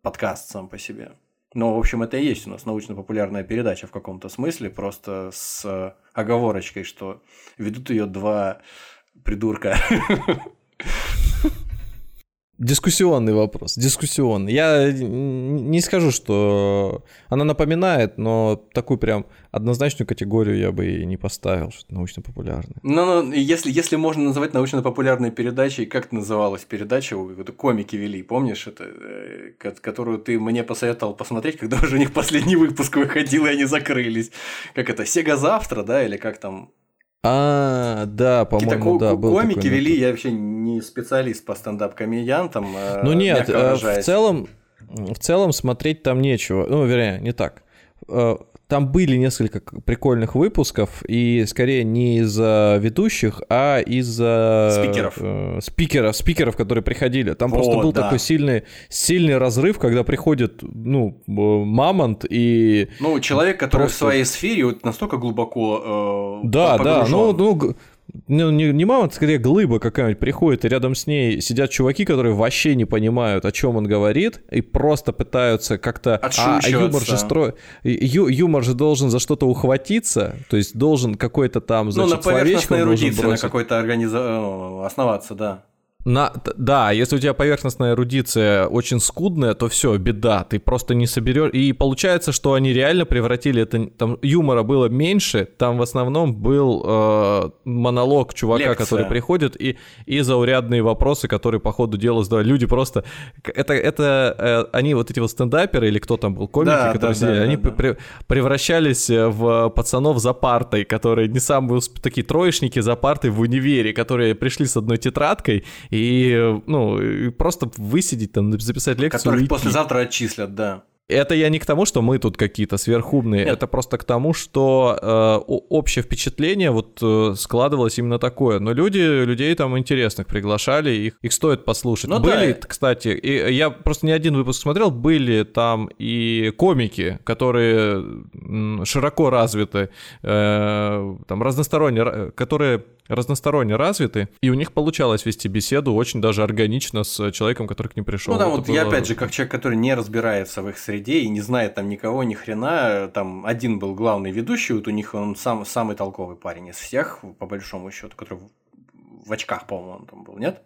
Подкаст сам по себе. Но, в общем, это и есть у нас научно-популярная передача в каком-то смысле, просто с оговорочкой, что ведут ее два придурка. *laughs* Дискуссионный вопрос, дискуссионный. Я не скажу, что она напоминает, но такую прям однозначную категорию я бы и не поставил, что научно-популярная. Ну, ну если, если можно называть научно-популярной передачей, как называлась передача, это комики вели, помнишь, это, э, которую ты мне посоветовал посмотреть, когда уже у них последний выпуск выходил, и они закрылись. Как это, Сега завтра, да, или как там а, да, по-моему, да, был комики такой вели, я вообще не специалист по стендап-комедиантам. Э, ну нет, э, в целом, в целом смотреть там нечего. Ну, вернее, не так. Э, там были несколько прикольных выпусков, и скорее не из-за ведущих, а из-за... Спикеров. Э, спикеров, спикеров, которые приходили. Там вот, просто был да. такой сильный, сильный разрыв, когда приходит, ну, мамонт и... Ну, человек, который просто... в своей сфере вот настолько глубоко э, Да, да, ну, ну, ну, не, не мама, скорее глыба какая-нибудь приходит, и рядом с ней сидят чуваки, которые вообще не понимают, о чем он говорит, и просто пытаются как-то... А, а юмор же стро... Ю, юмор же должен за что-то ухватиться, то есть должен какой-то там, значит, ну, на поверхностной эрудиции на какой-то организа... Э, основаться, да. На, да, если у тебя поверхностная эрудиция очень скудная, то все, беда, ты просто не соберешь. И получается, что они реально превратили это... Там юмора было меньше, там в основном был э, монолог чувака, Лекция. который приходит, и, и заурядные вопросы, которые по ходу дела задавали. Люди просто... Это, это э, они вот эти вот стендаперы, или кто там был, комики, да, которые да, сидели, да, они да, При, превращались в пацанов за партой, которые не самые такие троечники за партой в универе, которые пришли с одной тетрадкой и, ну, просто высидеть там, записать лекцию. Которых послезавтра отчислят, да. Это я не к тому, что мы тут какие-то сверхумные, Нет. это просто к тому, что э, общее впечатление вот э, складывалось именно такое. Но люди, людей там интересных приглашали, их, их стоит послушать. Ну, были, да. кстати, и я просто не один выпуск смотрел, были там и комики, которые широко развиты, э, там разносторонне, которые разносторонне развиты, и у них получалось вести беседу очень даже органично с человеком, который к ним пришел. Ну да, вот было... я опять же, как человек, который не разбирается в их среде и не знает там никого, ни хрена, там один был главный ведущий, вот у них он сам, самый толковый парень из всех, по большому счету, который в очках, по-моему, там был, нет?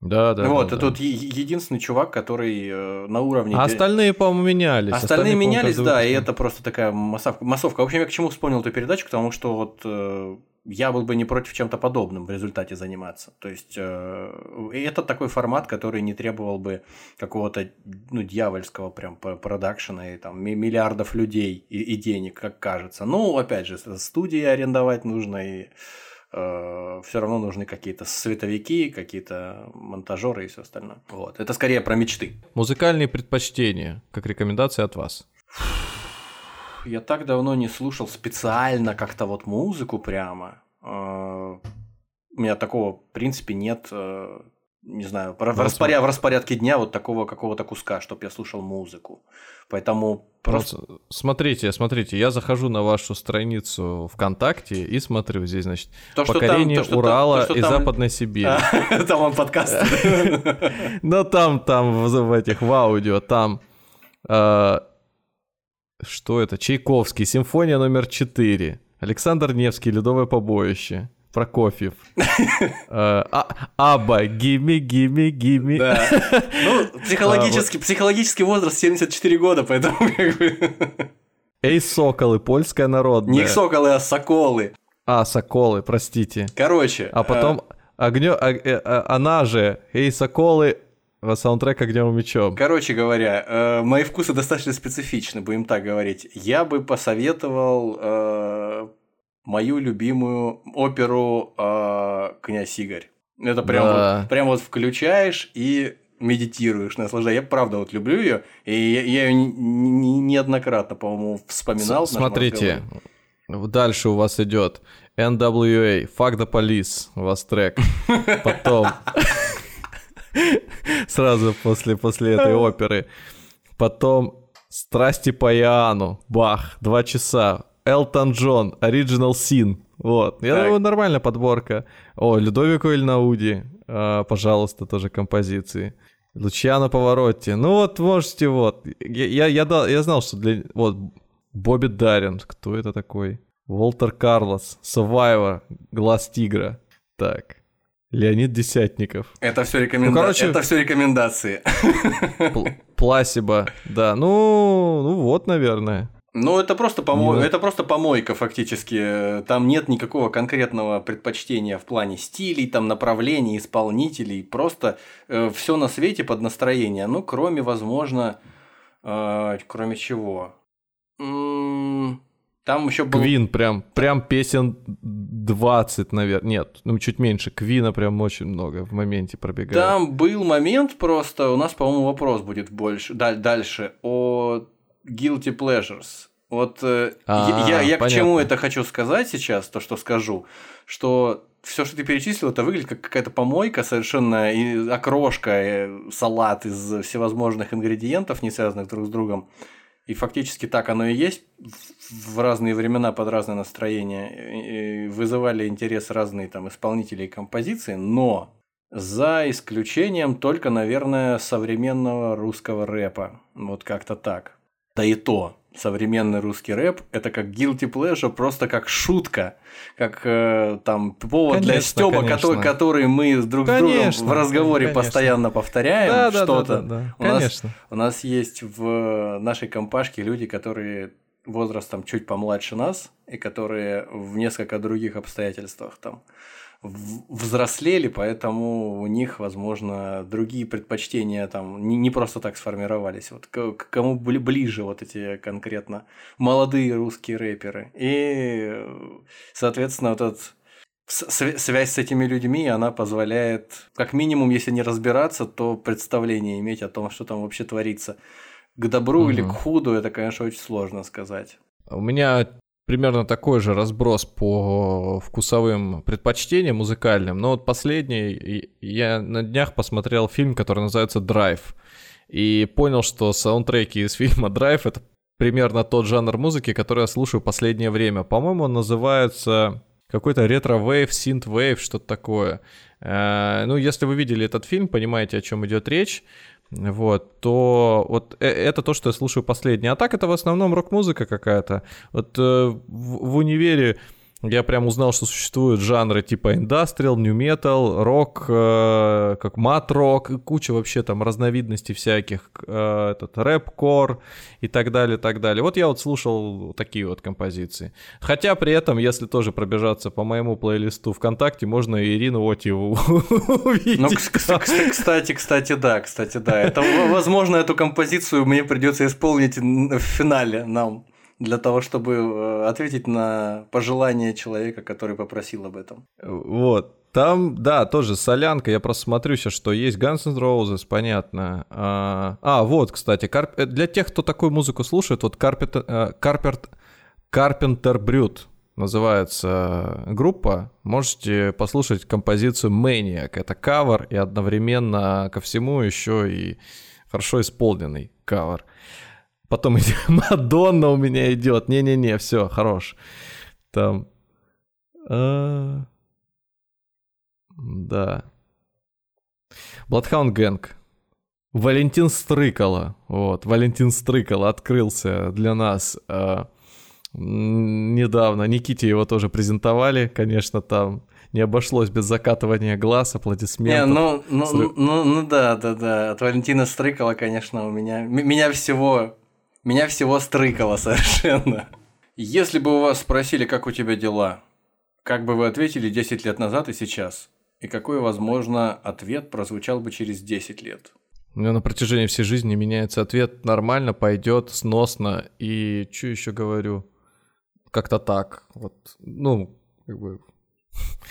Да, да. Вот, да, это да. вот единственный чувак, который э, на уровне. А остальные, по-моему, менялись. Остальные, остальные менялись, да, и это просто такая массовка. массовка. В общем, я к чему вспомнил эту передачу, потому что вот э, я был бы не против чем-то подобным в результате заниматься. То есть э, это такой формат, который не требовал бы какого-то ну, дьявольского прям продакшена и там миллиардов людей и, и денег, как кажется. Ну, опять же, студии арендовать нужно и э, все равно нужны какие-то световики, какие-то монтажеры и все остальное. Вот. Это скорее про мечты. Музыкальные предпочтения, как рекомендация от вас я так давно не слушал специально как-то вот музыку прямо. А, у меня такого, в принципе, нет, э, не знаю, в, распоряд, в распорядке дня вот такого какого-то куска, чтобы я слушал музыку. Поэтому просто... Смотрите, смотрите, я захожу на вашу страницу ВКонтакте и смотрю здесь, значит, то, покорение там, то, Урала то, и там... Западной *laughs* Сибири. А, там он подкаст. *laughs* Ну там, там в этих, в аудио, там а, что это? Чайковский, симфония номер 4. Александр Невский, Ледовое побоище. Прокофьев. Э, а, Аба, гими, гими, гими. Ну, *laughs* психологический, психологический возраст 74 года, поэтому *laughs* как бы... Эй, соколы, польская народная. Не соколы, а соколы. А, соколы, простите. Короче. А потом э, огнё, а, э, она же, эй, соколы, Саундтрек «Огнем и мечом». Короче говоря, э, мои вкусы достаточно специфичны, будем так говорить. Я бы посоветовал э, мою любимую оперу э, «Князь Игорь». Это прям, да. вот, прям вот включаешь и медитируешь, наслаждаешься. Я правда вот люблю ее, и я, я ее неоднократно, по-моему, вспоминал. С Смотрите, дальше у вас идет NWA, Fuck the Police, у вас трек. *laughs* Потом Сразу после, после этой оперы. Потом «Страсти по Иоанну», бах, два часа. Элтон Джон, Original Sin. Вот. Я так. думаю, нормальная подборка. О, Людовико Ильнауди, а, пожалуйста, тоже композиции. Лучиано Поворотти. Ну вот, можете, вот. Я, я, я, дал, я знал, что для... Вот, Бобби Даррен. Кто это такой? Волтер Карлос. Survivor. Глаз тигра. Так. Леонид Десятников. Это все, рекоменда... ну, короче... Это все рекомендации. Пласиба, да. Ну, ну вот, наверное. Ну, это просто, помо... ну, это просто помойка фактически. Там нет никакого конкретного предпочтения в плане стилей, там направлений, исполнителей. Просто э, все на свете под настроение. Ну, кроме, возможно, э, кроме чего. М- там еще был... Квин прям, прям песен 20, наверное. Нет, ну чуть меньше. Квина прям очень много в моменте пробегает. Там был момент просто, у нас, по-моему, вопрос будет больше, дальше, о Guilty Pleasures. Вот э, а, я, я к чему это хочу сказать сейчас, то, что скажу, что все, что ты перечислил, это выглядит как какая-то помойка, совершенно и окрошка, и э, салат из всевозможных ингредиентов, не связанных друг с другом. И фактически так оно и есть. В разные времена под разное настроение вызывали интерес разные там исполнители и композиции, но за исключением только, наверное, современного русского рэпа. Вот как-то так. Да и то. Современный русский рэп это как guilty pleasure, просто как шутка, как э, там повод конечно, для стёба, который, который мы друг конечно, с другом в разговоре конечно. постоянно повторяем да, что-то. Да, да, да, да. У конечно. Нас, у нас есть в нашей компашке люди, которые возрастом чуть помладше нас и которые в несколько других обстоятельствах там взрослели, поэтому у них, возможно, другие предпочтения там не, не просто так сформировались. Вот к, к кому были ближе вот эти конкретно молодые русские рэперы. И, соответственно, вот этот связь с этими людьми, она позволяет, как минимум, если не разбираться, то представление иметь о том, что там вообще творится. К добру угу. или к худу, это, конечно, очень сложно сказать. У меня примерно такой же разброс по вкусовым предпочтениям музыкальным. Но вот последний, я на днях посмотрел фильм, который называется «Драйв». И понял, что саундтреки из *laughs* фильма «Драйв» — это примерно тот жанр музыки, который я слушаю последнее время. По-моему, он называется какой-то retrowave, synthwave, что-то такое. Э, ну, если вы видели этот фильм, понимаете, о чем идет речь вот, то вот э, это то, что я слушаю последнее. А так это в основном рок-музыка какая-то. Вот э, в, в универе я прям узнал, что существуют жанры типа индастриал, new metal, рок, э, как мат-рок, куча вообще там разновидностей всяких, э, этот рэп-кор и так далее, так далее. Вот я вот слушал такие вот композиции. Хотя при этом, если тоже пробежаться по моему плейлисту ВКонтакте, можно Ирину Отьеву увидеть. Ну, кстати, кстати, да, кстати, да. Возможно, эту композицию мне придется исполнить в финале нам для того, чтобы э, ответить на пожелание человека, который попросил об этом. Вот. Там, да, тоже солянка. Я просто смотрю сейчас, что есть Guns N' Roses, понятно. А, а вот, кстати, Карп... Э, для тех, кто такую музыку слушает, вот Carpenter, э, Carpenter, Carpenter Brute называется группа. Можете послушать композицию Maniac. Это кавер и одновременно ко всему еще и хорошо исполненный кавер. Потом *laughs* Мадонна у меня идет. Не-не-не, все, хорош. Там. А... Да. Bloodhound Gang. Валентин Стрыкало. Вот, Валентин Стрыкало открылся для нас э, недавно. Никите его тоже презентовали, конечно, там не обошлось без закатывания глаз, аплодисментов. Не, ну, ну, ну, ну, ну да, да, да. От Валентина Стрыкала, конечно, у меня... Меня всего меня всего стрыкало совершенно. Если бы у вас спросили, как у тебя дела, как бы вы ответили 10 лет назад и сейчас? И какой, возможно, ответ прозвучал бы через 10 лет? У меня на протяжении всей жизни меняется ответ нормально, пойдет, сносно. И что еще говорю? Как-то так. Вот, ну, как бы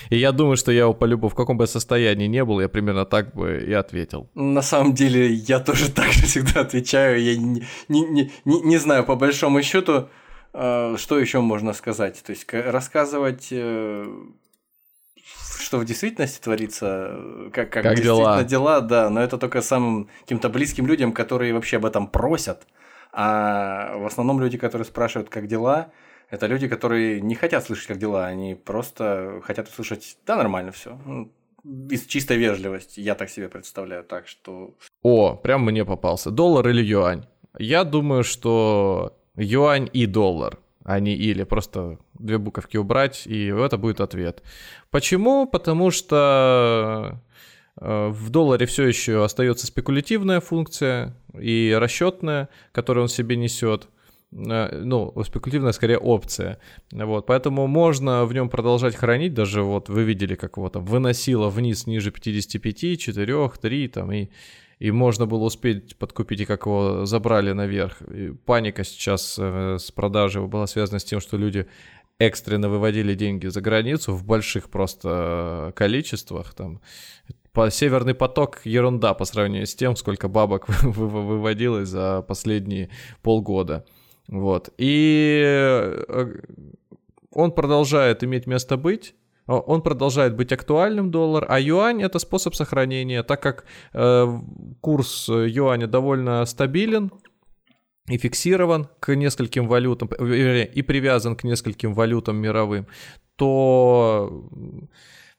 и я думаю, что я его по-любому, в каком бы состоянии не был, я примерно так бы и ответил. На самом деле, я тоже *laughs* так же всегда отвечаю. Я не, не, не, не знаю, по большому счету, э, что еще можно сказать. То есть рассказывать э, что в действительности творится, как, как, как действительно дела. дела, да, но это только самым каким-то близким людям, которые вообще об этом просят. А в основном люди, которые спрашивают, как дела, это люди, которые не хотят слышать, как дела, они просто хотят услышать, да, нормально все. Ну, из чистой вежливости, я так себе представляю, так что... О, прям мне попался. Доллар или юань? Я думаю, что юань и доллар, а не или. Просто две буковки убрать, и это будет ответ. Почему? Потому что э, в долларе все еще остается спекулятивная функция и расчетная, которую он себе несет. Э, ну, спекулятивная скорее опция. Вот, поэтому можно в нем продолжать хранить, даже вот вы видели, как его там выносило вниз ниже 55, 4, 3 там, и, и можно было успеть подкупить, и как его забрали наверх. И паника сейчас э, с продажей была связана с тем, что люди экстренно выводили деньги за границу в больших просто количествах, там, Северный поток ерунда по сравнению с тем, сколько бабок *laughs* выводилось за последние полгода. Вот. И э, он продолжает иметь место быть. Он продолжает быть актуальным доллар, а юань это способ сохранения, так как э, курс юаня довольно стабилен и фиксирован к нескольким валютам, и привязан к нескольким валютам мировым, то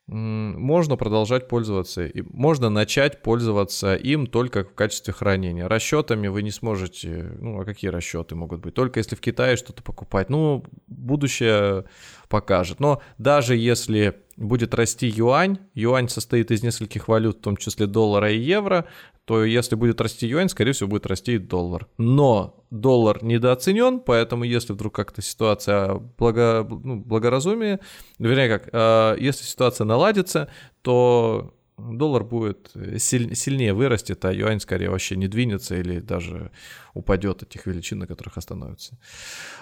можно продолжать пользоваться, и можно начать пользоваться им только в качестве хранения. Расчетами вы не сможете, ну а какие расчеты могут быть? Только если в Китае что-то покупать. Ну, будущее покажет. Но даже если будет расти юань, юань состоит из нескольких валют, в том числе доллара и евро, то если будет расти юань, скорее всего, будет расти и доллар. Но доллар недооценен, поэтому если вдруг как-то ситуация благо, ну, благоразумие, вернее как, э, если ситуация наладится, то доллар будет силь, сильнее вырастет, а юань скорее вообще не двинется или даже упадет от тех величин, на которых остановится.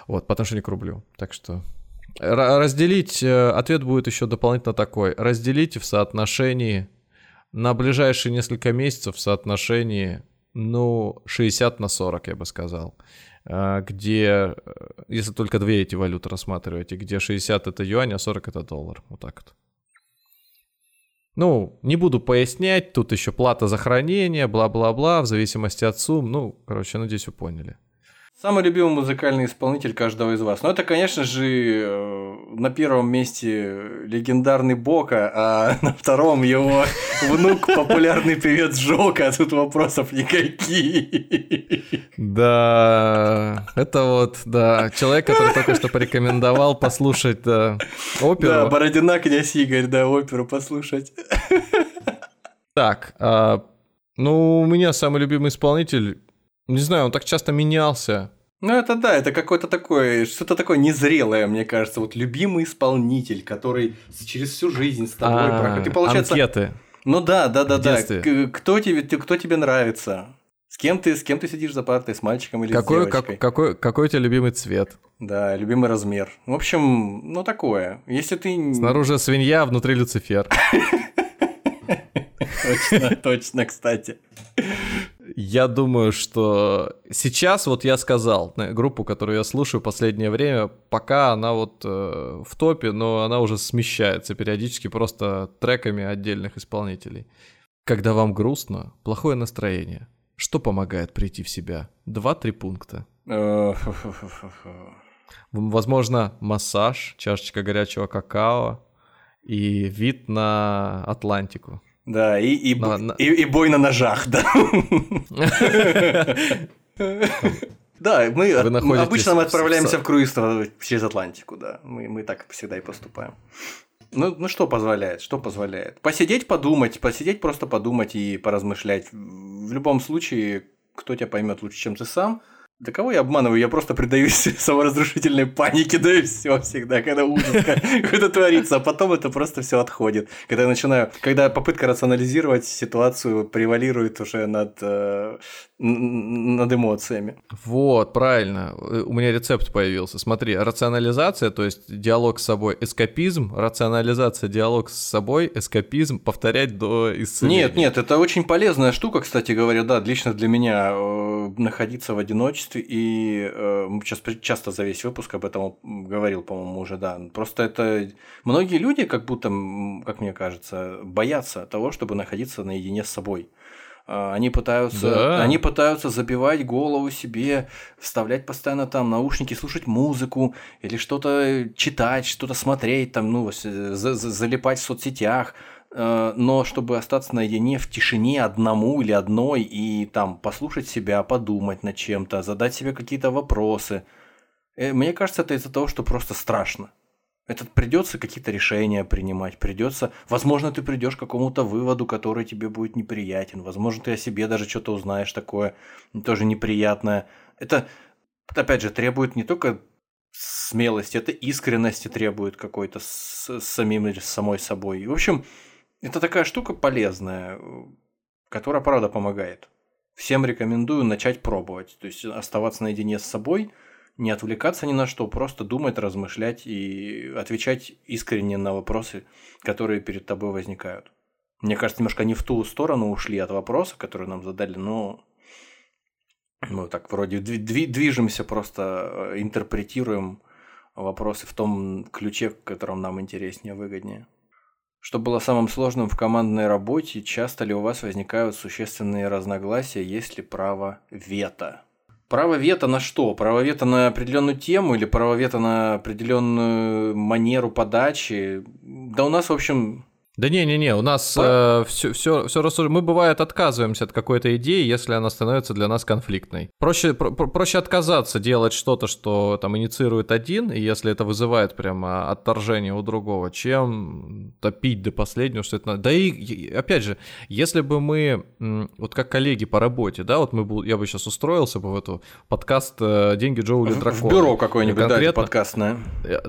Вот, что не к рублю. Так что разделить, э, ответ будет еще дополнительно такой. Разделите в соотношении на ближайшие несколько месяцев в соотношении, ну, 60 на 40, я бы сказал. А, где, э, если только две эти валюты рассматриваете, где 60 это юань, а 40 это доллар. Вот так вот. Ну, не буду пояснять, тут еще плата за хранение, бла-бла-бла, в зависимости от сумм. Ну, короче, надеюсь, вы поняли. Самый любимый музыкальный исполнитель каждого из вас. Ну, это, конечно же, э, на первом месте легендарный Бока, а *laughs* на втором его внук, популярный певец Жока. А тут вопросов никаких. Да, это вот, да, человек, который только что порекомендовал послушать да, оперу. Да, Бородина, князь Игорь, да, оперу послушать. Так, а, ну, у меня самый любимый исполнитель не знаю, он так часто менялся. Ну, это да, это какой-то такой, что-то такое незрелое, мне кажется. Вот любимый исполнитель, который через всю жизнь с тобой А, проходит. Ты, получается... Анкеты. Ну да, да, да, да. Кто тебе, кто тебе нравится? С кем ты, с кем ты сидишь за партой, с мальчиком или Какой, с девочкой? как- какой, какой у тебя любимый цвет? Да, любимый размер. В общем, ну такое. Если ты... Снаружи свинья, а внутри Люцифер. *laughs* Точно, точно, кстати. Я думаю, что сейчас вот я сказал, группу, которую я слушаю последнее время, пока она вот э, в топе, но она уже смещается периодически просто треками отдельных исполнителей. Когда вам грустно, плохое настроение, что помогает прийти в себя? Два-три пункта. Э, *laughs* Возможно, массаж, чашечка горячего какао и вид на Атлантику. Да, и, и, На- на- и, и бой на ножах, да. Да, мы обычно мы отправляемся в- в круиз через Атлантику, да. Мы, мы так всегда и поступаем. Ну, ну что позволяет? Что позволяет? Посидеть, подумать, посидеть, просто подумать и поразмышлять. В любом случае, кто тебя поймет лучше, чем ты сам. Да кого я обманываю? Я просто предаюсь *laughs* саморазрушительной панике, да и все всегда, когда ужас *laughs* какой-то творится, а потом это просто все отходит. Когда я начинаю, когда попытка рационализировать ситуацию превалирует уже над, э, над эмоциями. Вот, правильно. Э, У меня рецепт появился. Смотри, рационализация, то есть диалог с собой, эскапизм, рационализация, диалог с собой, эскапизм, повторять до исцеления. Нет, нет, это очень полезная штука, кстати говоря, да, лично для меня э, находиться в одиночестве, и э, сейчас часто за весь выпуск об этом говорил, по-моему, уже, да. Просто это многие люди, как будто, как мне кажется, боятся того, чтобы находиться наедине с собой. А, Они пытаются, Да. они пытаются забивать голову себе, вставлять постоянно там наушники, слушать музыку или что-то читать, что-то смотреть, там, ну, залипать в соцсетях. Э, Но чтобы остаться наедине в тишине одному или одной и там послушать себя, подумать над чем-то, задать себе какие-то вопросы. Э, Мне кажется, это из-за того, что просто страшно. Это придется какие-то решения принимать, придется, возможно, ты придешь к какому-то выводу, который тебе будет неприятен, возможно, ты о себе даже что-то узнаешь такое тоже неприятное. Это, опять же, требует не только смелости, это искренности требует какой-то с, с самим или с самой собой. В общем, это такая штука полезная, которая, правда, помогает. Всем рекомендую начать пробовать. То есть оставаться наедине с собой, не отвлекаться ни на что, просто думать, размышлять и отвечать искренне на вопросы, которые перед тобой возникают. Мне кажется, немножко не в ту сторону ушли от вопроса, который нам задали, но мы так вроде дви- дви- движемся, просто э, интерпретируем вопросы в том ключе, в котором нам интереснее, выгоднее. Что было самым сложным в командной работе? Часто ли у вас возникают существенные разногласия, есть ли право вето? Право вето на что? Право вето на определенную тему или право вето на определенную манеру подачи? Да у нас, в общем, Да не-не-не, у нас э, все, все, все рассуж... Мы, бывает, отказываемся от какой-то идеи, если она становится для нас конфликтной. Проще, про, проще отказаться делать что-то, что там инициирует один, и если это вызывает прямо отторжение у другого, чем топить до последнего, что это... Да и, опять же, если бы мы, вот как коллеги по работе, да, вот мы был, я бы сейчас устроился бы в эту подкаст э, «Деньги Джоули Дракона». В бюро какое-нибудь, конкретно, да, подкастное. Э,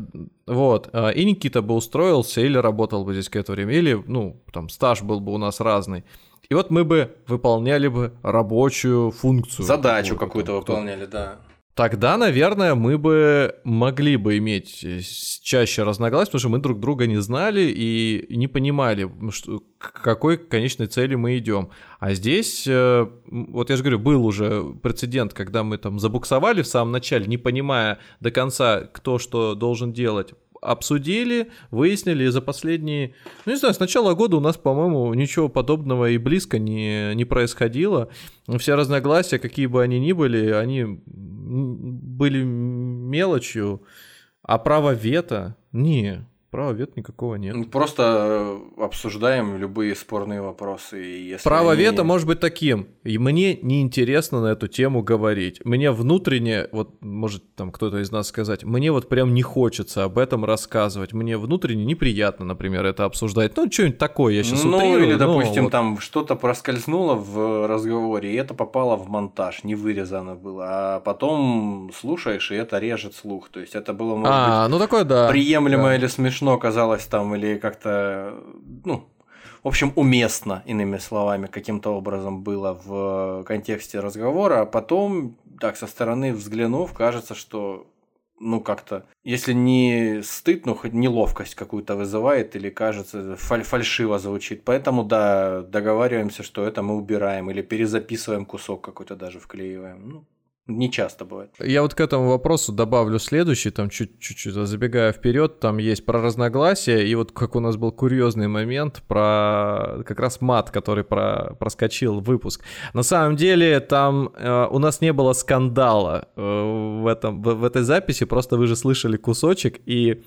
вот, э, и Никита бы устроился или работал бы здесь какое-то время, или, ну, там, стаж был бы у нас разный. И вот мы бы выполняли бы рабочую функцию. Задачу какую-то выполняли, да. Тогда, наверное, мы бы могли бы иметь э, чаще разногласия, потому что мы друг друга не знали и не понимали, что, к какой конечной цели мы идем. А здесь, э, вот я же говорю, был уже прецедент, когда мы там забуксовали в самом начале, не понимая до конца, кто что должен делать, обсудили, выяснили, за последние, ну не знаю, с начала года у нас, по-моему, ничего подобного и близко не, не происходило. Все разногласия, какие бы они ни были, они были мелочью, а право вето, не, Права вето никакого нет. Просто э, обсуждаем любые спорные вопросы. Если Право они... вето может быть таким. И мне неинтересно на эту тему говорить. Мне внутренне, вот может там кто-то из нас сказать, мне вот прям не хочется об этом рассказывать. Мне внутренне неприятно, например, это обсуждать. Ну, что-нибудь такое я сейчас Ну, утрирую, или, допустим, вот... там что-то проскользнуло в разговоре, и это попало в монтаж, не вырезано было. А потом слушаешь, и это режет слух. То есть это было, может а, быть, ну, такое, да. приемлемо да. или смешно смешно казалось там, или как-то, ну, в общем, уместно, иными словами, каким-то образом было в контексте разговора, а потом, так, со стороны взглянув, кажется, что ну, как-то, если не стыд, ну, хоть неловкость какую-то вызывает или кажется, фаль фальшиво звучит. Поэтому, да, договариваемся, что это мы убираем или перезаписываем кусок какой-то даже вклеиваем. Ну, не часто бывает. Я вот к этому вопросу добавлю следующий, там чуть-чуть забегая вперед, там есть про разногласия, и вот как у нас был курьезный момент про как раз мат, который про, проскочил выпуск. На самом деле там э, у нас не было скандала э, в, этом, в, в этой записи, просто вы же слышали кусочек, и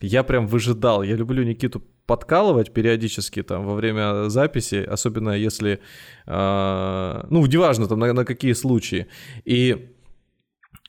я прям выжидал. Я люблю Никиту подкалывать периодически там во время записи, особенно если, э, ну, неважно там на, на какие случаи. И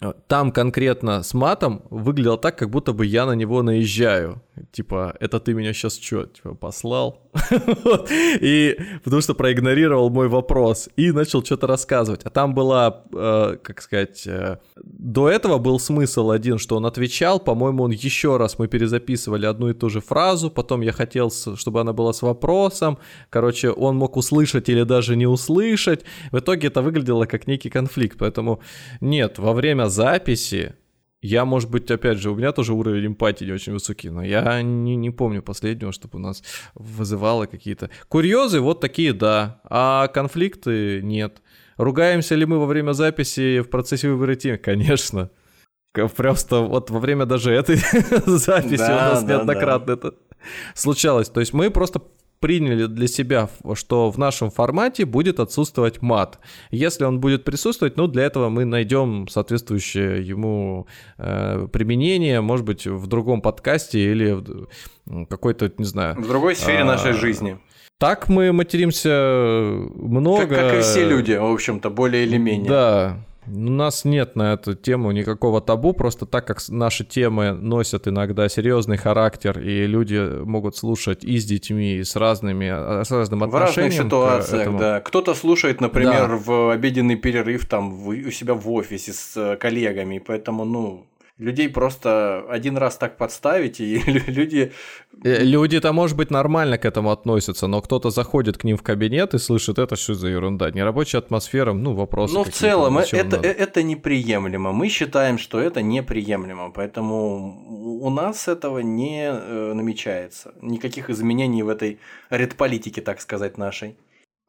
Э, там конкретно с матом выглядело так, как будто бы я на него наезжаю. Типа, это ты меня сейчас что, типа, послал? *laughs* И потому что проигнорировал мой вопрос и начал что-то рассказывать. А там была, э, как сказать, э, до этого был смысл один, что он отвечал, по-моему, он еще раз, мы перезаписывали одну и ту же фразу, потом я хотел, чтобы она была с вопросом, короче, он мог услышать или даже не услышать. В итоге это выглядело как некий конфликт, поэтому нет, во время записи я, может быть, опять же, у меня тоже уровень эмпатии не очень высокий, но я не, не помню последнего, чтобы у нас вызывало какие-то... Курьезы вот такие, да, а конфликты нет. Ругаемся ли мы во время записи в процессе выбора темы? Конечно. Просто вот во время даже этой *laughs* записи у нас неоднократно это случалось. То есть мы просто приняли для себя, что в нашем формате будет отсутствовать мат. Если он будет присутствовать, ну, для этого мы найдем соответствующее ему э, применение, может быть, в другом подкасте или в какой-то, не знаю... В другой сфере а, нашей жизни. Так мы материмся много. Как, как и все люди, в общем-то, более или менее. Да, у нас нет на эту тему никакого табу, просто так как наши темы носят иногда серьезный характер, и люди могут слушать и с детьми, и с разными, а, с разным отношением. В разных ситуациях, этому. да. Кто-то слушает, например, да. в обеденный перерыв там в, у себя в офисе с э, коллегами, поэтому, ну, людей просто один раз так подставить, и *laughs* люди... Э, люди-то, может быть, нормально к этому относятся, но кто-то заходит к ним в кабинет и слышит, это что за ерунда, нерабочая атмосфера, ну, вопросы Ну, в целом, это, надо. это неприемлемо. Мы считаем, что это неприемлемо, поэтому у нас этого не э, намечается. Никаких изменений в этой редполитике, так сказать, нашей.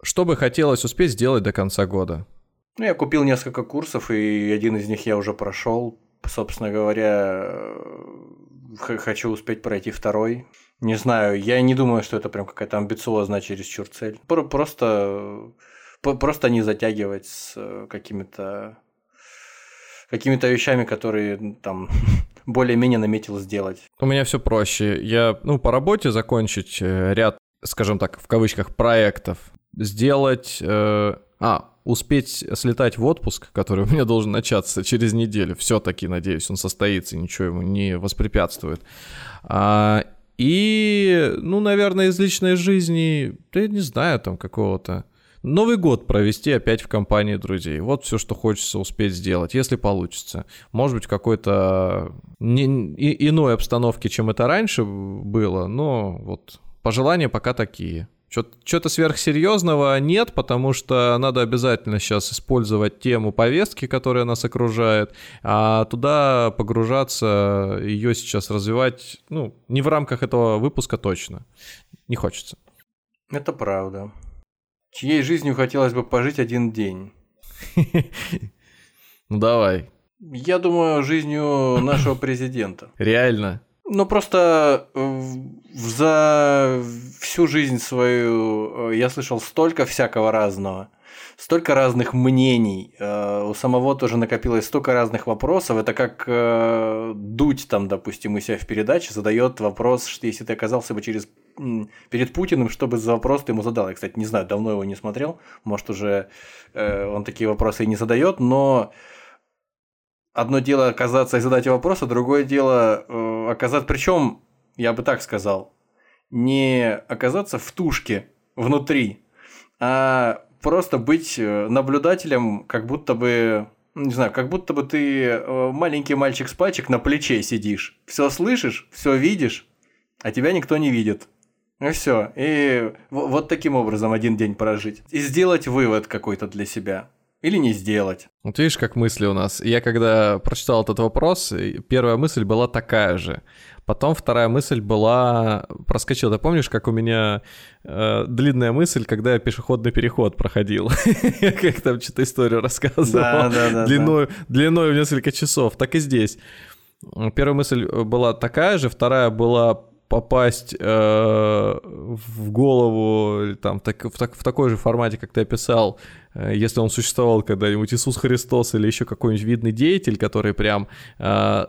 Что бы хотелось успеть сделать до конца года? Ну, я купил несколько курсов, и один из них я уже прошел собственно говоря, э, хочу успеть пройти второй. Не знаю, я не думаю, что это прям какая-то амбициозная чересчур цель. Просто, просто не затягивать с э, какими-то какими-то вещами, которые там *laughs* более-менее наметил сделать. У меня все проще. Я, ну, по работе закончить э, ряд скажем так, в кавычках, проектов. Сделать... Э, а, успеть слетать в отпуск, который *laughs* у меня должен начаться через неделю. Все-таки, надеюсь, он состоится, ничего ему не воспрепятствует. А, и, ну, наверное, из личной жизни, да я не знаю, там какого-то... Новый год провести опять в компании друзей. Вот все, что хочется успеть сделать, если получится. Может быть, какой-то не, и, иной обстановки, чем это раньше было, но вот пожелания пока такие. Что-то сверхсерьезного нет, потому что надо обязательно сейчас использовать тему повестки, которая нас окружает, а туда погружаться, ее сейчас развивать, ну, не в рамках этого выпуска точно. Не хочется. Это правда. Чьей жизнью хотелось бы пожить один день? *laughs* Ну давай. Я думаю, жизнью нашего *laughs* президента. Реально? Ну, просто за всю жизнь свою э, я слышал столько всякого разного, столько разных мнений. Э, у самого тоже накопилось столько разных вопросов. Это как э, Дудь там, допустим, у себя в передаче задает вопрос, что если ты оказался бы через перед Путиным, чтобы за вопрос ты ему задал. Я, кстати, не знаю, давно его не смотрел. Может, уже он такие вопросы и не задает, но одно дело оказаться и задать вопрос, а другое дело э, оказаться, причем, я бы так сказал, не оказаться в тушке внутри, а просто быть э, наблюдателем, как будто бы, ну, не знаю, как будто бы ты э, маленький мальчик с пальчик на плече сидишь, все слышишь, все видишь, а тебя никто не видит. И все. И вот таким образом один день прожить. И сделать вывод какой-то для себя. Или не сделать. Вот видишь, как мысли у нас. Я когда прочитал этот вопрос, первая мысль была такая же. Потом вторая мысль была... Проскочила. Ты помнишь, как у меня э, длинная мысль, когда я пешеходный переход проходил? *laughs* Как там что-то историю рассказывал. Длиной в несколько часов. Так и здесь. Первая мысль была такая же, вторая была попасть э, в голову там, так, в, так, в такой же формате, как ты описал, э, если он существовал когда-нибудь Иисус Христос или еще какой-нибудь видный деятель, который прям э,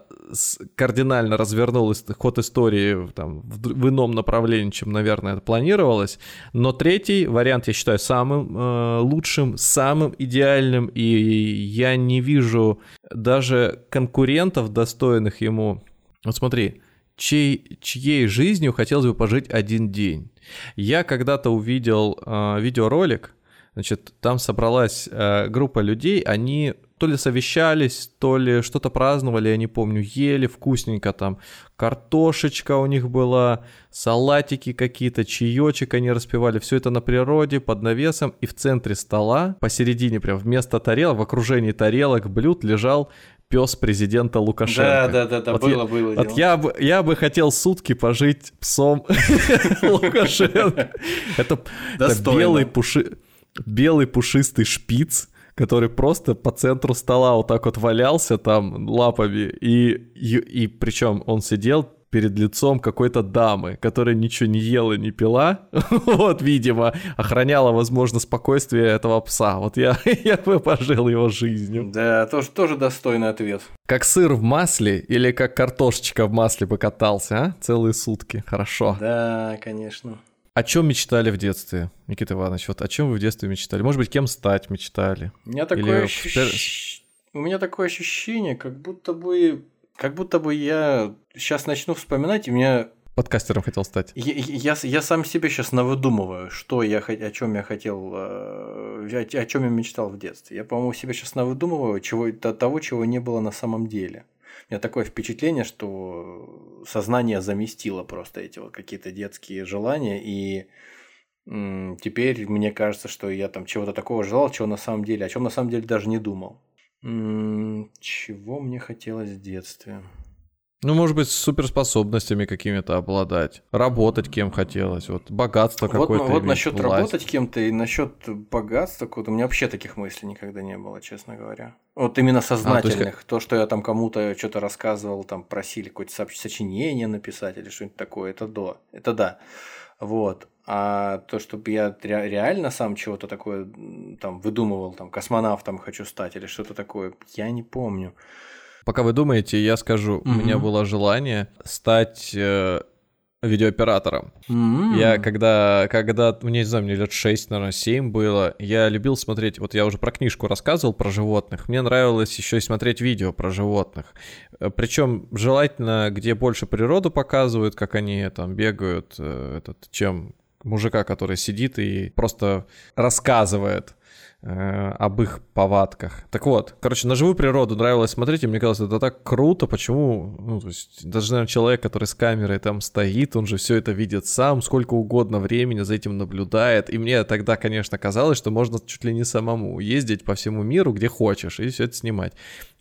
кардинально развернул ход истории там, в, в ином направлении, чем, наверное, это планировалось. Но третий вариант я считаю самым э, лучшим, самым идеальным, и я не вижу даже конкурентов, достойных ему. Вот смотри, чьей, чьей жизнью хотелось бы пожить один день. Я когда-то увидел э, видеоролик, значит, там собралась э, группа людей, они то ли совещались, то ли что-то праздновали, я не помню, ели вкусненько там, картошечка у них была, салатики какие-то, чаечек они распевали, все это на природе, под навесом, и в центре стола, посередине прям вместо тарелок, в окружении тарелок, блюд лежал пес президента Лукашенко. Да, да, да, да вот было, я, было. Вот я бы, я бы хотел сутки пожить псом *laughs* Лукашенко. Это, белый, пуши, белый пушистый шпиц, который просто по центру стола вот так вот валялся там лапами, и, и, и причем он сидел перед лицом какой-то дамы, которая ничего не ела, не пила, *laughs* вот, видимо, охраняла, возможно, спокойствие этого пса. Вот я, *laughs* я бы пожил его жизнью. Да, тоже, тоже достойный ответ. Как сыр в масле или как картошечка в масле бы катался, а? Целые сутки, хорошо. Да, конечно. О чем мечтали в детстве, Никита Иванович? Вот о чем вы в детстве мечтали? Может быть, кем стать мечтали? У меня такое, Или... ощущ... У меня такое ощущение, как будто бы как будто бы я сейчас начну вспоминать, и меня подкастером хотел стать. Я, я, я сам себе сейчас навыдумываю, что я о чем я хотел, э, о, чем я мечтал в детстве. Я, по-моему, себе сейчас навыдумываю чего, того, чего не было на самом деле. У меня такое впечатление, что сознание заместило просто эти вот какие-то детские желания, и теперь мне кажется, что я там чего-то такого желал, чего на самом деле, о чем на самом деле даже не думал. Чего мне хотелось в детстве? Ну, может быть, с суперспособностями какими-то обладать. Работать кем хотелось. Вот богатство вот, какое-то. Вот насчет работать кем-то и насчет богатства какого-то. У меня вообще таких мыслей никогда не было, честно говоря. Вот именно сознательных. А, то, есть... то, что я там кому-то что-то рассказывал, там просили какое-то сочинение написать или что-нибудь такое, это до. Это да. Вот. А то, чтобы я реально сам чего-то такое там выдумывал, там космонавтом хочу стать или что-то такое, я не помню. Пока вы думаете, я скажу, угу. у меня было желание стать э, видеооператором. М. Я когда, когда, мне не знаю, мне лет 6, наверное, 7 было, я любил смотреть, вот я уже про книжку рассказывал про животных, мне нравилось еще и смотреть видео про животных. Причем желательно, где больше природу показывают, как они там бегают, э, этот, чем мужика, который сидит и просто рассказывает об их повадках. Так вот, короче, на живую природу нравилось смотреть, и мне казалось, это так круто, почему, ну, то есть, даже, наверное, человек, который с камерой там стоит, он же все это видит сам, сколько угодно времени за этим наблюдает, и мне тогда, конечно, казалось, что можно чуть ли не самому ездить по всему миру, где хочешь, и все это снимать.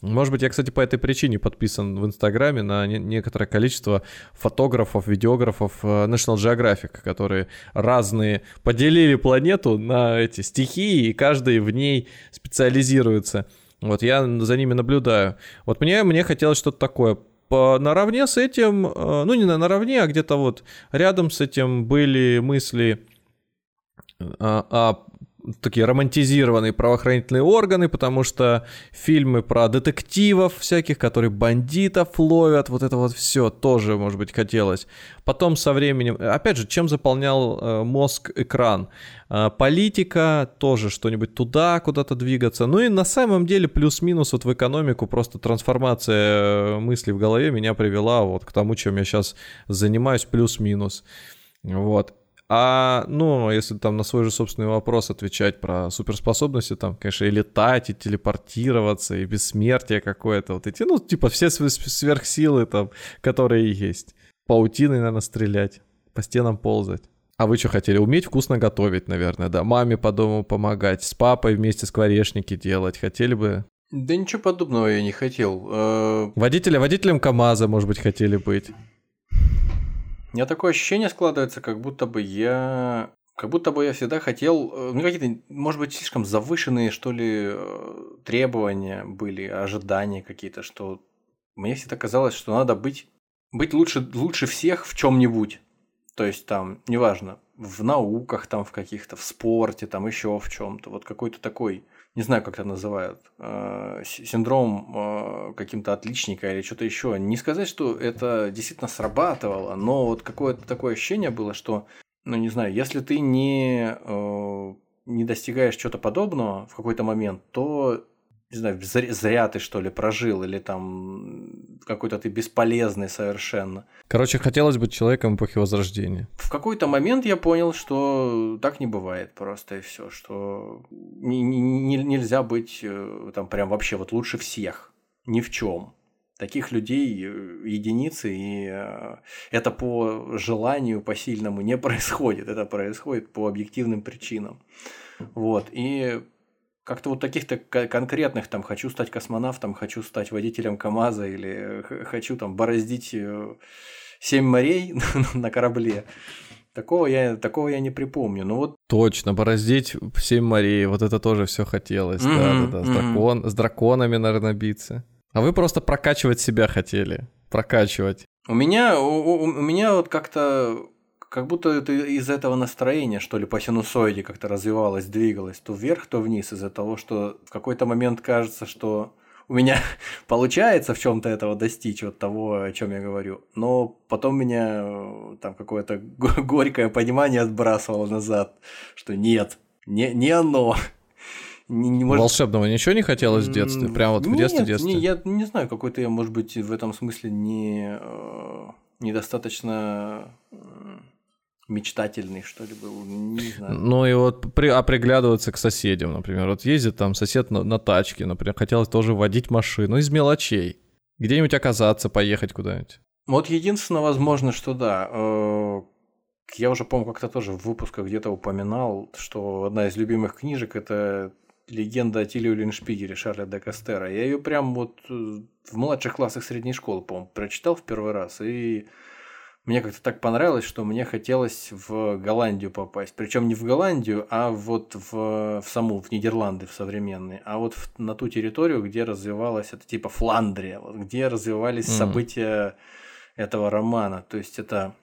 Может быть, я, кстати, по этой причине подписан в Инстаграме на не- некоторое количество фотографов, видеографов э, National Geographic, которые разные поделили планету на эти стихии, каждый в ней специализируется. Вот я за ними наблюдаю. Вот мне, мне хотелось что-то такое. По, наравне с этим, э, ну не на наравне, а где-то вот рядом с этим были мысли а, о такие романтизированные правоохранительные органы, потому что фильмы про детективов всяких, которые бандитов ловят, вот это вот все тоже, может быть, хотелось. Потом со временем, опять же, чем заполнял э, мозг экран? Э, политика, тоже что-нибудь туда куда-то двигаться. Ну и на самом деле плюс-минус вот в экономику просто трансформация э, мыслей в голове меня привела вот к тому, чем я сейчас занимаюсь, плюс-минус. Вот. А, ну, если там на свой же собственный вопрос отвечать про суперспособности, там, конечно, и летать, и телепортироваться, и бессмертие какое-то, вот эти, ну, типа все св- сверхсилы там, которые есть. Паутиной, наверное, стрелять, по стенам ползать. А вы что хотели? Уметь вкусно готовить, наверное, да? Маме по дому помогать, с папой вместе скворечники делать. Хотели бы? Да ничего подобного я не хотел. Э, Водителя, водителем КамАЗа, может быть, хотели быть. У меня такое ощущение складывается, как будто бы я... Как будто бы я всегда хотел... э, Ну, какие-то, может быть, слишком завышенные, что ли, э, требования были, ожидания какие-то, что... Мне всегда казалось, что надо быть, быть лучше, лучше всех в чем нибудь То есть там, неважно, в науках там в каких-то, в спорте, там еще в чем-то. Вот какой-то такой, не знаю, как это называют, э, синдром э, каким-то отличника или что-то еще. Не сказать, что это действительно срабатывало, но вот какое-то такое ощущение было, что, ну не знаю, если ты не, э, не достигаешь чего-то подобного в какой-то момент, то не знаю, зря, зря ты что ли прожил, или там какой-то ты бесполезный совершенно. Короче, хотелось быть человеком эпохи Возрождения. В какой-то момент я понял, что так не бывает просто и все, что не- не- не- нельзя быть э, там прям вообще вот лучше всех, ни в чем. Таких людей э, единицы, и э, это по желанию, по сильному не *laughs* происходит, это происходит по объективным причинам. Вот, и как-то вот таких-то ко- конкретных, там, хочу стать космонавтом, хочу стать водителем КАМАЗа или хочу там бороздить э, семь морей *laughs* на корабле. Такого я, такого я не припомню. Ну вот Точно, бороздить семь морей, вот это тоже все хотелось. Мгм, Да-да-да, с, мгм. дракон, с драконами, наверное, биться. А вы просто прокачивать себя хотели. Прокачивать. у меня, у- у меня вот как-то, как будто это из этого настроения, что ли, по синусоиде как-то развивалось, двигалось, то вверх, то вниз, из-за того, что в какой-то момент кажется, что у меня *laughs* получается в чем-то этого достичь, вот того, о чем я говорю. Но потом меня э, там какое-то *laughs* го- горькое понимание отбрасывало назад, что нет, не, не оно. *laughs* Не, не может- Волшебного ничего не хотелось в детстве? Прям вот в нет, детстве-детстве? Не, я не знаю, какой-то я, может быть, в этом смысле не э, недостаточно м, мечтательный, что ли, был. Не знаю. Ну и вот при, а приглядываться к соседям, например. Вот ездит там сосед на, на тачке, например, хотелось тоже водить машину из мелочей. Где-нибудь оказаться, поехать куда-нибудь. Вот единственное, возможно, что да. э, Я уже, помню, как-то тоже в выпусках где-то упоминал, что одна из любимых книжек это легенда о Тиле Линшпигере Шарля де Кастера. Я ее прям вот э, в младших классах средней школы, по-моему, прочитал в первый раз. И мне как-то так понравилось, что мне хотелось в Голландию попасть. Причем не в Голландию, а вот в, в саму, в Нидерланды, в современные. А вот в- на ту территорию, где развивалась, это типа Фландрия, вот, где развивались Мгм. события этого романа. То есть это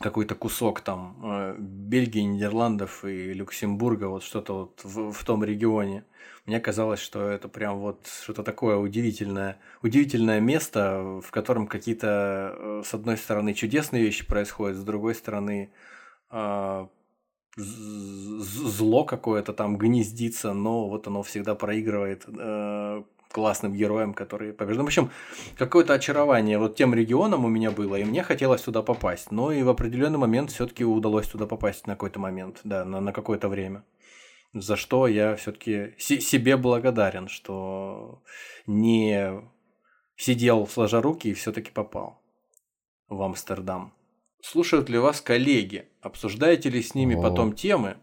какой-то кусок там э, Бельгии, Нидерландов и Люксембурга, вот что-то вот в, в том регионе. Мне казалось, что это прям вот что-то такое удивительное, удивительное место, в котором какие-то, э, с одной стороны, чудесные вещи происходят, с другой стороны, э, зло какое-то там гнездится, но вот оно всегда проигрывает классным героем, который побеждал. В общем, какое-то очарование вот тем регионом у меня было, и мне хотелось туда попасть. Но и в определенный момент все-таки удалось туда попасть на какой-то момент, да, на, на какое-то время. За что я все-таки себе благодарен, что не сидел сложа руки и все-таки попал в Амстердам. Слушают ли вас коллеги? Обсуждаете ли с ними О. потом темы,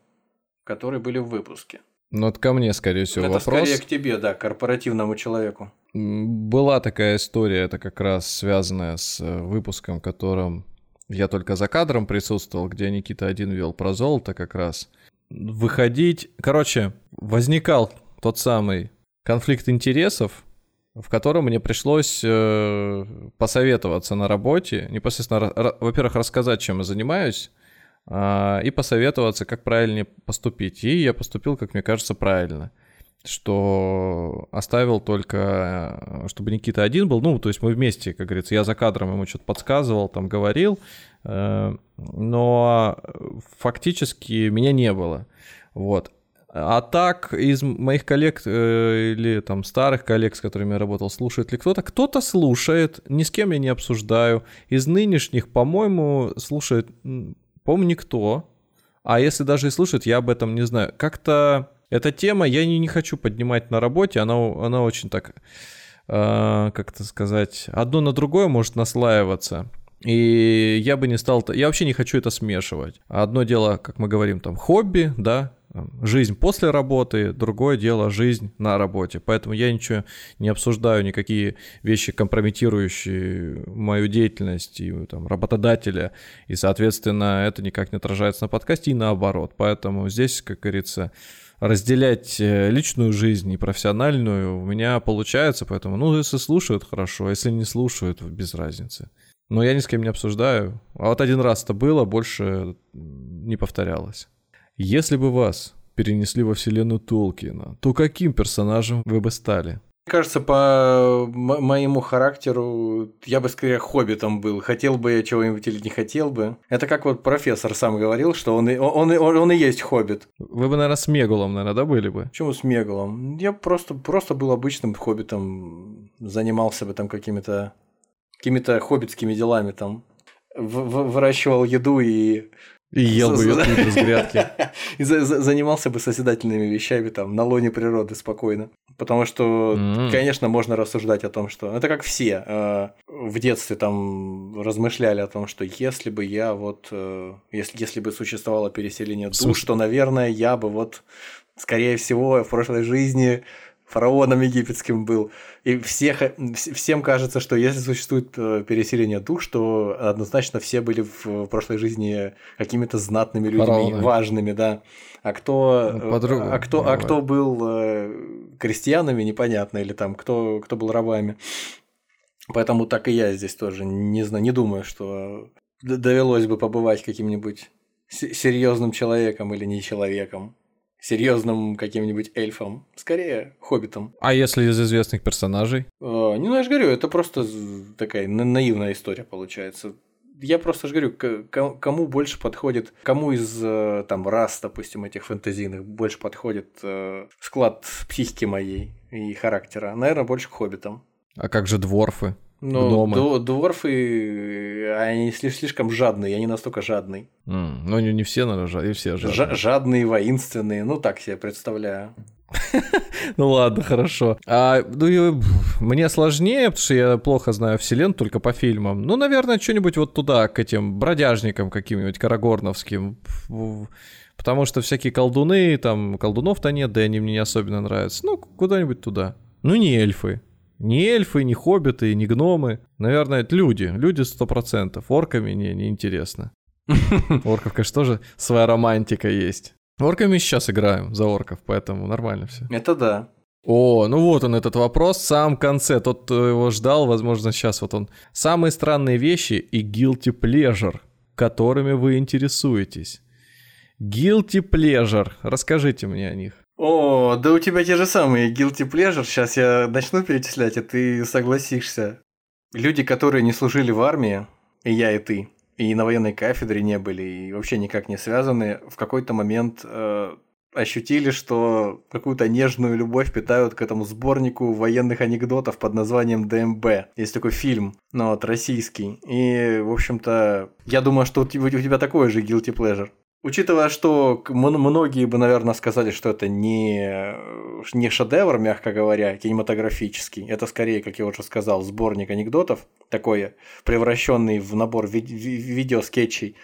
которые были в выпуске? Ну, это ко мне, скорее всего, это вопрос. скорее к тебе, да, корпоративному человеку. Была такая история, это как раз связанная с э, выпуском, в котором я только за кадром присутствовал, где Никита один вел про золото как раз. Выходить... Короче, возникал тот самый конфликт интересов, в котором мне пришлось э, посоветоваться на работе, непосредственно, во-первых, рассказать, чем я занимаюсь, и посоветоваться, как правильнее поступить. И я поступил, как мне кажется, правильно что оставил только, чтобы Никита один был, ну, то есть мы вместе, как говорится, я за кадром ему что-то подсказывал, там говорил, э, но фактически меня не было, вот. А так, из моих коллег э, или там старых коллег, с которыми я работал, слушает ли кто-то? Кто-то слушает, ни с кем я не обсуждаю. Из нынешних, по-моему, слушает по-моему, никто. А если даже и слушают, я об этом не знаю. Как-то эта тема я не, не хочу поднимать на работе, она, она очень так, э, как это сказать, одно на другое может наслаиваться. И я бы не стал, я вообще не хочу это смешивать. Одно дело, как мы говорим, там хобби, да, жизнь после работы, другое дело жизнь на работе. Поэтому я ничего не обсуждаю, никакие вещи, компрометирующие мою деятельность и там, работодателя. И, соответственно, это никак не отражается на подкасте и наоборот. Поэтому здесь, как говорится, разделять э, личную жизнь и профессиональную у меня получается. Поэтому, ну, если слушают, хорошо, а если не слушают, без разницы. Но я ни с кем не обсуждаю. А вот один раз это было, больше не повторялось. Если бы вас перенесли во вселенную Толкина, то каким персонажем вы бы стали? Мне кажется, по моему характеру я бы скорее хоббитом был. Хотел бы я чего-нибудь или не хотел бы. Это как вот профессор сам говорил, что он и, он, он, он и есть хоббит. Вы бы, наверное, с Мегалом, наверное, да, были бы? Почему с Мегалом? Я просто, просто был обычным хоббитом, занимался бы там какими-то какими-то хоббитскими делами там. В выращивал еду и и ел бы ее тут из грядки. *laughs* И занимался бы созидательными вещами там на лоне природы спокойно. Потому что, конечно, можно рассуждать о том, что это как все э, в детстве там размышляли о том, что если бы я вот, э, если, если бы существовало переселение душ, то, наверное, я бы вот, скорее всего, в прошлой жизни фараоном египетским был. И всех, всем кажется, что если существует э, переселение душ, то однозначно все были в прошлой жизни какими-то знатными людьми, Фараоны. важными, да. А кто, ну, а кто, а кто был э, крестьянами, непонятно, или там кто, кто был рабами. Поэтому так и я здесь тоже не знаю, не думаю, что довелось бы побывать каким-нибудь серьезным человеком или не человеком серьезным каким-нибудь эльфом. Скорее, хоббитом. А если из известных персонажей? Э, ну, я же говорю, это просто такая наивная история получается. Я просто же говорю, кому больше подходит, кому из э, там рас, допустим, этих фэнтезийных больше подходит э, склад психики моей и характера. Наверное, больше к хоббитам. А как же дворфы? Ну, Гномы. дворфы, они слишком жадные, я не настолько жадный. Mm, ну, не, не все, наверное, жад... и все жадные. жадные, воинственные, ну, так себе представляю. *laughs* Ну ладно, хорошо. А, ну, мне сложнее, потому что я плохо знаю вселенную только по фильмам. Ну, наверное, что-нибудь вот туда, к этим бродяжникам каким-нибудь карагорновским. Потому что всякие колдуны, там, колдунов-то нет, да и они мне не особенно нравятся. Ну, куда-нибудь туда. Ну, не эльфы. Ни эльфы, ни хоббиты, ни гномы. Наверное, это люди. Люди сто процентов. Орками не, не интересно. *laughs* Орков, конечно, тоже своя романтика есть. Орками сейчас играем за орков, поэтому нормально все. Это да. О, ну вот он этот вопрос в самом конце. Тот, кто его ждал, возможно, сейчас вот он. Самые странные вещи и guilty pleasure. которыми вы интересуетесь. Guilty Pleasure. Расскажите мне о них. О, да у тебя те же самые guilty pleasure. Сейчас я начну перечислять, и ты согласишься. Люди, которые не служили в армии, и я, и ты, и на военной кафедре не были, и вообще никак не связаны, в какой-то момент э, ощутили, что какую-то нежную любовь питают к этому сборнику военных анекдотов под названием ДМБ. Есть такой фильм, ну вот, российский. И, в общем-то, я думаю, что у тебя такой же guilty pleasure. Учитывая, что многие бы, наверное, сказали, что это не, не шедевр, мягко говоря, кинематографический, это скорее, как я уже сказал, сборник анекдотов, такой превращенный в набор ви- видеоскетчей,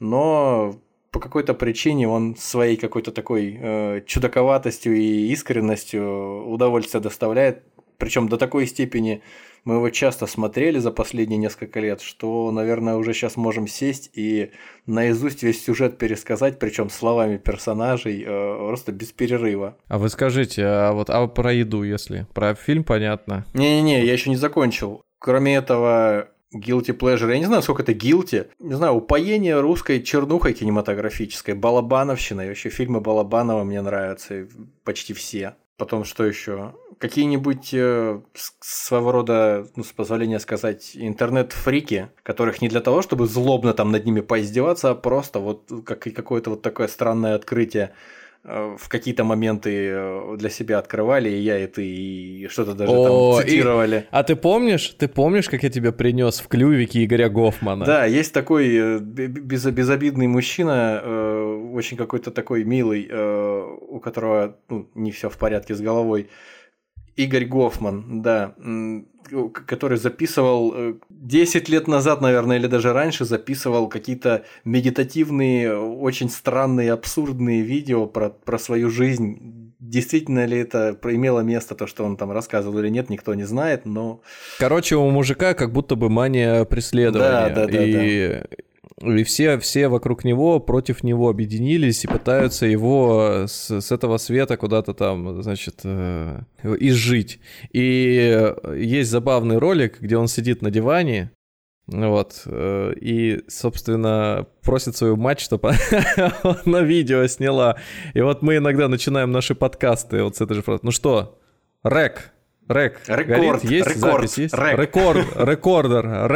но по какой-то причине он своей какой-то такой э, чудаковатостью и искренностью удовольствие доставляет, причем до такой степени мы его часто смотрели за последние несколько лет, что, наверное, уже сейчас можем сесть и наизусть весь сюжет пересказать, причем словами персонажей, э, просто без перерыва. А вы скажите, а вот а про еду, если? Про фильм понятно? Не-не-не, я еще не закончил. Кроме этого, guilty pleasure, я не знаю, сколько это guilty, не знаю, упоение русской чернухой кинематографической, балабановщина, и вообще фильмы Балабанова мне нравятся, почти все. Потом что еще? Какие-нибудь э, своего рода, ну, с позволения сказать, интернет-фрики, которых не для того, чтобы злобно там над ними поиздеваться, а просто вот как какое-то вот такое странное открытие э, в какие-то моменты э, для себя открывали, и я, и ты, и что-то даже О, там цитировали. И... А ты помнишь, ты помнишь, как я тебя принес в клювике Игоря Гофмана? Да, есть такой э, без, безобидный мужчина, очень какой-то такой милый, у которого ну, не все в порядке с головой. Игорь Гофман, да, который записывал 10 э, лет назад, наверное, или даже раньше, записывал какие-то медитативные, очень странные, абсурдные видео про, про свою жизнь. Действительно ли это имело место, то, что он там рассказывал или нет, никто не знает, но... Короче, у мужика как будто бы мания преследования. Да, да, да. И... да и все, все вокруг него против него объединились и пытаются его с, с этого света куда-то там, значит, э, изжить. И есть забавный ролик, где он сидит на диване, вот, э, и, собственно, просит свою мать, чтобы *laughs* она на видео сняла. И вот мы иногда начинаем наши подкасты вот с этой же фразы. Ну что, рек, рек, рекорд, горит? есть рекорд, запись, есть? Рек. Рекорд, рекордер,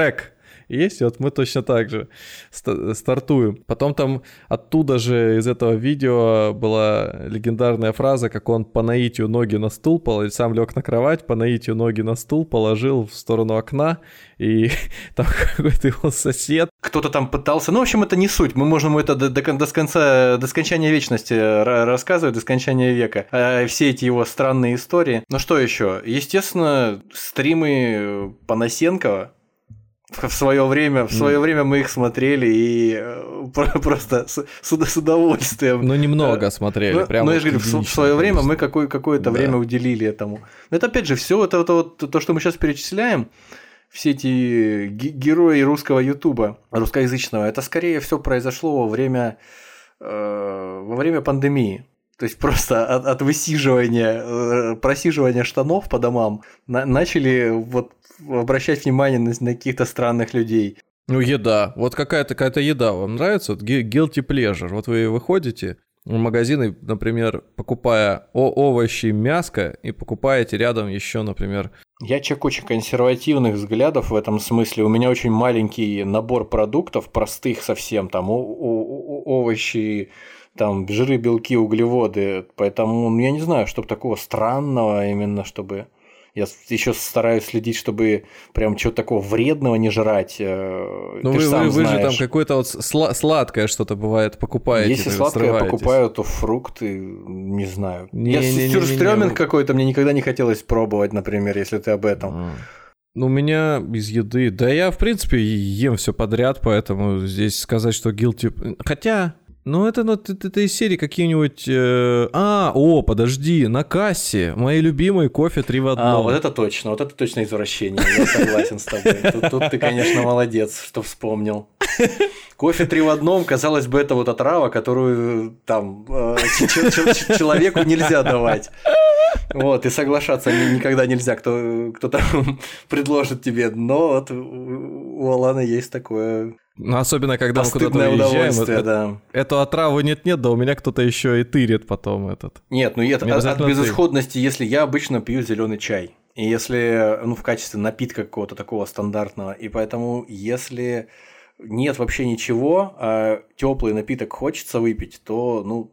есть, и вот мы точно так же стартуем. Потом там оттуда же из этого видео была легендарная фраза, как он по наитию ноги на стул положил, сам лег на кровать, по наитию ноги на стул положил в сторону окна, и *laughs* там какой-то его сосед. Кто-то там пытался, ну, в общем, это не суть, мы можем это до, до, до конца, до скончания вечности рассказывать, до скончания века, а все эти его странные истории. Ну что еще? Естественно, стримы Панасенкова, *laughs* в свое время, в свое время мы их смотрели и э, *laughs* просто с, с удовольствием. Ну, немного э, смотрели, ну, прямо. Ну, я же говорю, в, в свое время мы какое- какое-то да. время уделили этому. Это опять же, все это, это вот то, что мы сейчас перечисляем, все эти герои русского Ютуба, русскоязычного, это скорее все произошло во время, э, во время пандемии. То есть просто от, от высиживания, э, просиживания штанов по домам на, начали вот обращать внимание на, на каких-то странных людей. Ну, еда. Вот какая-то какая-то еда вам нравится? Вот guilty pleasure. Вот вы выходите в магазины, например, покупая о овощи, мяско, и покупаете рядом еще, например... Я человек очень консервативных взглядов в этом смысле. У меня очень маленький набор продуктов, простых совсем, там о- о- овощи, там жиры, белки, углеводы. Поэтому ну, я не знаю, чтобы такого странного именно, чтобы я еще стараюсь следить, чтобы прям чего-то такого вредного не жрать. Э, ну, вы, вы, вы же там какое-то вот сла- сладкое что-то бывает покупаете. Если сладкое покупаю, то фрукты, не знаю. Не, я не, сюрстрёминг какой-то мне никогда не хотелось пробовать, например, если ты об этом. Ну, у меня из еды... Да я, в принципе, ем все подряд, поэтому здесь сказать, что guilty... Хотя, ну, это, ну, это, это из серии какие-нибудь... Э... А, о, подожди, на кассе. Мои любимые кофе три в одном. А, вот это точно, вот это точно извращение. Я согласен с тобой. Тут, тут ты, конечно, молодец, что вспомнил. Кофе три в одном, казалось бы, это вот отрава, которую там э, человеку нельзя давать. Вот, и соглашаться никогда нельзя, кто, кто там предложит тебе. Но вот у Алана есть такое Ну, особенно, когда мы куда-то уезжаем. удовольствие, э- да. Эту отраву нет-нет, да у меня кто-то еще и тырит потом этот. Нет, ну это от, от ты. безысходности, если я обычно пью зеленый чай. И если, ну, в качестве напитка какого-то такого стандартного. И поэтому, если нет вообще ничего, а теплый напиток хочется выпить, то, ну,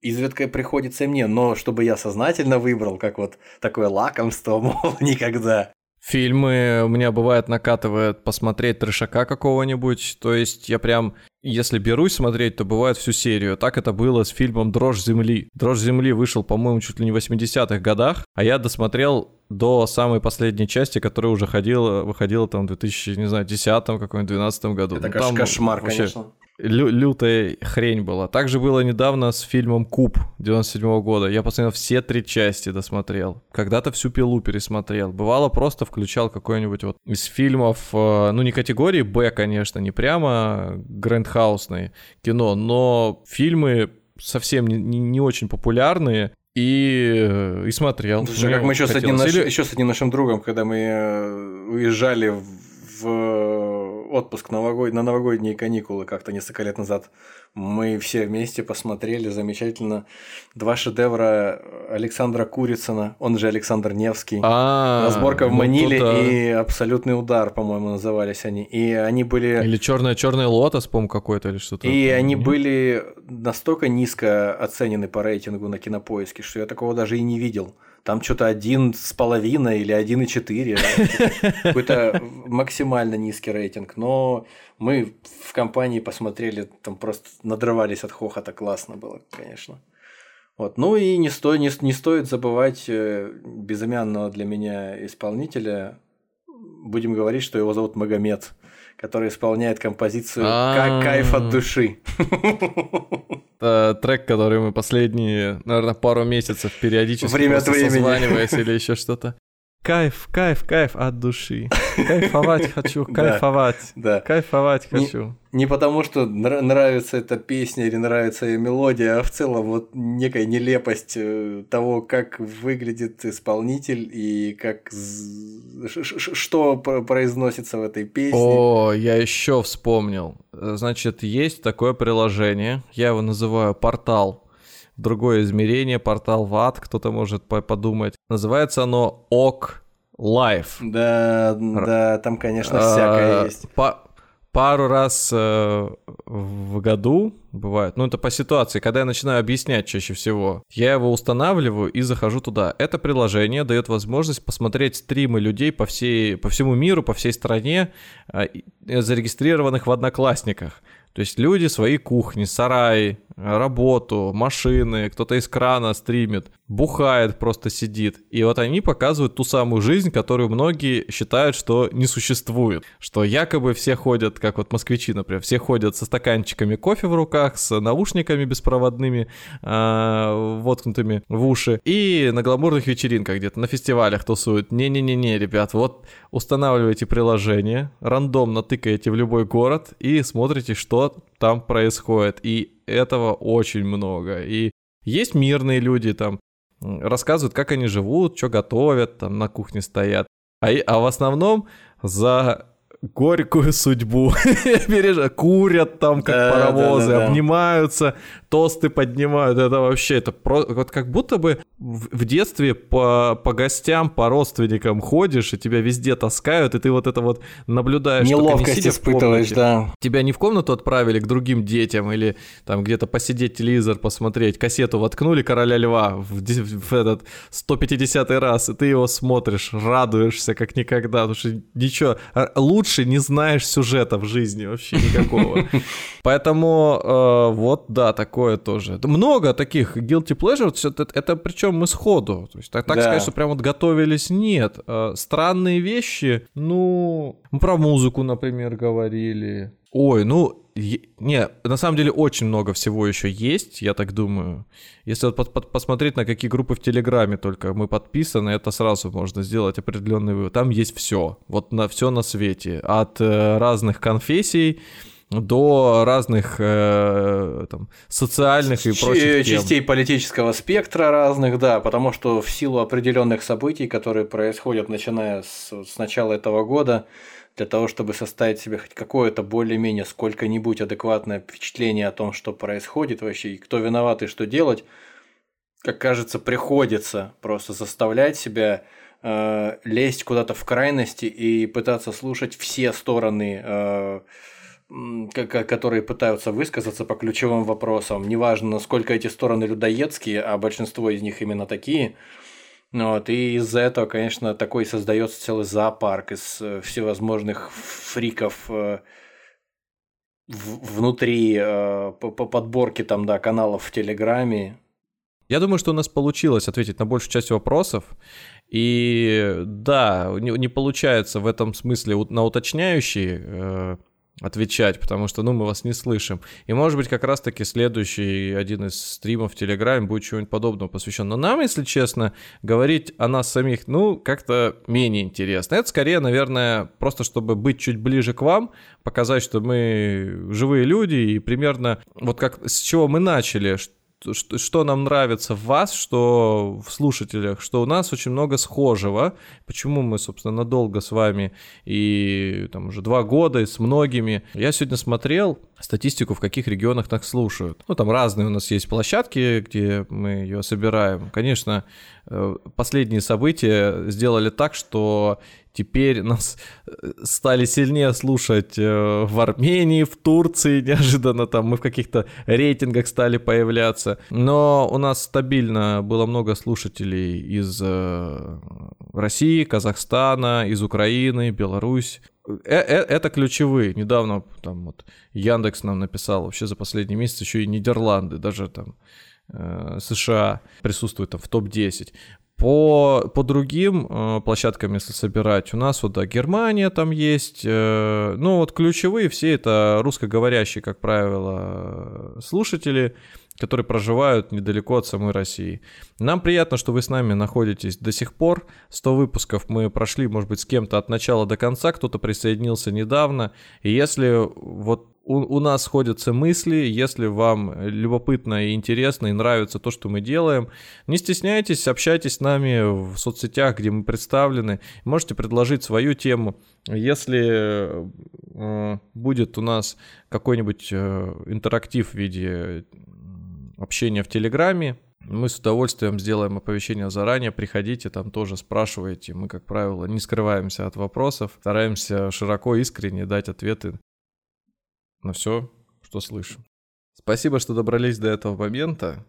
изредка приходится и мне. Но чтобы я сознательно выбрал, как вот такое лакомство, *laughs* мол, никогда. Фильмы у меня бывает накатывает посмотреть трешака какого-нибудь. То есть я прям, если берусь смотреть, то бывает всю серию. Так это было с фильмом «Дрожь земли». «Дрожь земли» вышел, по-моему, чуть ли не в 80-х годах, а я досмотрел до самой последней части, которая уже ходила, выходила там в 2000, не знаю, 10 каком-нибудь 12 году. Это Ну, там кошмар, вообще конечно. Лю- лютая хрень была. Также было недавно с фильмом «Куб» 97 года. Я посмотрел все три части, досмотрел. Когда-то всю пилу пересмотрел. Бывало, просто включал какой-нибудь вот из фильмов, э, ну, не категории «Б», конечно, не прямо грандхаусное кино, но фильмы совсем не, не- очень популярные, и, э, и смотрел. Слушай, Мне как мы еще с, одним наш- Или- еще с одним нашим другом, когда мы э, уезжали в отпуск новогод... на новогодние каникулы как-то несколько лет назад, мы все вместе посмотрели замечательно два шедевра Александра Курицына, он же Александр Невский. А, Разборка в ну, Маниле и Абсолютный удар, по-моему, назывались они. И они были... Или черная черный лотос, по-моему, какой-то или что-то. И они были настолько низко оценены по рейтингу на кинопоиске, что я такого даже и не видел. Там что-то один с половиной или один и четыре. *laughs* Какой-то максимально низкий рейтинг. Но мы в компании посмотрели, там просто надрывались от хохота. Классно было, конечно. Вот. Ну и не, сто, не, не стоит забывать э, безымянного для меня исполнителя. Будем говорить, что его зовут Магомед, который исполняет композицию «Ка-. «Кайф от души». Это трек, который мы последние, наверное, пару месяцев периодически Время от времени. созваниваясь или еще что-то. Кайф, кайф, кайф от души. Кайфовать хочу, кайфовать. Да. Кайфовать хочу. Не потому, что нра- нравится эта песня или нравится ее мелодия, а в целом вот некая нелепость э, того, как выглядит исполнитель и как что про- произносится в этой песне. О, я еще вспомнил. Значит, есть такое приложение, я его называю портал. Другое измерение, портал в ад, кто-то может по- подумать. Называется оно ОК Life. Да, да, там, конечно, всякое А, есть. па- пару раз э, в году бывает. Ну, это по ситуации, когда я начинаю объяснять чаще всего. Я его устанавливаю и захожу туда. Это приложение дает возможность посмотреть стримы людей по, всей, по всему миру, по всей стране, э, и- зарегистрированных в Одноклассниках. То есть люди свои кухни, сараи, работу, машины, кто-то из крана стримит, бухает, просто сидит. И вот они показывают ту самую жизнь, которую многие считают, что не существует. Что якобы все ходят, как вот москвичи, например, все ходят со стаканчиками кофе в руках, с наушниками беспроводными, а, воткнутыми в уши, и на гламурных вечеринках где-то, на фестивалях тусуют. Не-не-не-не, ребят, вот устанавливаете приложение, рандомно тыкаете в любой город и смотрите, что там происходит. И этого очень много. И есть мирные люди там, рассказывают, как они живут, что готовят, там на кухне стоят. А, а в основном за горькую судьбу *laughs* курят там как Да, паровозы, да, да, да. обнимаются, тосты поднимают. Это вообще, это про... вот как будто бы в, детстве по, по гостям, по родственникам ходишь, и тебя везде таскают, и ты вот это вот наблюдаешь. не Неловкость в испытываешь, комнате. да. Тебя не в комнату отправили к другим детям или там где-то посидеть телевизор посмотреть, кассету воткнули «Короля льва» в, в этот 150 раз, и ты его смотришь, радуешься как никогда, потому что ничего, а, лучше не знаешь сюжета в жизни вообще никакого. *laughs* Поэтому э, вот, да, такое тоже. Много таких guilty pleasure, это, это причем мы сходу. То есть так, так Да. сказать, что прям вот готовились, нет. Э, странные вещи, ну, мы про музыку, например, говорили. Ой, ну, не, на самом деле очень много всего еще есть, я так думаю. Если вот под- под- посмотреть на какие группы в Телеграме только мы подписаны, это сразу можно сделать определенный вывод. Там есть все, вот на все на свете, от э, разных конфессий до разных э, там, социальных и прочих тем. частей политического спектра разных, да, потому что в силу определенных событий, которые происходят начиная с, с начала этого года, для того, чтобы составить себе хоть какое-то более-менее сколько-нибудь адекватное впечатление о том, что происходит вообще, и кто виноват и что делать, как кажется, приходится просто заставлять себя э, лезть куда-то в крайности и пытаться слушать все стороны, э, которые пытаются высказаться по ключевым вопросам. Неважно, насколько эти стороны людоедские, а большинство из них именно такие – вот, и из-за этого, конечно, такой создается целый зоопарк из э, всевозможных фриков э, внутри э, по подборке там, да, каналов в Телеграме. Я думаю, что у нас получилось ответить на большую часть вопросов. И да, не, не получается в этом смысле на уточняющие отвечать, потому что, ну, мы вас не слышим. И, может быть, как раз-таки следующий один из стримов в Телеграме будет чего-нибудь подобного посвящен. Но нам, если честно, говорить о нас самих, ну, как-то менее интересно. Это скорее, наверное, просто чтобы быть чуть ближе к вам, показать, что мы живые люди и примерно вот как с чего мы начали, что, что нам нравится в вас, что в слушателях, что у нас очень много схожего. Почему мы, собственно, надолго с вами и там уже два года и с многими. Я сегодня смотрел статистику, в каких регионах нас слушают. Ну, там разные у нас есть площадки, где мы ее собираем. Конечно, э, последние события сделали так, что Теперь нас э, стали сильнее слушать э, в Армении, в Турции, *laughs* неожиданно там мы в каких-то рейтингах стали появляться. Но у нас стабильно было много слушателей из э, России, Казахстана, из Украины, Беларусь. Это ключевые. Недавно там вот Яндекс нам написал вообще за последний месяц еще и Нидерланды, даже там США присутствуют там в топ-10. По, по другим э, площадкам, если собирать, у нас вот, да, Германия там есть. Э, ну, вот ключевые все это русскоговорящие, как правило, слушатели, которые проживают недалеко от самой России. Нам приятно, что вы с нами находитесь до сих пор. 100 выпусков мы прошли, может быть, с кем-то от начала до конца, кто-то присоединился недавно. И если вот у, у нас сходятся мысли, если вам любопытно и интересно и нравится то, что мы делаем, не стесняйтесь, общайтесь с нами в соцсетях, где мы представлены, можете предложить свою тему. Если э, будет у нас какой-нибудь э, интерактив в виде общения в Телеграме, мы с удовольствием сделаем оповещение заранее, приходите, там тоже спрашивайте. Мы, как правило, не скрываемся от вопросов, стараемся широко, искренне дать ответы на все, что слышим. Спасибо, что добрались до этого момента.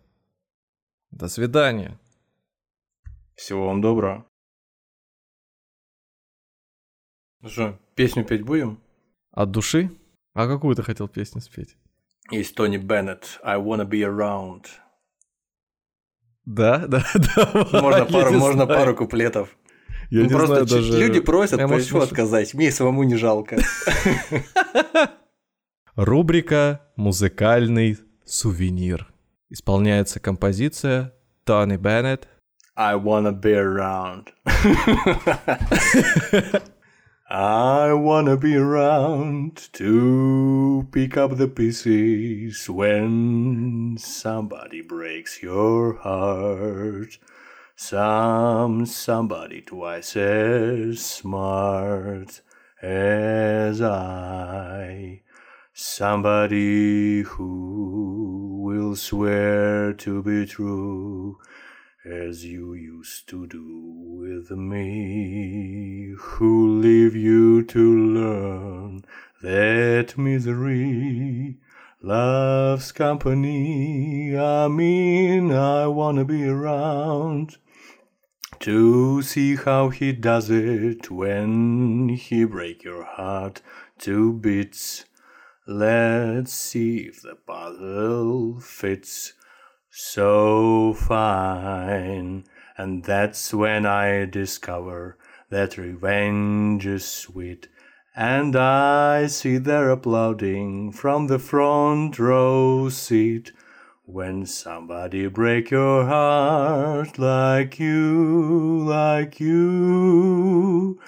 До свидания. Всего вам доброго. Ну что, песню петь будем? От души? А какую ты хотел песню спеть? Есть Тони Беннет, I wanna be around. Да, *laughs* да, да. Можно пару, можно пару куплетов. Я ну, не просто знаю, даже... люди просят, я почему отказать? Мне самому не жалко. *laughs* Рубрика «Музыкальный сувенир». Исполняется композиция Тони Беннет I wanna be around. I wanna be around to pick up the pieces when somebody breaks your heart. Some somebody twice as smart as I. Somebody who will swear to be true as you used to do with me, who leave you to learn that misery loves company. I mean, I wanna be around to see how he does it when he break your heart to bits Let's see if the puzzle fits so fine. And that's when I discover that revenge is sweet. And I see they're applauding from the front row seat. When somebody break your heart like you, like you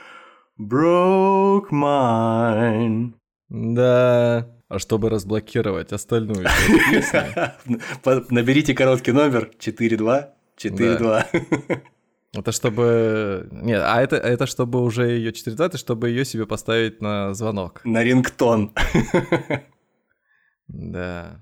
broke mine. Да. А чтобы разблокировать остальную *laughs* Наберите короткий номер 4242. Это чтобы... Нет, а это, это чтобы уже ее 4.2, это чтобы ее себе поставить на звонок. На рингтон. Да.